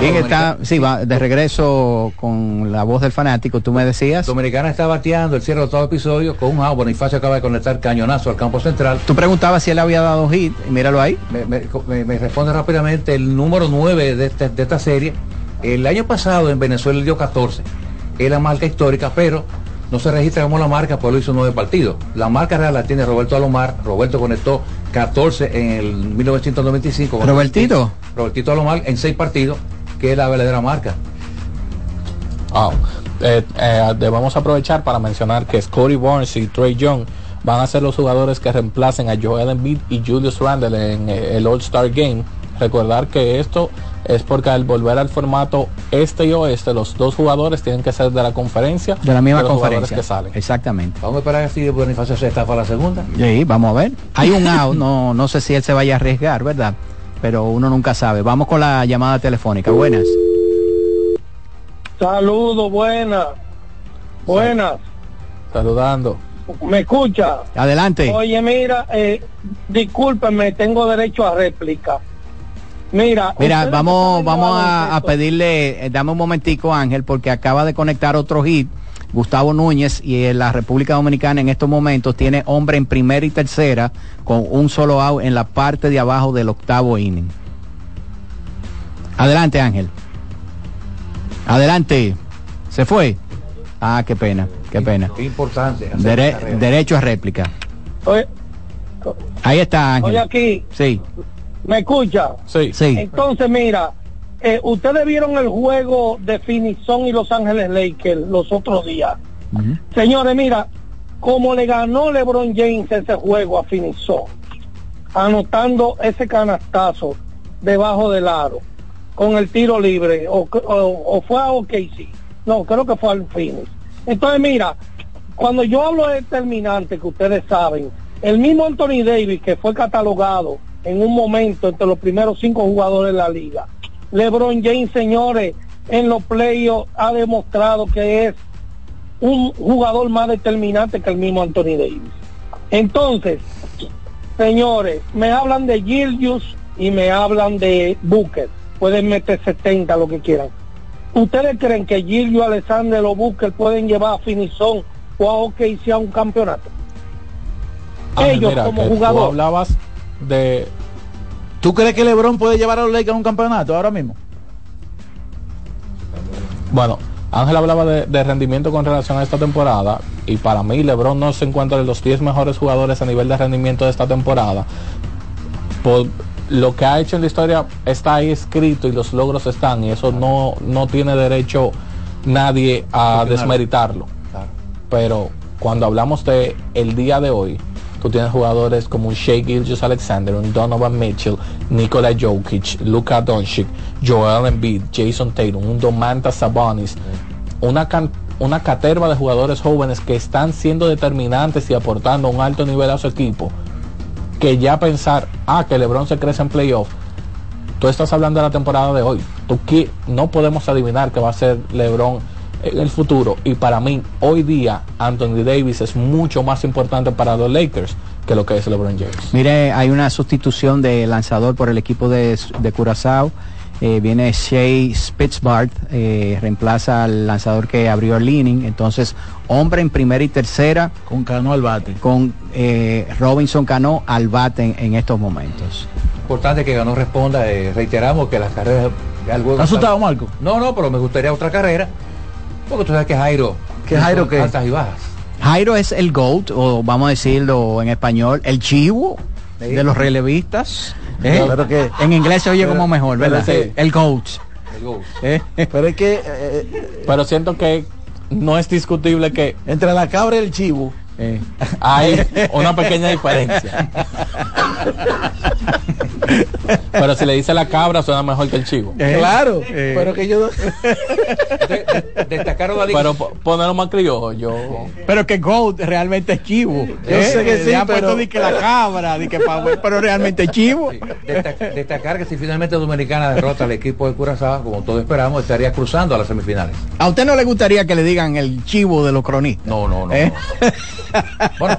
Speaker 2: Bien, está, sí, va de regreso con la voz del fanático, tú me decías.
Speaker 5: Dominicana está bateando el cierre de todo episodio con un out. Bonifacio acaba de conectar cañonazo al campo central.
Speaker 2: Tú preguntabas si él había dado hit, míralo ahí.
Speaker 5: Me, me- me- me responde rápidamente el número 9 de, este- de esta serie. El año pasado en Venezuela dio 14. Es la marca histórica, pero no se registra como la marca, pues lo hizo nueve partidos. La marca real la tiene Roberto Alomar. Roberto conectó 14 en el 1995. con-
Speaker 2: ¿Robertito?
Speaker 5: Robertito Alomar en seis partidos, que es la verdadera marca.
Speaker 4: Ah, eh, eh, debemos aprovechar para mencionar que Scotty Barnes y Trey Young van a ser los jugadores que reemplacen a Joel Embiid y Julius Randle en eh, el All-Star Game Recordar que esto es porque al volver al formato este y oeste, los dos jugadores tienen que ser de la conferencia.
Speaker 2: De la misma
Speaker 4: los jugadores
Speaker 2: conferencia.
Speaker 4: que salen.
Speaker 2: Exactamente.
Speaker 5: Vamos a esperar si Bonifacio se está para la segunda.
Speaker 2: Sí, vamos a ver. Hay un out, no, no sé si él se vaya a arriesgar, ¿verdad? Pero uno nunca sabe. Vamos con la llamada telefónica. Buenas.
Speaker 24: Saludos, buenas. Buenas.
Speaker 4: Saludando.
Speaker 24: ¿Me escucha?
Speaker 2: Adelante.
Speaker 24: Oye, mira, eh, discúlpeme, tengo derecho a réplica. Mira,
Speaker 2: Mira, vamos, vamos a, pedirle, eh, dame un momentico Ángel, porque acaba de conectar otro hit, Gustavo Núñez, y en la República Dominicana en estos momentos tiene hombre en primera y tercera con un solo out en la parte de abajo del octavo inning. Adelante Ángel. Adelante. ¿Se fue? Ah, qué pena, qué pena.
Speaker 5: Qué importante.
Speaker 2: Dere- derecho a réplica.
Speaker 24: Oye,
Speaker 2: Ahí está Ángel.
Speaker 24: oye aquí,
Speaker 2: Sí,
Speaker 24: ¿me escucha?
Speaker 4: Sí.
Speaker 2: sí.
Speaker 24: Entonces, mira, eh, ustedes vieron el juego de Finizón y Los Ángeles Lakers los otros días. Señores, mira, como le ganó LeBron James ese juego a Finizón, anotando ese canastazo debajo del aro, con el tiro libre, o, o- o fue a OKC, no, creo que fue al Phoenix. Entonces, mira, cuando yo hablo de determinante, que ustedes saben, el mismo Anthony Davis, que fue catalogado en un momento entre los primeros cinco jugadores de la liga, LeBron James, señores, en los playoffs ha demostrado que es un jugador más determinante que el mismo Anthony Davis. Entonces, señores, me hablan de Gilgius y me hablan de Booker. Pueden meter 70, lo que quieran. ¿Ustedes creen que Gilgius, Alexander o Booker pueden llevar a Finizón o a OKC a un campeonato?
Speaker 4: Ángel,
Speaker 24: Ellos
Speaker 4: mira,
Speaker 24: como
Speaker 4: que Tú
Speaker 24: jugador.
Speaker 4: hablabas de
Speaker 3: ¿Tú crees que LeBron puede llevar a los Lakers a un campeonato ahora mismo?
Speaker 4: Bueno, Ángel hablaba de, de rendimiento con relación a esta temporada y para mí LeBron no se encuentra en los 10 mejores jugadores a nivel de rendimiento de esta temporada. Por lo que ha hecho en la historia está ahí escrito y los logros están y eso no, no tiene derecho nadie a desmeritarlo. Pero cuando hablamos de el día de hoy, tú tienes jugadores como un Shea Gilgeous Alexander, un Donovan Mitchell, Nikola Jokic, Luka Doncic, Joel Embiid, Jason Tatum, un Domantas Sabonis, una una caterva de jugadores jóvenes que están siendo determinantes y aportando un alto nivel a su equipo, que ya pensar, ah, que LeBron se crece en playoff, tú estás hablando de la temporada de hoy. Tú no podemos adivinar que va a ser LeBron en el futuro. Y para mí, hoy día, Anthony Davis es mucho más importante para los Lakers que lo que es LeBron James.
Speaker 2: Mire, hay una sustitución de lanzador por el equipo de, de Curazao. Eh, viene Shea Spitzbart, eh, reemplaza al lanzador que abrió el inning. Entonces, hombre en primera y tercera.
Speaker 3: Con Cano al bate.
Speaker 2: Con eh, Robinson Cano al bate en, en estos momentos.
Speaker 5: Importante que ganó responda. eh, reiteramos que las carreras. juego
Speaker 3: ¿Está asustado, Marco?
Speaker 5: No, no, pero me gustaría otra carrera. Porque tú sabes que Jairo.
Speaker 3: ¿Qué Jairo qué?
Speaker 5: Altas y bajas.
Speaker 2: Jairo es el GOAT, o vamos a decirlo en español, el chivo
Speaker 5: Sí.
Speaker 2: de los relevistas. ¿eh?
Speaker 3: Pero que-
Speaker 2: en inglés se oye
Speaker 3: pero-
Speaker 2: como mejor, ¿verdad?
Speaker 3: sí.
Speaker 2: El GOAT.
Speaker 5: El gol.
Speaker 2: ¿eh?
Speaker 3: Pero es que eh,
Speaker 4: Pero siento que no es discutible que
Speaker 3: entre la cabra y el chivo.
Speaker 2: Eh,
Speaker 4: hay <laughs> una pequeña diferencia. <laughs> Pero si le dice la cabra suena mejor que el chivo.
Speaker 2: Eh,
Speaker 3: claro,
Speaker 2: eh.
Speaker 3: pero que yo
Speaker 5: Destacaron la.
Speaker 4: Pero po- ponerlo más criollo, yo.
Speaker 2: Pero que GOAT realmente es chivo.
Speaker 3: Yo sé que sí,
Speaker 2: han
Speaker 3: pero-
Speaker 2: puesto di que la cabra, di que pero realmente es chivo.
Speaker 5: Desta- destacar que si finalmente Dominicana derrota al equipo de Curazao, como todos esperamos, estaría cruzando a las semifinales.
Speaker 2: ¿A usted no le gustaría que le digan el chivo de los cronistas?
Speaker 5: No, no, no.
Speaker 2: ¿Eh?
Speaker 5: Bueno,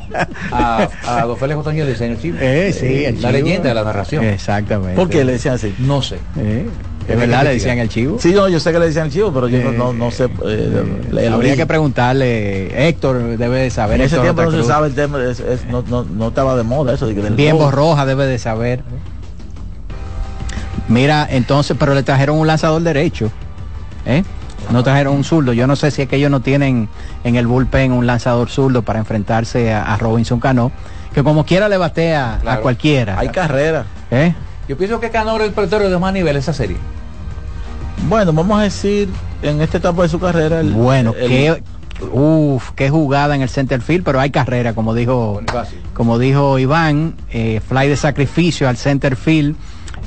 Speaker 5: a, a Don Félix Otoño le dicen el chivo.
Speaker 2: Eh, sí, el
Speaker 5: La
Speaker 2: chivo.
Speaker 5: leyenda de la narración.
Speaker 2: Exactamente.
Speaker 3: ¿Por qué le decían así?
Speaker 5: No sé.
Speaker 2: Eh, ¿Es verdad le decían el chivo?
Speaker 3: Sí, no, yo sé que le decían el chivo, pero yo no, no, no sé. eh,
Speaker 2: Habría que preguntarle, Héctor debe de saber.
Speaker 3: En ese
Speaker 2: Héctor
Speaker 3: tiempo no se sabe el tema, es- es- no, no, no estaba de moda eso. De que
Speaker 2: Bien
Speaker 3: gol.
Speaker 2: Roja debe de saber. Mira, entonces, pero le trajeron un lanzador derecho. ¿eh? No trajeron un zurdo. Yo no sé si es que ellos no tienen en el bullpen un lanzador zurdo para enfrentarse a, a Robinson Cano, que como quiera le batea a cualquiera.
Speaker 3: Hay carrera.
Speaker 2: ¿eh?
Speaker 5: Yo pienso que Cano era el pelotero de más nivel esa serie.
Speaker 3: Bueno, vamos a decir, en esta etapa de su carrera, el-
Speaker 2: Bueno,
Speaker 3: el-
Speaker 2: qué, uf, qué jugada en el center field, pero hay carrera, como dijo,
Speaker 5: Bonifacio.
Speaker 2: como dijo Iván, eh, fly de sacrificio al center field.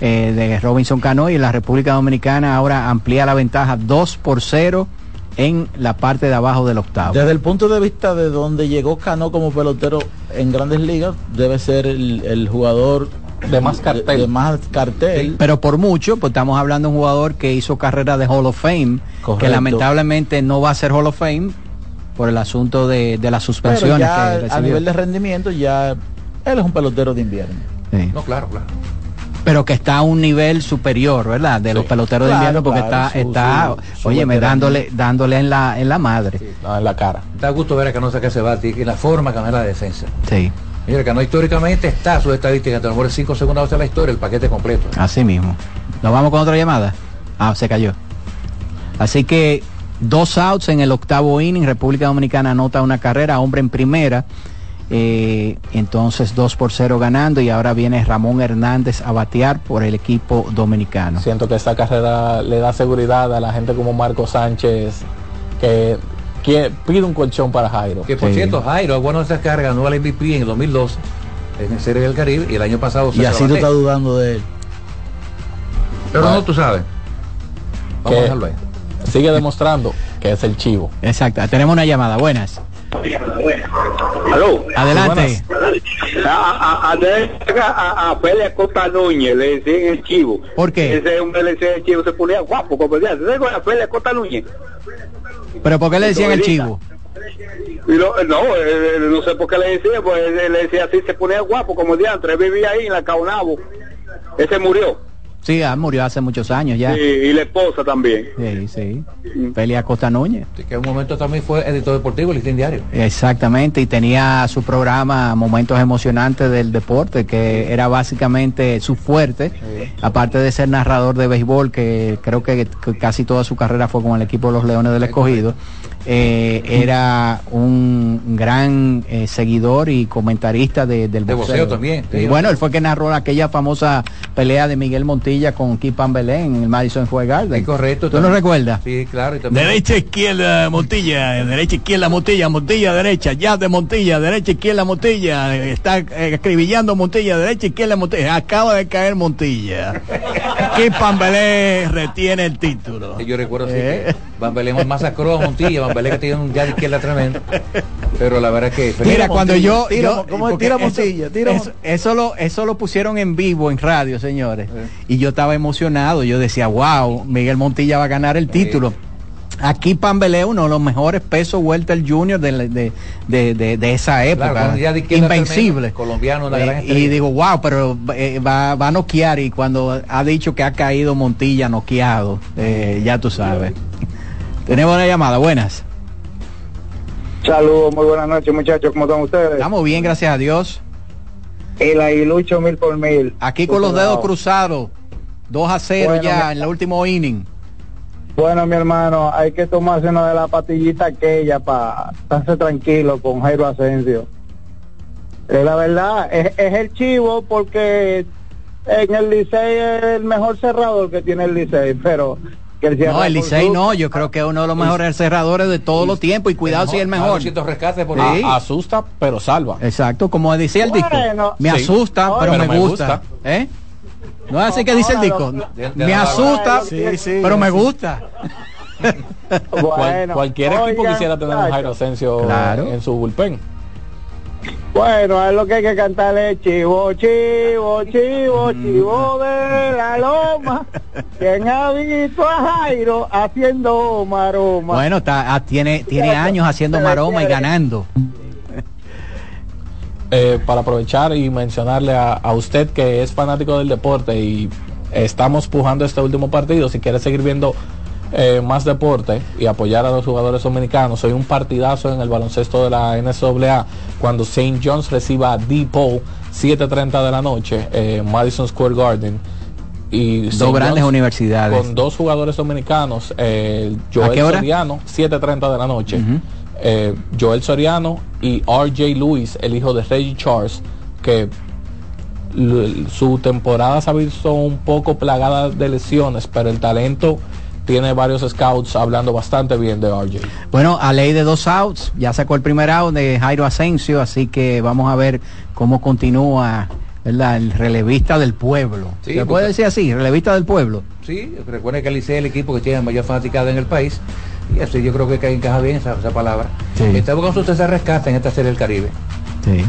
Speaker 2: eh, de Robinson Cano y la República Dominicana ahora amplía la ventaja 2 por 0 en la parte de abajo del octavo.
Speaker 3: Desde el punto de vista de donde llegó Cano como pelotero en grandes ligas, debe ser el, el jugador
Speaker 4: de más cartel.
Speaker 3: De, más cartel.
Speaker 2: Pero por mucho, pues estamos hablando de un jugador que hizo carrera de Hall of Fame,
Speaker 3: Correcto.
Speaker 2: que lamentablemente no va a ser Hall of Fame por el asunto de, de las suspensiones
Speaker 3: Pero ya
Speaker 2: que
Speaker 3: a nivel de rendimiento ya él es un pelotero de invierno.
Speaker 2: Sí.
Speaker 5: No, claro, claro.
Speaker 2: Pero que está a un nivel superior, ¿verdad? De los peloteros de invierno porque
Speaker 3: claro,
Speaker 2: está,
Speaker 3: su-
Speaker 2: está,
Speaker 3: su- su
Speaker 2: óyeme,
Speaker 3: veteranía.
Speaker 2: dándole, dándole en la, en la madre.
Speaker 4: No, en la cara.
Speaker 5: Da gusto ver a Cano que se va y la forma que no es la defensa.
Speaker 2: Sí,
Speaker 5: Mira, Cano históricamente está sus estadísticas, a lo mejor 5 segundos de la historia, el paquete completo.
Speaker 2: así mismo. Nos vamos con otra llamada. Ah, se cayó. Así que dos outs en el octavo inning, República Dominicana anota una carrera, hombre en primera. Eh, entonces 2 por 0 ganando y ahora viene Ramón Hernández a batear por el equipo dominicano.
Speaker 4: Siento que esta carrera le da seguridad a la gente como Marco Sánchez, que, que pide un colchón para Jairo.
Speaker 5: Que por
Speaker 2: Sí.
Speaker 5: cierto, Jairo, es bueno esa carga, ganó el MVP en el 2012 en el Serie del Caribe y el año pasado
Speaker 3: Y
Speaker 5: se
Speaker 3: así tú estás dudando de él.
Speaker 5: Pero no, tú sabes. Vamos a dejarlo ahí.
Speaker 4: sigue demostrando que es el chivo.
Speaker 2: Exacto, tenemos una llamada, buenas.
Speaker 35: Aló.
Speaker 2: Adelante.
Speaker 35: A, a, a, a, Félix Costa Núñez le decían el chivo.
Speaker 2: ¿Por qué?
Speaker 35: Ese hombre le decía el chivo, se ponía guapo, como decía. ¿Se acuerda a Félix Costa Núñez?
Speaker 2: Pero ¿por qué le decían el chivo?
Speaker 35: Y lo- no, eh, no sé por qué le decía, pues él le decía así, se ponía guapo, como diantre. Vivía ahí en la Caunabo. Ese murió.
Speaker 2: Sí, ah, murió hace muchos años ya.
Speaker 35: Y, y la esposa también.
Speaker 2: Sí, sí. Félix Acosta Núñez.
Speaker 5: Sí, que en un momento también fue editor deportivo, el listín diario.
Speaker 2: Exactamente, y tenía su programa Momentos Emocionantes del Deporte, que era básicamente su fuerte, aparte de ser narrador de béisbol, que creo que, que casi toda su carrera fue con el equipo de los Leones del Escogido, eh, era un gran eh, seguidor y comentarista de- del
Speaker 5: De
Speaker 2: boxeo.
Speaker 5: boxeo también,
Speaker 2: Y
Speaker 5: sí.
Speaker 2: bueno, él fue que narró aquella famosa pelea de Miguel Montilla con Keith Belén en el Madison Square Garden.
Speaker 5: Sí, correcto.
Speaker 2: ¿Tú no
Speaker 5: también.
Speaker 2: recuerdas?
Speaker 5: Sí, claro. Y también
Speaker 36: Derecha, izquierda, Montilla, derecha, izquierda, Montilla, Montilla, derecha, ya de Montilla, derecha, izquierda, Montilla, eh, está eh, escribillando Montilla, derecha, izquierda, Montilla, acaba de caer Montilla. <laughs> ¿Qué Pambelé retiene el título?
Speaker 5: Sí, yo recuerdo sí,
Speaker 2: Eh.
Speaker 5: que Van Belén masacró a Montilla, Van Belén que tiene un ya de izquierda tremendo. Pero la verdad es que
Speaker 2: Mira, cuando yo,
Speaker 3: tira,
Speaker 2: yo-
Speaker 3: ¿cómo es? Tira
Speaker 2: eso-
Speaker 3: Montilla, tira
Speaker 2: eso, eso lo eso lo pusieron en vivo en radio, señores.
Speaker 3: Eh.
Speaker 2: Y yo estaba emocionado, yo decía, "Wow, Miguel Montilla va a ganar el título." Aquí Pambelé, uno de los mejores pesos welter junior de, la- de, de, de- de esa época.
Speaker 5: Claro, ya
Speaker 2: Invencible.
Speaker 5: tremendo, colombiano, gran
Speaker 2: Eh,
Speaker 5: estrella.
Speaker 2: y digo, wow, pero eh, va, va a noquear. Y cuando ha dicho que ha caído Montilla noqueado, eh, ya tú sabes. Tenemos una llamada, buenas.
Speaker 37: Saludos, muy buenas noches muchachos, ¿cómo están ustedes?
Speaker 2: Estamos bien, gracias a Dios.
Speaker 37: El aguilucho mil por mil.
Speaker 2: Aquí con los dedos cruzados. 2 a 0
Speaker 37: Bueno,
Speaker 2: ya
Speaker 37: mi-
Speaker 2: en el último inning.
Speaker 37: Bueno, mi hermano, hay que tomarse una de la patillita aquella para estarse tranquilo con Jairo Asensio. Eh, la verdad, es, es el chivo porque en el Licey es el mejor cerrador que tiene el Licey, pero que el
Speaker 2: No, el Licey
Speaker 37: su-
Speaker 2: no, yo creo que es uno de los mejores cerradores de todos los tiempos y cuidado si es el mejor.
Speaker 5: rescates por
Speaker 2: Sí.
Speaker 4: A- asusta, pero salva.
Speaker 2: Exacto, como decía el disco.
Speaker 37: Bueno,
Speaker 2: me
Speaker 4: Sí.
Speaker 2: asusta, pero, me, gusta. ¿Eh? No es así que dice el disco. Me asusta,
Speaker 37: Sí, sí,
Speaker 2: pero me gusta. <laughs>
Speaker 37: Bueno,
Speaker 4: cualquier equipo
Speaker 37: oigan,
Speaker 4: quisiera tener a
Speaker 37: muchachos.
Speaker 4: Jairo Asensio
Speaker 2: Claro.
Speaker 4: en su bullpen.
Speaker 37: Bueno, es lo que hay que cantarle chivo, chivo, chivo, chivo de la loma. ¿Quién ha visto a Jairo haciendo maroma?
Speaker 2: Bueno, está, ah, tiene, tiene años haciendo maroma y ganando.
Speaker 4: Eh, para aprovechar y mencionarle a, a usted que es fanático del deporte y estamos pujando este último partido, si quiere seguir viendo eh, más deporte y apoyar a los jugadores dominicanos, hay un partidazo en el baloncesto de la NCAA cuando St. John's reciba a DePaul 7.30 de la noche en Madison Square Garden. Y
Speaker 2: Dos
Speaker 4: St.
Speaker 2: grandes
Speaker 4: John's
Speaker 2: universidades.
Speaker 4: Con dos jugadores dominicanos, eh,
Speaker 2: ¿A
Speaker 4: Joel
Speaker 2: qué hora?
Speaker 4: Soriano, 7.30 de la noche. Eh, Joel Soriano y RJ Lewis, el hijo de Reggie Charles, que su temporada se ha visto un poco plagada de lesiones, pero el talento tiene varios scouts hablando bastante bien de RJ.
Speaker 2: Bueno, a ley de dos outs, ya sacó el primer out de Jairo Asensio, así que vamos a ver cómo continúa ¿verdad? El relevista del pueblo.
Speaker 5: Sí,
Speaker 2: ¿Se puede
Speaker 5: porque-
Speaker 2: decir así? Relevista del pueblo.
Speaker 5: Sí, recuerden que el Licey es el equipo que tiene mayor fanaticada en el país. Y así yo creo que encaja bien esa, esa palabra.
Speaker 2: Sí.
Speaker 5: Está buscando usted se rescate en esta serie del Caribe.
Speaker 2: Sí.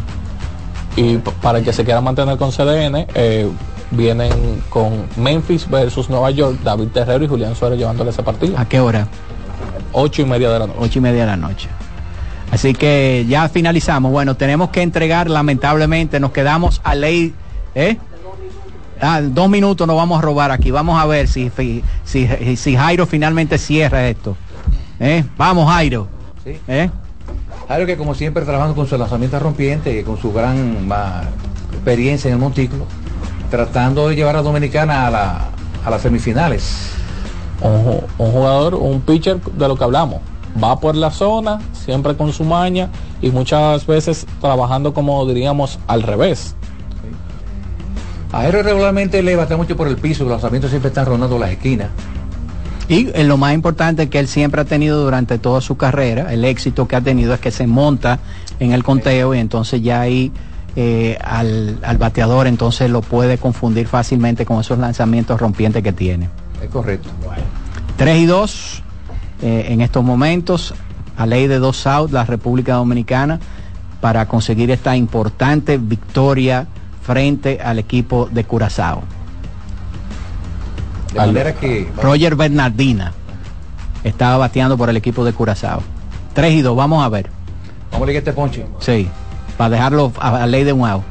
Speaker 4: Y para el que se quiera mantener con CDN, eh, vienen con Memphis versus Nueva York, David Terrero y Julián Suárez llevándole ese partido.
Speaker 2: ¿A qué hora?
Speaker 4: Ocho y media de la noche.
Speaker 2: Ocho y media de la noche. Así que ya finalizamos. Bueno, tenemos que entregar, lamentablemente, nos quedamos a ley. ¿eh? Ah, dos minutos nos vamos a robar aquí. Vamos a ver si, si, si Jairo finalmente cierra esto. ¿Eh? Vamos, Jairo.
Speaker 5: Sí.
Speaker 2: ¿Eh?
Speaker 5: Jairo que como siempre trabajando con su lanzamiento rompiente y con su gran ma, experiencia en el montículo, tratando de llevar a Dominicana a, la, a las semifinales.
Speaker 4: Un, ju- un jugador, un pitcher de lo que hablamos. Va por la zona, siempre con su maña y muchas veces trabajando como diríamos al revés.
Speaker 5: A Jairo regularmente le bate mucho por el piso, los lanzamientos siempre están rondando las esquinas.
Speaker 2: Y eh, lo más importante que él siempre ha tenido durante toda su carrera, el éxito que ha tenido es que se monta en el conteo y entonces ya ahí eh, al, al bateador entonces lo puede confundir fácilmente con esos lanzamientos rompientes que tiene.
Speaker 5: Es correcto.
Speaker 2: 3 y 2 eh, en estos momentos, a ley de dos out, la República Dominicana, para conseguir esta importante victoria frente al equipo de Curazao.
Speaker 5: De manera que
Speaker 2: Roger Bernardina estaba bateando por el equipo de Curazao. 3 y 2, vamos a ver.
Speaker 5: vamos a leer este ponche.
Speaker 2: Sí, para dejarlo a, a ley de un out.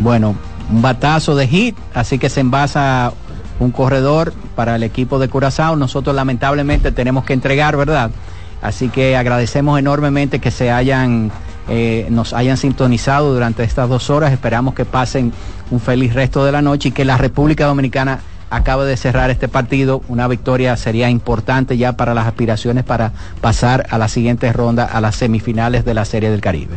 Speaker 2: Bueno, un batazo de hit, así que se envasa un corredor para el equipo de Curazao. Nosotros lamentablemente tenemos que entregar, ¿verdad? Así que agradecemos enormemente que se hayan, eh, nos hayan sintonizado durante estas dos horas. Esperamos que pasen un feliz resto de la noche y que la República Dominicana acabe de cerrar este partido. Una victoria sería importante ya para las aspiraciones para pasar a la siguiente ronda, a las semifinales de la Serie del Caribe.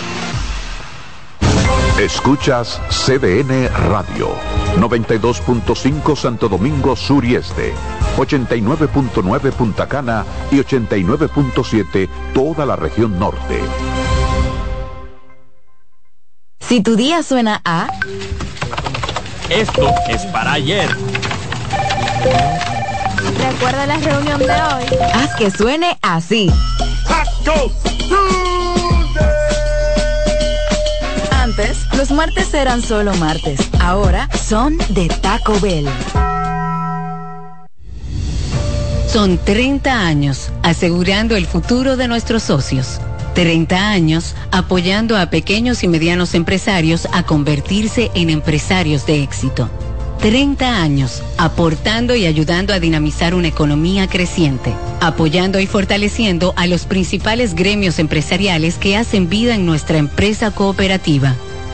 Speaker 38: Escuchas CDN Radio, 92.5 Santo Domingo Sur y Este, 89.9 Punta Cana y 89.7 toda la región norte.
Speaker 39: Si tu día suena a...
Speaker 40: Esto es para ayer.
Speaker 39: Recuerda la reunión de hoy. Haz que suene así. Antes, los martes eran solo martes. Ahora son de Taco Bell.
Speaker 41: Son 30 años asegurando el futuro de nuestros socios. 30 años apoyando a pequeños y medianos empresarios a convertirse en empresarios de éxito. 30 años aportando y ayudando a dinamizar una economía creciente, apoyando y fortaleciendo a los principales gremios empresariales que hacen vida en nuestra empresa cooperativa.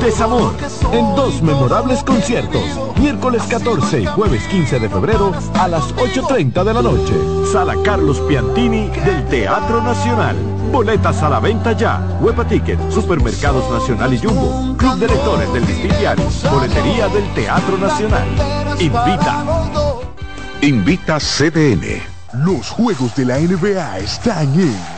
Speaker 16: desamor, en dos memorables conciertos, miércoles 14 y jueves 15 de febrero a las 8.30 de la noche. Sala Carlos Piantini del Teatro Nacional. Boletas a la venta ya. Huepa Ticket, Supermercados Nacional y Jumbo. Club de Lectores del Diario. Boletería del Teatro Nacional. Invita.
Speaker 42: Invita CDN.
Speaker 43: Los juegos de la NBA están en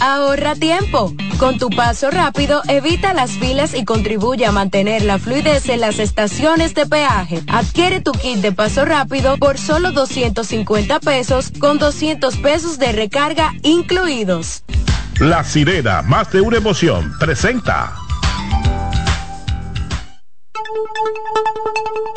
Speaker 44: Ahorra tiempo. Con tu paso rápido, evita las filas y contribuye a mantener la fluidez en las estaciones de peaje. Adquiere tu kit de paso rápido por solo 250 pesos con 200 pesos de recarga incluidos.
Speaker 45: La sirena, más de una emoción, presenta.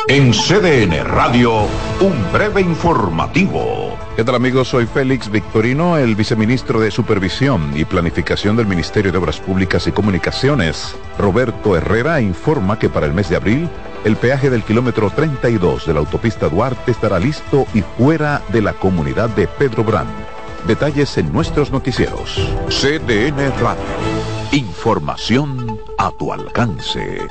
Speaker 42: En CDN Radio, un breve informativo.
Speaker 38: ¿Qué tal amigos? Soy Félix Victorino, el viceministro de Supervisión y Planificación del Ministerio de Obras Públicas y Comunicaciones. Roberto Herrera informa que para el mes de abril, el peaje del kilómetro 32 de la autopista Duarte estará listo y fuera de la comunidad de Pedro Brand. Detalles en nuestros noticieros.
Speaker 42: CDN Radio. Información a tu alcance.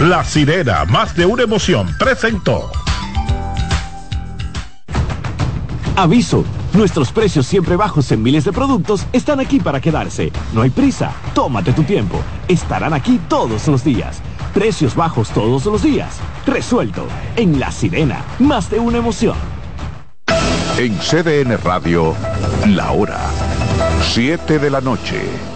Speaker 45: La sirena, más de una emoción, presentó.
Speaker 16: Aviso, nuestros precios siempre bajos en miles de productos están aquí para quedarse. No hay prisa, tómate tu tiempo. Estarán aquí todos los días. Precios bajos todos los días. Resuelto. En La Sirena, más de una emoción.
Speaker 42: En CDN Radio, la hora 7 de la noche.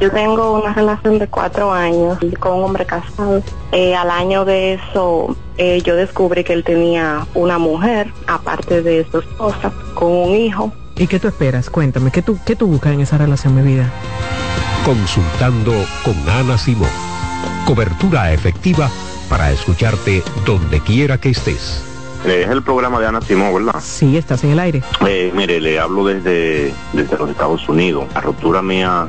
Speaker 46: Yo tengo una relación de cuatro años con un hombre casado. Eh, al año de eso, eh, yo descubrí que él tenía una mujer, aparte de su esposa, con un hijo.
Speaker 47: ¿Y qué tú esperas? Cuéntame, ¿qué tú, qué tú buscas en esa relación, mi vida?
Speaker 48: Consultando con Ana Simó. Cobertura efectiva para escucharte donde quiera que estés.
Speaker 49: Es el programa de Ana Simón, ¿verdad?
Speaker 47: Sí, estás en el aire.
Speaker 49: Eh, mire, le hablo desde, desde los Estados Unidos. La ruptura mía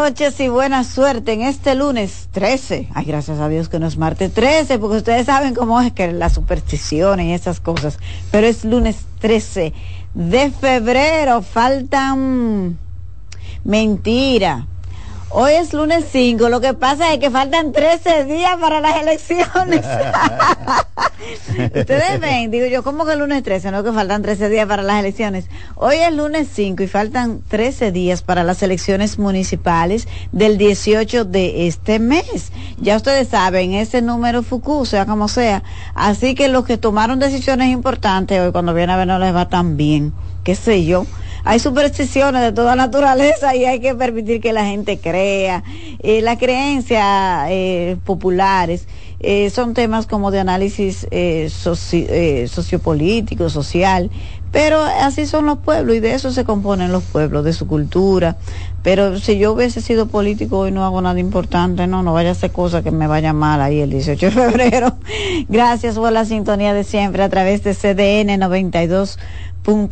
Speaker 50: Noches y buena suerte en este lunes 13. Ay, gracias a Dios que no es martes 13, porque ustedes saben cómo es que las supersticiones y esas cosas. Pero es lunes 13 de febrero. Faltan. Mentira. Hoy es lunes 5, lo que pasa es que faltan 13 días para las elecciones. <laughs> Ustedes ven, digo yo, ¿cómo que el lunes 13? No que faltan 13 días para las elecciones. Hoy es lunes 5 y faltan 13 días para las elecciones municipales del 18 de este mes. Ya ustedes saben, ese número FUCU, sea como sea. Así que los que tomaron decisiones importantes hoy, cuando viene a ver, no les va tan bien. ¿Qué sé yo? Hay supersticiones de toda naturaleza y hay que permitir que la gente crea. Eh, las creencias eh, populares eh, son temas como de análisis eh, sociopolítico, social, pero así son los pueblos y de eso se componen los pueblos, de su cultura. Pero si yo hubiese sido político y no hago nada importante, no, no vaya a hacer cosas que me vayan mal ahí el 18 de febrero. <laughs> Gracias por la sintonía de siempre a través de CDN 92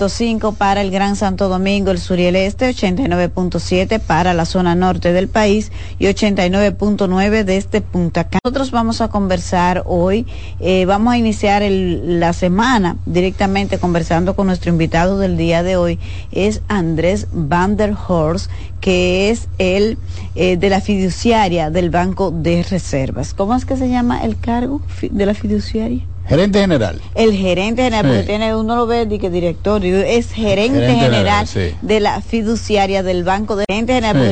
Speaker 50: cinco para el Gran Santo Domingo, el sur y el este, 89.7 para la zona norte del país y 89.9 desde Punta Cana. Nosotros vamos a conversar hoy, eh, vamos a iniciar la semana directamente conversando con nuestro invitado del día de hoy, es Andrés Van der Horst, que es el eh, de la fiduciaria del Banco de Reservas. ¿Cómo es que se llama el cargo de la fiduciaria?
Speaker 51: Gerente general.
Speaker 50: El gerente general, porque tiene, uno lo ve, que director, es gerente, general de la fiduciaria del Banco de Gerente General, porque